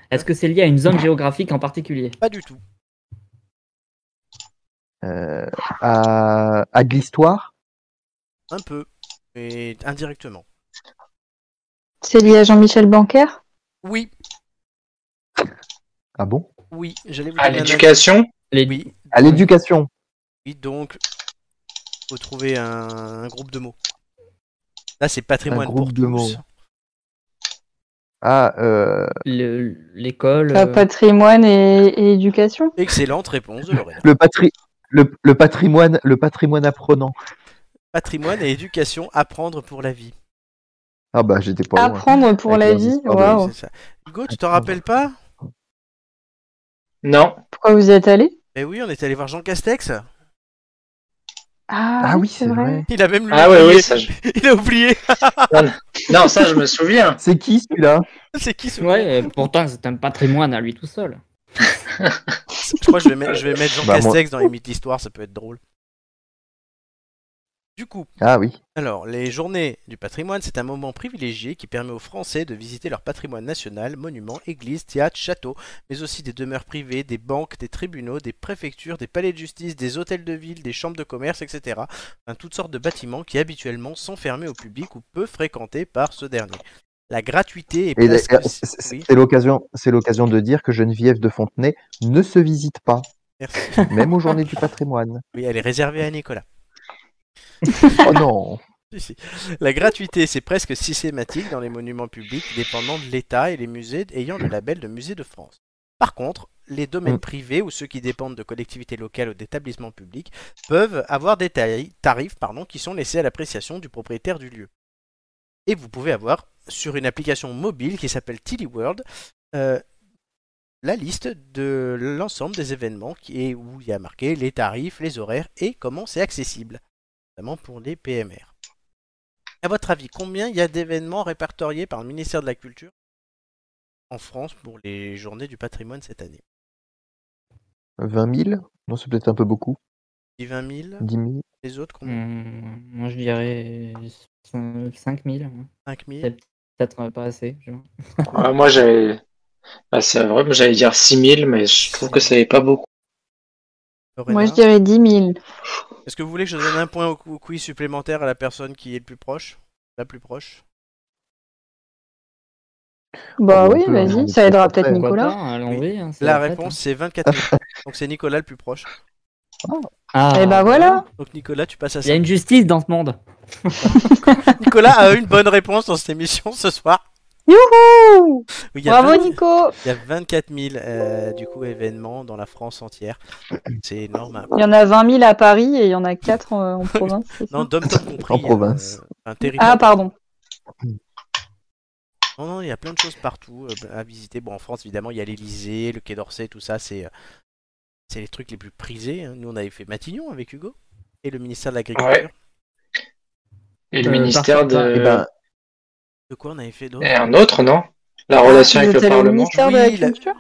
Est-ce que c'est lié à une zone géographique en particulier? Pas du tout. euh, à, à de l'histoire? Un peu. Mais indirectement. C'est lié à Jean-Michel Blanquer Oui, Ah bon? Oui, j'allais vous À donner un l'éducation. Oui, À l'éducation. oui, donc, faut trouver un, un groupe de mots. Là, c'est patrimoine groupe pour de tous. mots. Ah, euh, le- L'école. Euh, euh, Patrimoine et, et éducation Excellente réponse de Lorena. le, patri le, le patrimoine, le patrimoine apprenant. Patrimoine et éducation, apprendre pour la vie. Ah bah j'étais pas loin. Apprendre pour Avec la vie histoires de- Waouh C'est ça. Hugo, tu t'en rappelles pas? Non. Pourquoi vous y êtes allé? Ben oui, on est allé voir Jean Castex. Ah, Ah oui, c'est vrai. Il a même lui Ah oui, oublié. oui, ça, je- Il a oublié. non, ça, je me souviens. C'est qui celui-là? C'est qui ce Ouais, et pourtant c'est un patrimoine à lui tout seul. Je crois que je vais mettre, je vais mettre Jean Bah, moi- Castex dans les mythes d'histoire, ça peut être drôle. Du coup, Ah oui. alors, les journées du patrimoine, c'est un moment privilégié qui permet aux Français de visiter leur patrimoine national, monuments, églises, théâtres, châteaux, mais aussi des demeures privées, des banques, des tribunaux, des préfectures, des palais de justice, des hôtels de ville, des chambres de commerce, etc. Enfin, toutes sortes de bâtiments qui habituellement sont fermés au public ou peu fréquentés par ce dernier. La gratuité est Et presque... d'ailleurs, c'est- c'est Oui, c'est l'occasion, c'est l'occasion de dire que Geneviève de Fontenay ne se visite pas, merci. même aux journées du patrimoine. Oui, elle est réservée à Nicolas. Oh non. La gratuité, c'est presque systématique dans les monuments publics dépendant de l'État et les musées ayant le label de musée de France. Par contre, les domaines Mm. privés ou ceux qui dépendent de collectivités locales ou d'établissements publics peuvent avoir des tari- tarifs pardon, qui sont laissés à l'appréciation du propriétaire du lieu. Et vous pouvez avoir sur une application mobile qui s'appelle Tilly World euh, la liste de l'ensemble des événements qui est, où il y a marqué les tarifs, les horaires et comment c'est accessible, notamment pour les PMR. À votre avis, combien il y a d'événements répertoriés par le ministère de la Culture en France pour les journées du patrimoine cette année? 20 000 Non, c'est peut-être un peu beaucoup. Dit 20 000 10 000 Les autres, combien? Hum, moi je dirais 5000. 5 000 C'est peut-être euh, pas assez. je- Ouais, moi, j'avais. Bah, c'est vrai, moi, j'allais dire 6000, mais je trouve que ça n'est pas beaucoup. Lorena Moi, je dirais 10 000. Est-ce que vous voulez que je donne un point au, au quiz supplémentaire à la personne qui est le plus proche? La plus proche? Bah Oh, on oui, vas-y, ça aidera peut-être Nicolas. hein, La réponse c'est 24 000. Donc c'est Nicolas le plus proche. hein. Ah, Et bah voilà. Donc Nicolas, tu passes à Il y a 5 une justice dans ce monde. Nicolas a une bonne réponse dans cette émission ce soir. Youhou Oui, Bravo 20 Nico Il y a 24 000 euh, du coup événements dans la France entière. C'est énorme. hein. Il y en a 20 000 à Paris et il y en a 4 en, en province. Non, Dom Tom compris. En province. euh, un territoire. Ah, pardon. Non, non, il y a plein de choses partout euh, à visiter. Bon, en France, évidemment, il y a l'Elysée, le Quai d'Orsay, tout ça, c'est euh, c'est les trucs les plus prisés. hein. Nous, on avait fait Matignon avec Hugo et le ministère de l'Agriculture. Et le Euh, ministère de. Eh ben, De quoi on avait fait d'autres Et un autre, non? La relation Vous avec le Parlement. ministère de Oui, la la- Culture?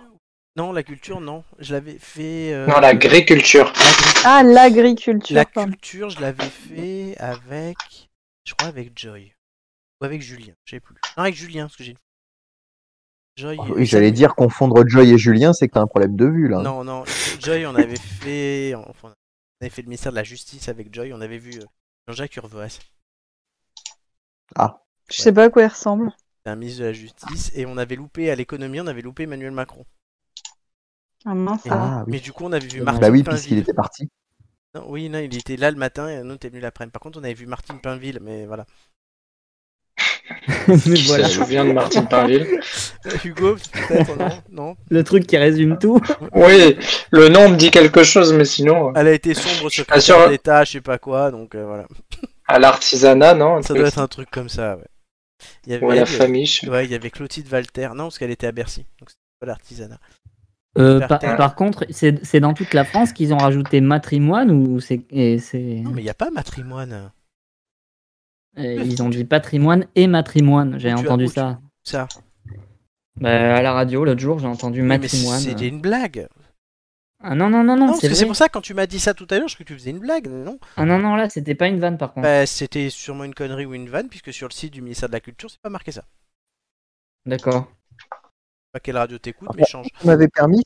Non, la culture, non. Je l'avais fait. euh, Non, l'agriculture. l'agri- Ah, l'agriculture. La pardon. culture, je l'avais fait avec. Je crois avec Joy. Ou avec Julien, je sais plus. Non, avec Julien, parce que j'ai une. Joy. oh, oui, j'allais dire confondre Joy et Julien, c'est que t'as un problème de vue là. Non, non, Joy, on avait fait. Enfin, on avait fait le ministère de la Justice avec Joy, on avait vu euh, Jean-Jacques Urvoas. Je sais pas à quoi il ressemble. C'est un ministre de la Justice, et on avait loupé à l'économie, on avait loupé Emmanuel Macron. Ah mince. Et- Ah, oui. Mais du coup, on avait vu. Martine Bah oui, Pinville. puisqu'il était parti. Non, oui, non, il était là le matin et nous, t'es venu l'après-midi. Par contre, on avait vu Martine Pinville, mais voilà. Mais Qui voilà, se souvient de Martine Pinville Hugo, peut-être, non Non le truc qui résume tout. Oui, le nom me dit quelque chose, mais sinon, euh, Elle a été sombre pas sûr. secrétaire d'État, je sais pas quoi, donc euh, voilà. à l'artisanat, non un Ça truc- doit être un truc comme ça, ouais. Il y avait, la Ouais, il y Clotilde Walter. Non, parce qu'elle était à Bercy. Donc c'était pas l'artisanat. Euh, par, contre, c'est c'est dans toute la France qu'ils ont rajouté matrimoine ou c'est et c'est Non, mais il n'y a pas matrimoine. et ils ont dit patrimoine et matrimoine. J'ai entendu ça. Ça. Bah, à la radio l'autre jour, j'ai entendu Mais matrimoine. c'était une blague. Ah non non non Non, c'est pour ça, quand tu m'as dit ça tout à l'heure, je croyais que tu faisais une blague. Non? Ah non non là, c'était pas une vanne par contre. Bah, c'était sûrement une connerie ou une vanne, puisque sur le site du ministère de la Culture, c'est pas marqué ça. D'accord. Pas quelle radio t'écoutes, Ah, mais change. Ça m'avait permis,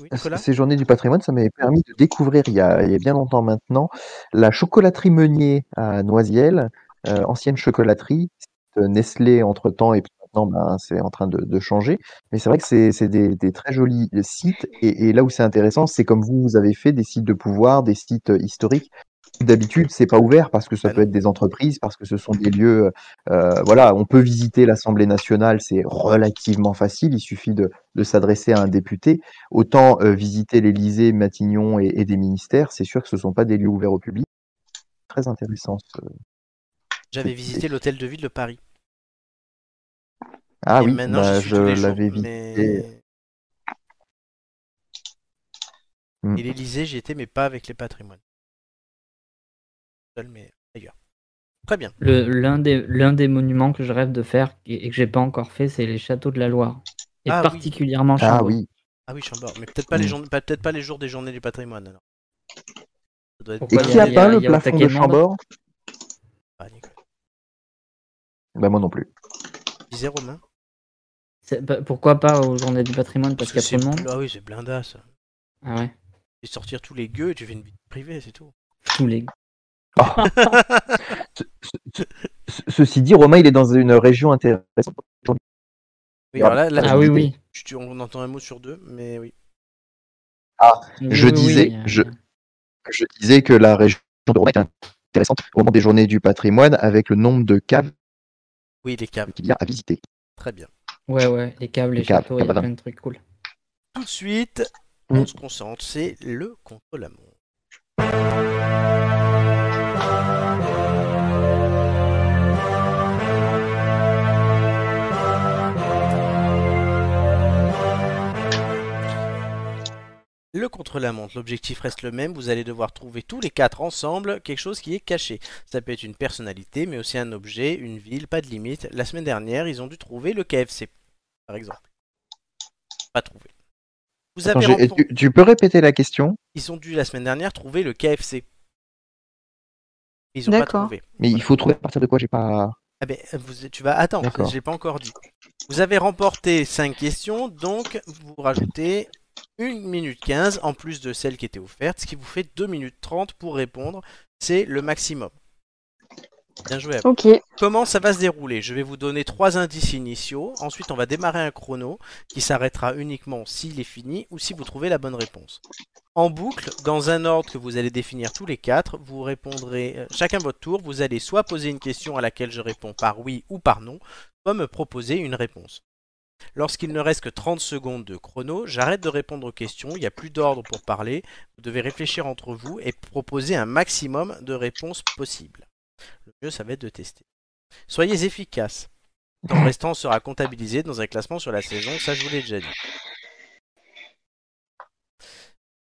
Oui, ces journées du patrimoine, ça m'avait permis de découvrir il y, a, il y a bien longtemps maintenant la chocolaterie Meunier à Noisiel, euh, ancienne chocolaterie, euh, Nestlé entre temps et puis maintenant ben, c'est en train de, de changer. Mais c'est vrai que c'est c'est des, des très jolis sites et, et là où c'est intéressant, c'est comme vous, vous avez fait des sites de pouvoir, des sites euh, historiques. D'habitude, c'est pas ouvert parce que ça peut être des entreprises, parce que ce sont des lieux. euh, voilà, on peut visiter l'Assemblée nationale, c'est relativement facile. Il suffit de, de s'adresser à un député. Autant euh, visiter l'Élysée, Matignon et, et des ministères, c'est sûr que ce ne sont pas des lieux ouverts au public. Très intéressant. ce- J'avais visité l'hôtel de ville de Paris. Ah Et oui, maintenant, bah, je l'avais visité. mais... Hmm. Et l'Elysée, j'y étais, mais pas avec les patrimoines. Seul, mais ailleurs. Très bien. L'un des, l'un des monuments que je rêve de faire et, et que j'ai pas encore fait, c'est les châteaux de la Loire. Et Ah oui. particulièrement Ah Chambord. oui. Ah oui, Chambord, mais peut-être pas, les Mm. journées- pas- peut-être pas les jours des journées du patrimoine. Alors. Ça doit être Et qui il y a, peint le a plafond de Chambord? Pas, Nicolas. Bah moi non plus. Disais Romain Pourquoi pas aux journées du patrimoine Parce qu'il y a c'est trop de monde Ah oui, c'est blindasse. Ah ouais. Et sortir tous les gueux et tu fais une vie privée, c'est tout. Tous les. Ce- ce- ce- ceci dit, Romain, il est dans une région intéressante. Oui, alors là, là, Ah oui, oui. tu- tu- on entend un mot sur deux, mais oui. Je Oui, oui, disais, oui, euh, je, je disais que la région de Romain est intéressante au moment des journées du patrimoine avec le nombre de caves Oui, les caves. qu'il y a à visiter. Très bien. Ouais, ouais, les caves, les, châteaux, il y a plein de trucs cool. Tout de suite, Mm. on se concentre, c'est le contre-la-montre. Le contre-la-montre, l'objectif reste le même, vous allez devoir trouver tous les quatre ensemble quelque chose qui est caché. Ça peut être une personnalité, mais aussi un objet, une ville, pas de limite. La semaine dernière, ils ont dû trouver le KFC, par exemple. Pas trouvé. Vous Attends, avez j'ai- remporté- tu, tu peux répéter la question? Ils ont dû la semaine dernière trouver le KFC. Ils ont pas trouvé. Mais il faut trouver à partir de quoi? J'ai pas. Ah ben, vous, tu vas je l'ai pas encore dit. Vous avez remporté 5 questions, donc vous rajoutez 1 minute 15 en plus de celles qui étaient offertes, ce qui vous fait 2 minutes 30 pour répondre. C'est le maximum. Bien joué à vous. Ok. Comment ça va se dérouler? Je vais vous donner trois indices initiaux. Ensuite, on va démarrer un chrono qui s'arrêtera uniquement s'il est fini ou si vous trouvez la bonne réponse. En boucle, dans un ordre que vous allez définir tous les quatre, vous répondrez euh, chacun votre tour. Vous allez soit poser une question à laquelle je réponds par oui ou par non, soit me proposer une réponse. Lorsqu'il ne reste que 30 secondes de chrono, j'arrête de répondre aux questions, il n'y a plus d'ordre pour parler, vous devez réfléchir entre vous et proposer un maximum de réponses possibles. Le mieux, ça va être de tester. Soyez efficaces. Le temps restant sera comptabilisé dans un classement sur la saison, ça je vous l'ai déjà dit.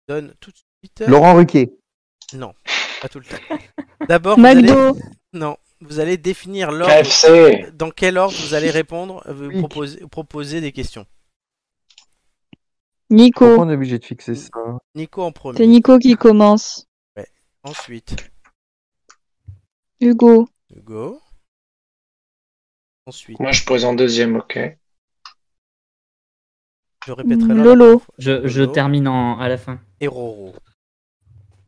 Je Donne tout de suite. Laurent Ruquier. Non, pas tout le temps. D'abord, vous allez... Non, vous allez définir l'ordre. KFC. Dans quel ordre vous allez répondre, euh, vous proposer, proposer des questions? Nico. Pourquoi on est obligé de fixer ça? Nico en C'est premier. Nico qui commence. Ensuite, Hugo. Hugo. Ensuite, Moi, je pose en deuxième, ok. je répéterai l'ordre Lolo. Je, je Lolo termine en- à la fin. Et Roro.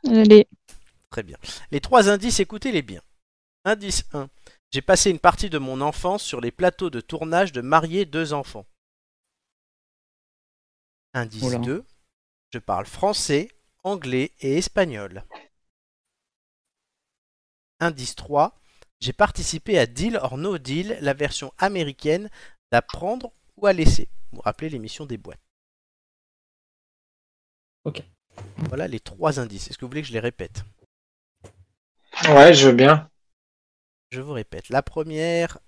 Allez. Très bien. Les trois indices, écoutez-les bien. Indice 1. J'ai passé une partie de mon enfance sur les plateaux de tournage de Marier deux enfants. Indice Oula. 2. Je parle français, anglais et espagnol. Indice 3. J'ai participé à Deal or No Deal, la version américaine prendre ou à laisser. Vous vous rappelez l'émission des boîtes. Ok. Voilà les trois indices. Est-ce que vous voulez que je les répète? Ouais, je veux bien. Je vous répète. La première,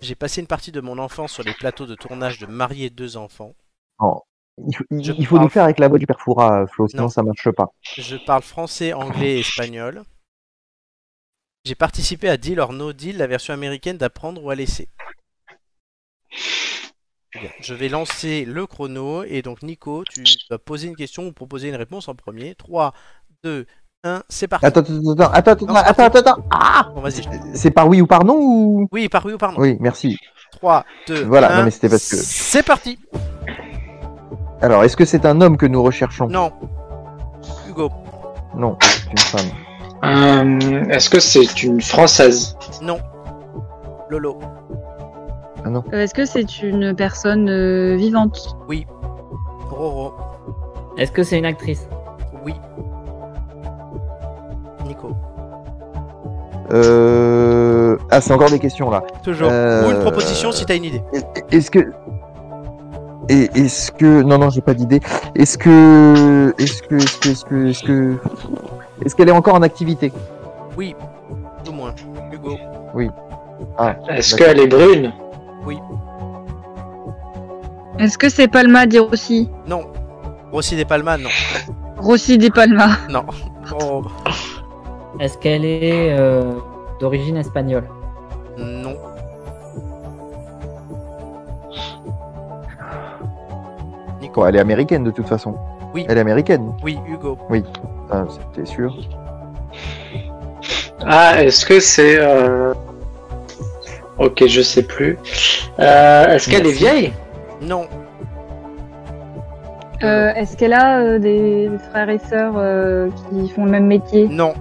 j'ai passé une partie de mon enfance sur les plateaux de tournage de Marier deux enfants. Il faut, il- faut parle- nous faire avec la voix du père Foura, Flo, sinon Non. ça marche pas. Je parle français, anglais et espagnol. J'ai participé à Deal or No Deal, la version américaine d'apprendre ou à laisser. Bien, Je vais lancer le chrono et donc Nico, tu vas poser une question ou proposer une réponse en premier. 3, 2, 1, c'est parti. Attends, attends, attends, attends, attends, Non, attends, attends, attends. Ah Bon, vas-y. C'est par oui ou par non ou? Oui, par oui ou par non. Oui, merci. 3, 2, Voilà, 1, non, mais c'était parce que- C'est parti Alors, est-ce que c'est un homme que nous recherchons? Non. Hugo, Non, c'est une femme. Euh, Est-ce que c'est une française non. Lolo, Euh, Est-ce que c'est une personne euh, vivante Roro, Est-ce que c'est une actrice oui. Nico, Euh... Ah, c'est encore des questions là. toujours. Euh, Ou une proposition si t'as une idée. Est-ce que. Et est-ce que. Non, non, j'ai pas d'idée. Est-ce que. Est-ce que. Est-ce que. Est-ce que. Est-ce que. Est-ce qu'elle est encore en activité Oui, au moins. Hugo, Est-ce D'accord. qu'elle est brune Est-ce que c'est Palma Di Rossi non. Rossi des Palmas, non. Rossi Di Palma. Non. Oh, Est-ce qu'elle est euh, d'origine espagnole non. Nico, Quoi, elle est américaine de toute façon. Oui. Elle est américaine. oui, Hugo. Ah, c'était sûr. Ah, est-ce que c'est... euh, Ok, je sais plus. Euh, Est-ce qu'elle est vieille? Non. Euh, Est-ce qu'elle a euh, des frères et sœurs euh, qui font le même métier? Non.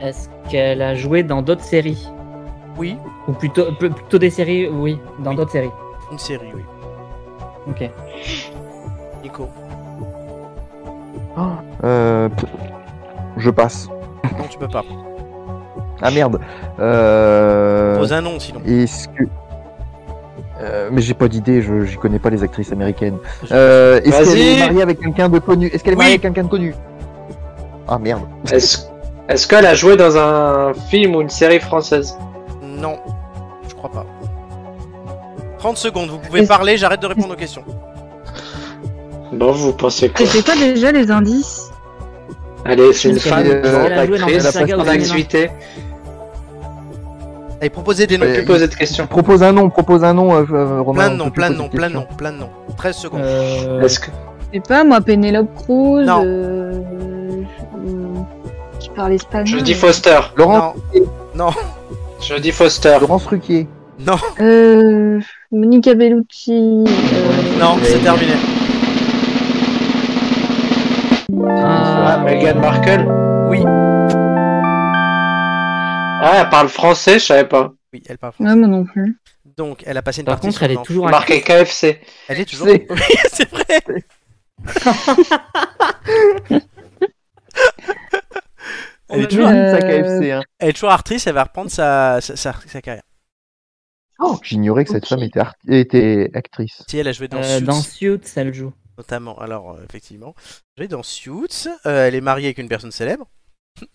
Est-ce qu'elle a joué dans d'autres séries? Oui, Ou plutôt, pl- plutôt des séries, oui, dans Oui. d'autres séries. une série, oui. Ok. Nico. Euh... p- Je passe. Non, tu peux pas. Ah merde. Euh... Pose un nom sinon. Est-ce que. Euh, mais j'ai pas d'idée, je j'y connais pas les actrices américaines. Euh, est-ce qu'elle est mariée avec quelqu'un de connu? Est-ce qu'elle est Oui. mariée avec quelqu'un de connu? Ah merde. Est-ce est-ce qu'elle a joué dans un film ou une série française? Non. Je crois pas. 30 secondes, vous pouvez parler, j'arrête de répondre aux questions. Bon, vous pensez quoi C'était quoi déjà les indices Allez, c'est une femme, a- est-ce grande actrice, une en activité. Allez, proposez des noms. Ouais. De questions. Propose un nom, propose un nom, euh, euh, Romain. Plein de noms, plein de noms, plein de noms, plein de noms. 13 secondes. Euh, Est-ce que Je sais pas, moi, Penelope Cruz. Non. euh, qui parle espagnol. je dis Foster Laurent, Non, Je dis Foster. Laurence Ruquier. non, Euh, Monica Bellucci. euh, non, c'est terminé. Ah, ah, Meghan Markle Oui, Ah, elle parle français, je savais pas. oui, elle parle français. Ouais, moi non plus. Donc, elle a passé une Par partie contre, elle est toujours Marqué KFC. Elle est toujours. C'est- Oui, c'est vrai. Elle est, On toujours, Euh, KFC. Hein. elle est toujours actrice, elle va reprendre sa, sa, sa- sa carrière. J'ignorais que cette femme était, art- était actrice. Si elle a joué dans euh, Suits, dans Suits, elle joue. notamment. Alors, euh, effectivement, elle a joué dans Suits. euh, elle est mariée avec une personne célèbre.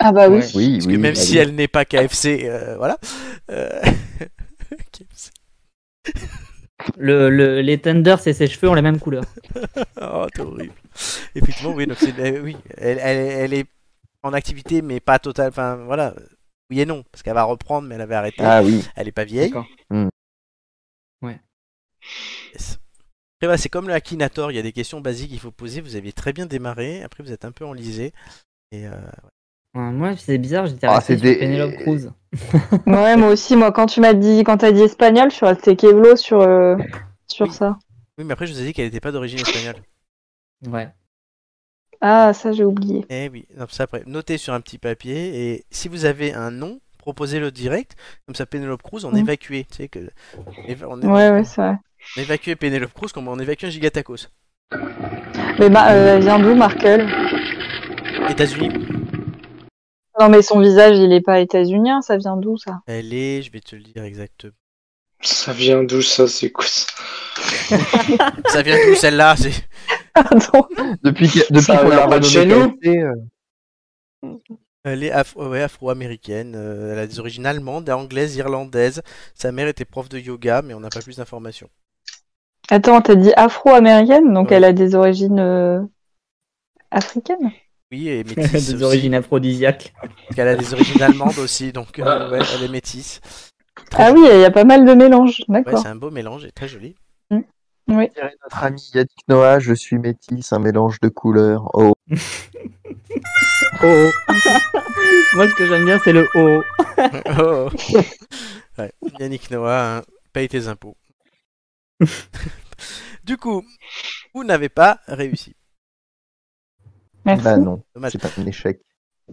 Ah bah oui. Ouais. Oui, Parce oui. que même bah si oui. elle n'est pas KFC, euh, voilà. Euh, KFC. Le, le- les tenders et ses cheveux ont la même couleur. Oh, c'est horrible. Effectivement, oui, donc c'est, euh, oui, elle, elle, elle est en activité, mais pas totale. Enfin, voilà. Oui et non, parce qu'elle va reprendre, mais elle avait arrêté. Ah oui. Elle est pas vieille. D'accord. Yes. Après, c'est comme le Akinator, il y a des questions basiques qu'il faut poser. Vous aviez très bien démarré, après vous êtes un peu enlisé. Et euh, Ouais, Moi, c'est bizarre, j'étais Ah, resté des- Penelope Cruz. Ouais, moi aussi. Moi, quand tu m'as dit, quand t'as dit espagnol, je suis restée Kevlo sur, euh, sur Oui. ça. Oui, mais après je vous ai dit qu'elle n'était pas d'origine espagnole. Ouais. Ah, ça, j'ai oublié. Eh oui, ça après, notez sur un petit papier et si vous avez un nom, proposez-le direct. Comme ça, Penelope Cruz, on Mm. évacue. Tu sais que on éva- on Ouais, ouais, c'est vrai. On évacuait Penelope Cruz comme on évacue un gigatacos. Mais bah, euh, elle vient d'où, Markle États-Unis. Non, mais son visage, il est pas états-unien, ça vient d'où, ça? Elle est, je vais te le dire exactement. Ça vient d'où ça, c'est quoi ça Ça vient d'où celle-là c'est- Pardon. Depuis depuis qu'on vient a pas de chez nous euh, Elle est afro- ouais, afro-américaine. euh, elle a des origines allemandes, anglaises, irlandaises. Sa mère était prof de yoga, mais on n'a pas plus d'informations. Attends, t'as dit afro-américaine, donc Ouais. elle a des origines euh, africaines? Oui, et métisse Des aussi. origines aphrodisiaques. Parce qu'elle a des origines allemandes aussi, donc euh, ouais, elle est métisse. Très Ah oui, il y a pas mal de mélanges, Ouais, d'accord. c'est un beau mélange et très joli. oui. dirait notre ami Yannick Noah, je suis métisse, un mélange de couleurs. Oh, Oh. Moi, ce que j'aime bien, c'est le oh. Oh. Ouais, Yannick Noah, hein, paye tes impôts. du coup, vous n'avez pas réussi. Merci. bah non, Dommage. c'est pas un échec.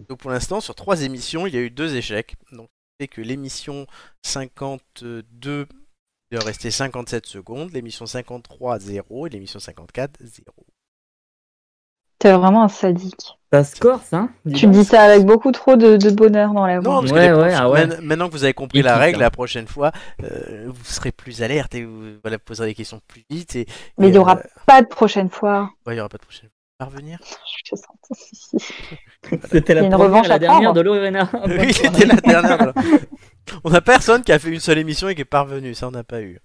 Donc pour l'instant, sur trois émissions, il y a eu deux échecs. Donc c'est que l'émission 52 il leur restait 57 secondes, l'émission 53 0 et l'émission 54 0. T'es vraiment un sadique. Ça se corse, hein Tu dis ça avec beaucoup trop de, de bonheur dans la voix. Non, parce que Ouais, les ouais, profs- ah ouais. maintenant que vous avez compris la Épique, règle, hein. la prochaine fois, euh, vous serez plus alerte et vous voilà, poserez des questions plus vite. Et, Mais et, il y aura euh, pas de prochaine fois. ouais, il y aura pas de prochaine fois. Parvenir Je te sens. C'était la première revanche la dernière de Lorena. Oui, c'était la dernière. On a personne qui a fait une seule émission et qui est parvenu, ça on n'a pas eu.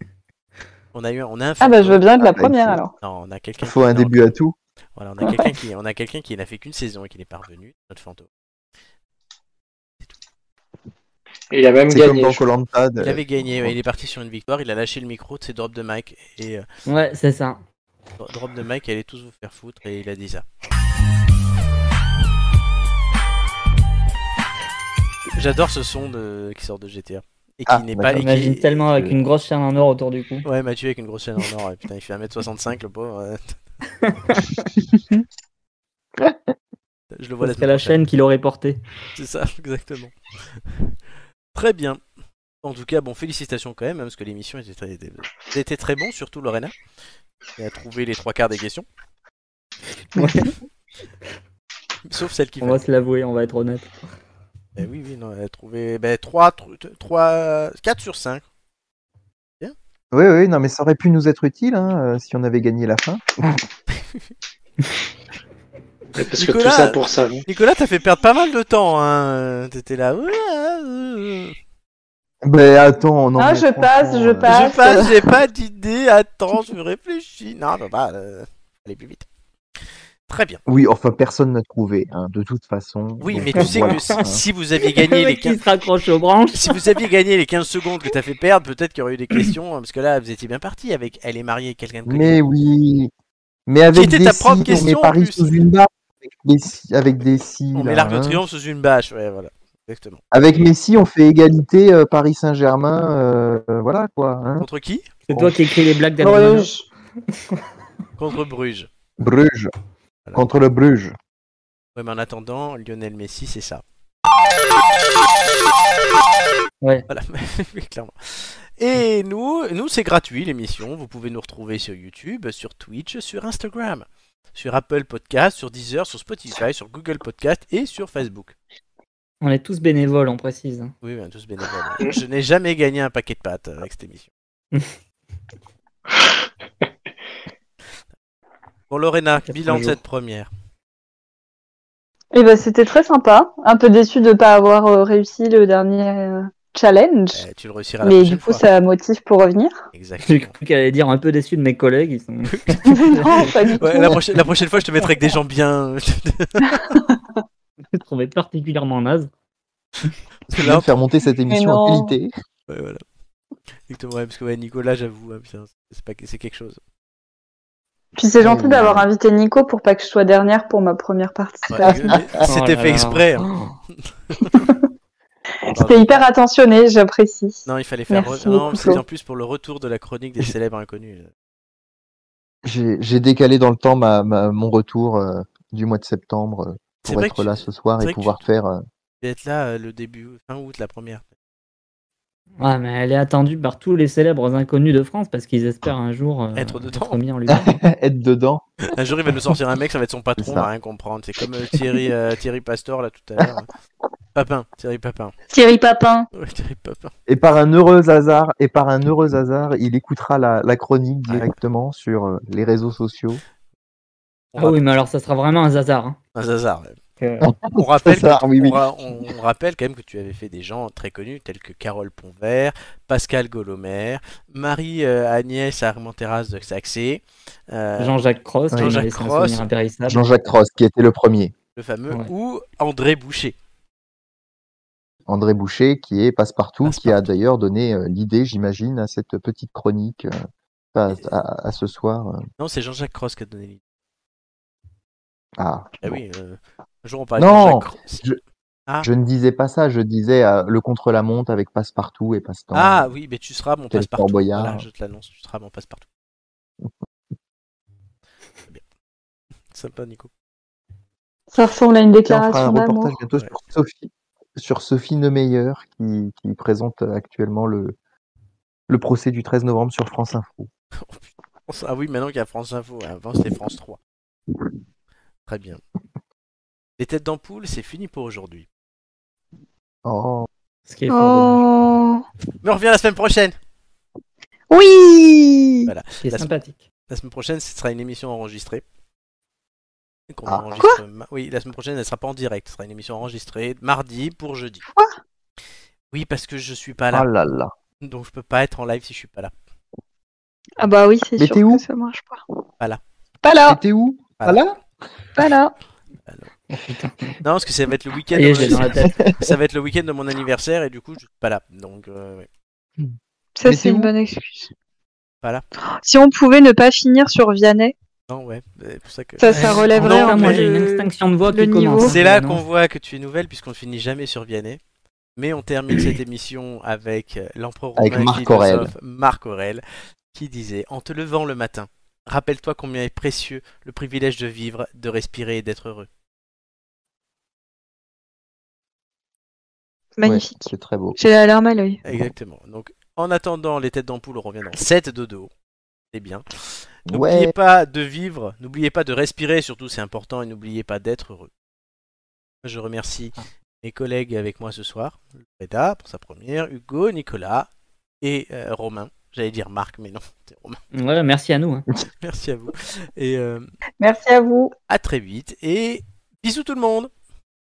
On a eu, on a un Ah bah je veux bien être la Ah, bah, première alors. Non, on a quelqu'un. Il faut un début à tout. Voilà, on a quelqu'un qui, on a quelqu'un qui n'a fait qu'une saison et qui n'est pas revenu, notre fantôme. Il a même gagné. Il avait gagné, ouais, il est parti sur une victoire, il a lâché le micro de ses drops de mic et euh, Ouais, c'est ça. Drop de mic, allez tous vous faire foutre et il a dit ça. J'adore ce son de... qui sort de GTA et qui Ah, n'est bah, pas. qui- J'imagine tellement avec une grosse chaîne en or autour du cou. Ouais, Mathieu avec une grosse chaîne en or. ouais, Putain, il fait 1m65 le pauvre. ouais. Je le vois C'est la chaîne qui l'aurait porté. C'est ça, exactement. Très bien. En tout cas, bon, félicitations quand même, hein, parce que l'émission était très, était très bon, surtout Lorena, qui a trouvé les trois quarts des questions. Ouais. Sauf celle qui On va se l'avouer, on va être honnête. Eh oui, oui, non, elle a trouvé ben, 3, 3, 4 sur 5. Oui, oui, non, mais ça aurait pu nous être utile hein, euh, si on avait gagné la fin. Parce que Nicolas- tout ça pour ça. non Nicolas, t'as fait perdre pas mal de temps, hein. T'étais là. Euh, Ben attends, non. Ah, mais je passe, je euh, passe. Je passe, j'ai pas d'idée, attends, je réfléchis. Non, non, bah, euh, allez plus vite. Très bien. Oui, enfin, personne n'a trouvé, hein, de toute façon. Oui, Donc, mais tu sais voilà, que si, hein. si vous aviez gagné les mec qui 15... se raccroche aux branches. Si vous aviez gagné les 15 secondes que t'as fait perdre, peut-être qu'il y aurait eu des questions, hein, parce que là, vous étiez bien parti avec elle est mariée quelqu'un de connu. Mais oui. Mais avec était des ta propre si, on question, met en Paris sous une barre avec des si. Avec, des si, On là, met l'arc de hein. triomphe sous une bâche, ouais, voilà. Exactement. avec Messi, on fait égalité euh, Paris Saint-Germain. euh, voilà quoi. Hein. Contre qui? C'est toi qui écris les blagues. Bruges. Contre Bruges. Bruges. Voilà. Contre le Bruges. Ouais, mais en attendant, Lionel Messi, c'est ça. Ouais. Voilà, Oui, clairement. Et nous, nous c'est gratuit l'émission. Vous pouvez nous retrouver sur YouTube, sur Twitch, sur Instagram, sur Apple Podcast, sur Deezer, sur Spotify, sur Google Podcast et sur Facebook. On est tous bénévoles, on précise. Oui, oui, tous bénévoles. Je n'ai jamais gagné un paquet de pâtes avec cette émission. Bon, Lorena, bilan de cette première. Eh ben, c'était très sympa. Un peu déçu de ne pas avoir euh, réussi le dernier euh, challenge. Eh, tu le réussiras la Mais du coup, fois. ça motive pour revenir. J'ai Exactement. cru qu'elle allait dire un peu déçu de mes collègues. Ils sont... non, pas du Ouais, tout. la, prochaine, la prochaine fois, je te mettrai avec des gens bien. Je trouvais particulièrement naze. C'est de faire monter cette émission en qualité. Ouais, voilà. Exactement, ouais, parce que ouais, Nicolas, j'avoue, hein, c'est pas c'est quelque chose. Puis c'est gentil Oh. d'avoir invité Nico pour pas que je sois dernière pour ma première participation. C'était Oh là fait là. exprès. hein. C'était hyper attentionné, j'apprécie. Non, il fallait faire. Merci re- Non, c'était en plus pour le retour de la chronique des célèbres inconnus. J'ai décalé dans le temps ma, ma- mon retour euh, du mois de septembre euh, pour être que tu- là ce soir et pouvoir faire. euh, tu devais être là euh, le début, fin août, la première. Ouais, mais elle est attendue par tous les célèbres inconnus de France parce qu'ils espèrent un jour euh, Être dedans. mis en lumière. Être dedans. Un jour, il va nous sortir un mec, ça va être son patron, on va rien comprendre. C'est comme euh, Thierry, euh, Thierry Pastor là tout à l'heure. Papin, Thierry Papin. Thierry Papin. Ouais, Thierry Papin. Et par un heureux hasard, et par un heureux hasard, il écoutera la, la chronique directement sur euh, les réseaux sociaux. Ah oui, mais alors ça sera vraiment un hasard. hein. Un hasard. ouais. On rappelle, Hasard, que- oui, oui. on ra- on- on rappelle quand même que tu avais fait des gens très connus tels que Carole Ponvert, Pascal Golomer, Marie euh, Agnès Armenteras de Saxé, euh, Jean-Jacques Cross, qui Jean-Jacques Cross. Jean-Jacques qui était le premier. le fameux, Ouais. ou André Boucher. André Boucher, qui est passe-partout, qui a d'ailleurs donné euh, l'idée, j'imagine, à cette petite chronique, euh, à, à- à ce soir. Non, c'est Jean-Jacques Cross qui a donné l'idée. Ah, bon. oui, euh, un jour on parlait Non, de Cross. je- Ah. Je ne disais pas ça, je disais euh, le contre-la-montre avec passe-partout et passe-temps. Ah oui, mais tu seras mon passe-partout. Voilà, je te l'annonce, tu seras mon passe-partout. Sympa, Nico. Ça ressemble à une Tiens, on fera déclaration un reportage bientôt Ouais. sur Sophie, sur Sophie Neumeyer, qui, qui présente actuellement le, le procès du 13 novembre sur France Info. Ah oui, maintenant qu'il y a France Info. Avant, c'était France 3. Très bien. Les têtes d'ampoule, c'est fini pour aujourd'hui. Oh, Ce qui est fort dommage. Oh. Mais on revient la semaine prochaine. Oui Voilà. Ce qui est La- sympathique. La semaine prochaine, ce sera une émission enregistrée. Qu'on Ah. enregistre ma- Oui, la semaine prochaine, elle sera pas en direct. Ce sera une émission enregistrée mardi pour jeudi. Quoi? Oui, parce que je suis pas là. oh là là. Donc je peux pas être en live si je suis pas là. Ah bah oui, c'est Mais sûr t'es où? que ça marche pas. Pas là. Pas là, T'étais où? Voilà. Ah là? Pas là. Non, parce que ça va être le week-end. Je l'ai dans la tête. ça va être le week-end de mon anniversaire et du coup, je suis pas là. Donc, euh, ouais. Ça Mais c'est une où bonne excuse. Pas là. Si on pouvait ne pas finir sur Vianney, non, ouais. C'est pour ça que. ça, ça relèverait Non, un mais- moi peu j'ai une le- extinction de voix le qui niveau. commence. C'est là Non. qu'on voit que tu es nouvelle puisqu'on ne finit jamais sur Vianney. Mais on termine cette émission avec euh, l'empereur Avec romain Marc philosophe Marc Aurèle qui disait En te levant le matin, rappelle-toi combien est précieux le privilège de vivre, de respirer et d'être heureux. magnifique. Ouais, c'est très beau. J'ai la larme à l'œil. Exactement. Donc, en attendant, les têtes d'ampoule, dans 7 dodo. C'est bien. N'oubliez Ouais, pas de vivre, n'oubliez pas de respirer, surtout c'est important, et n'oubliez pas d'être heureux. Je remercie mes collègues avec moi ce soir, Reda pour sa première, Hugo, Nicolas et euh, Romain. J'allais dire Marc, mais non, c'est Romain. Ouais, merci à nous. hein. Merci à vous. Et euh, Merci à vous. à très vite. Et bisous tout le monde.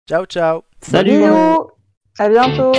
Ciao, ciao. Salut. Bisous. À bientôt.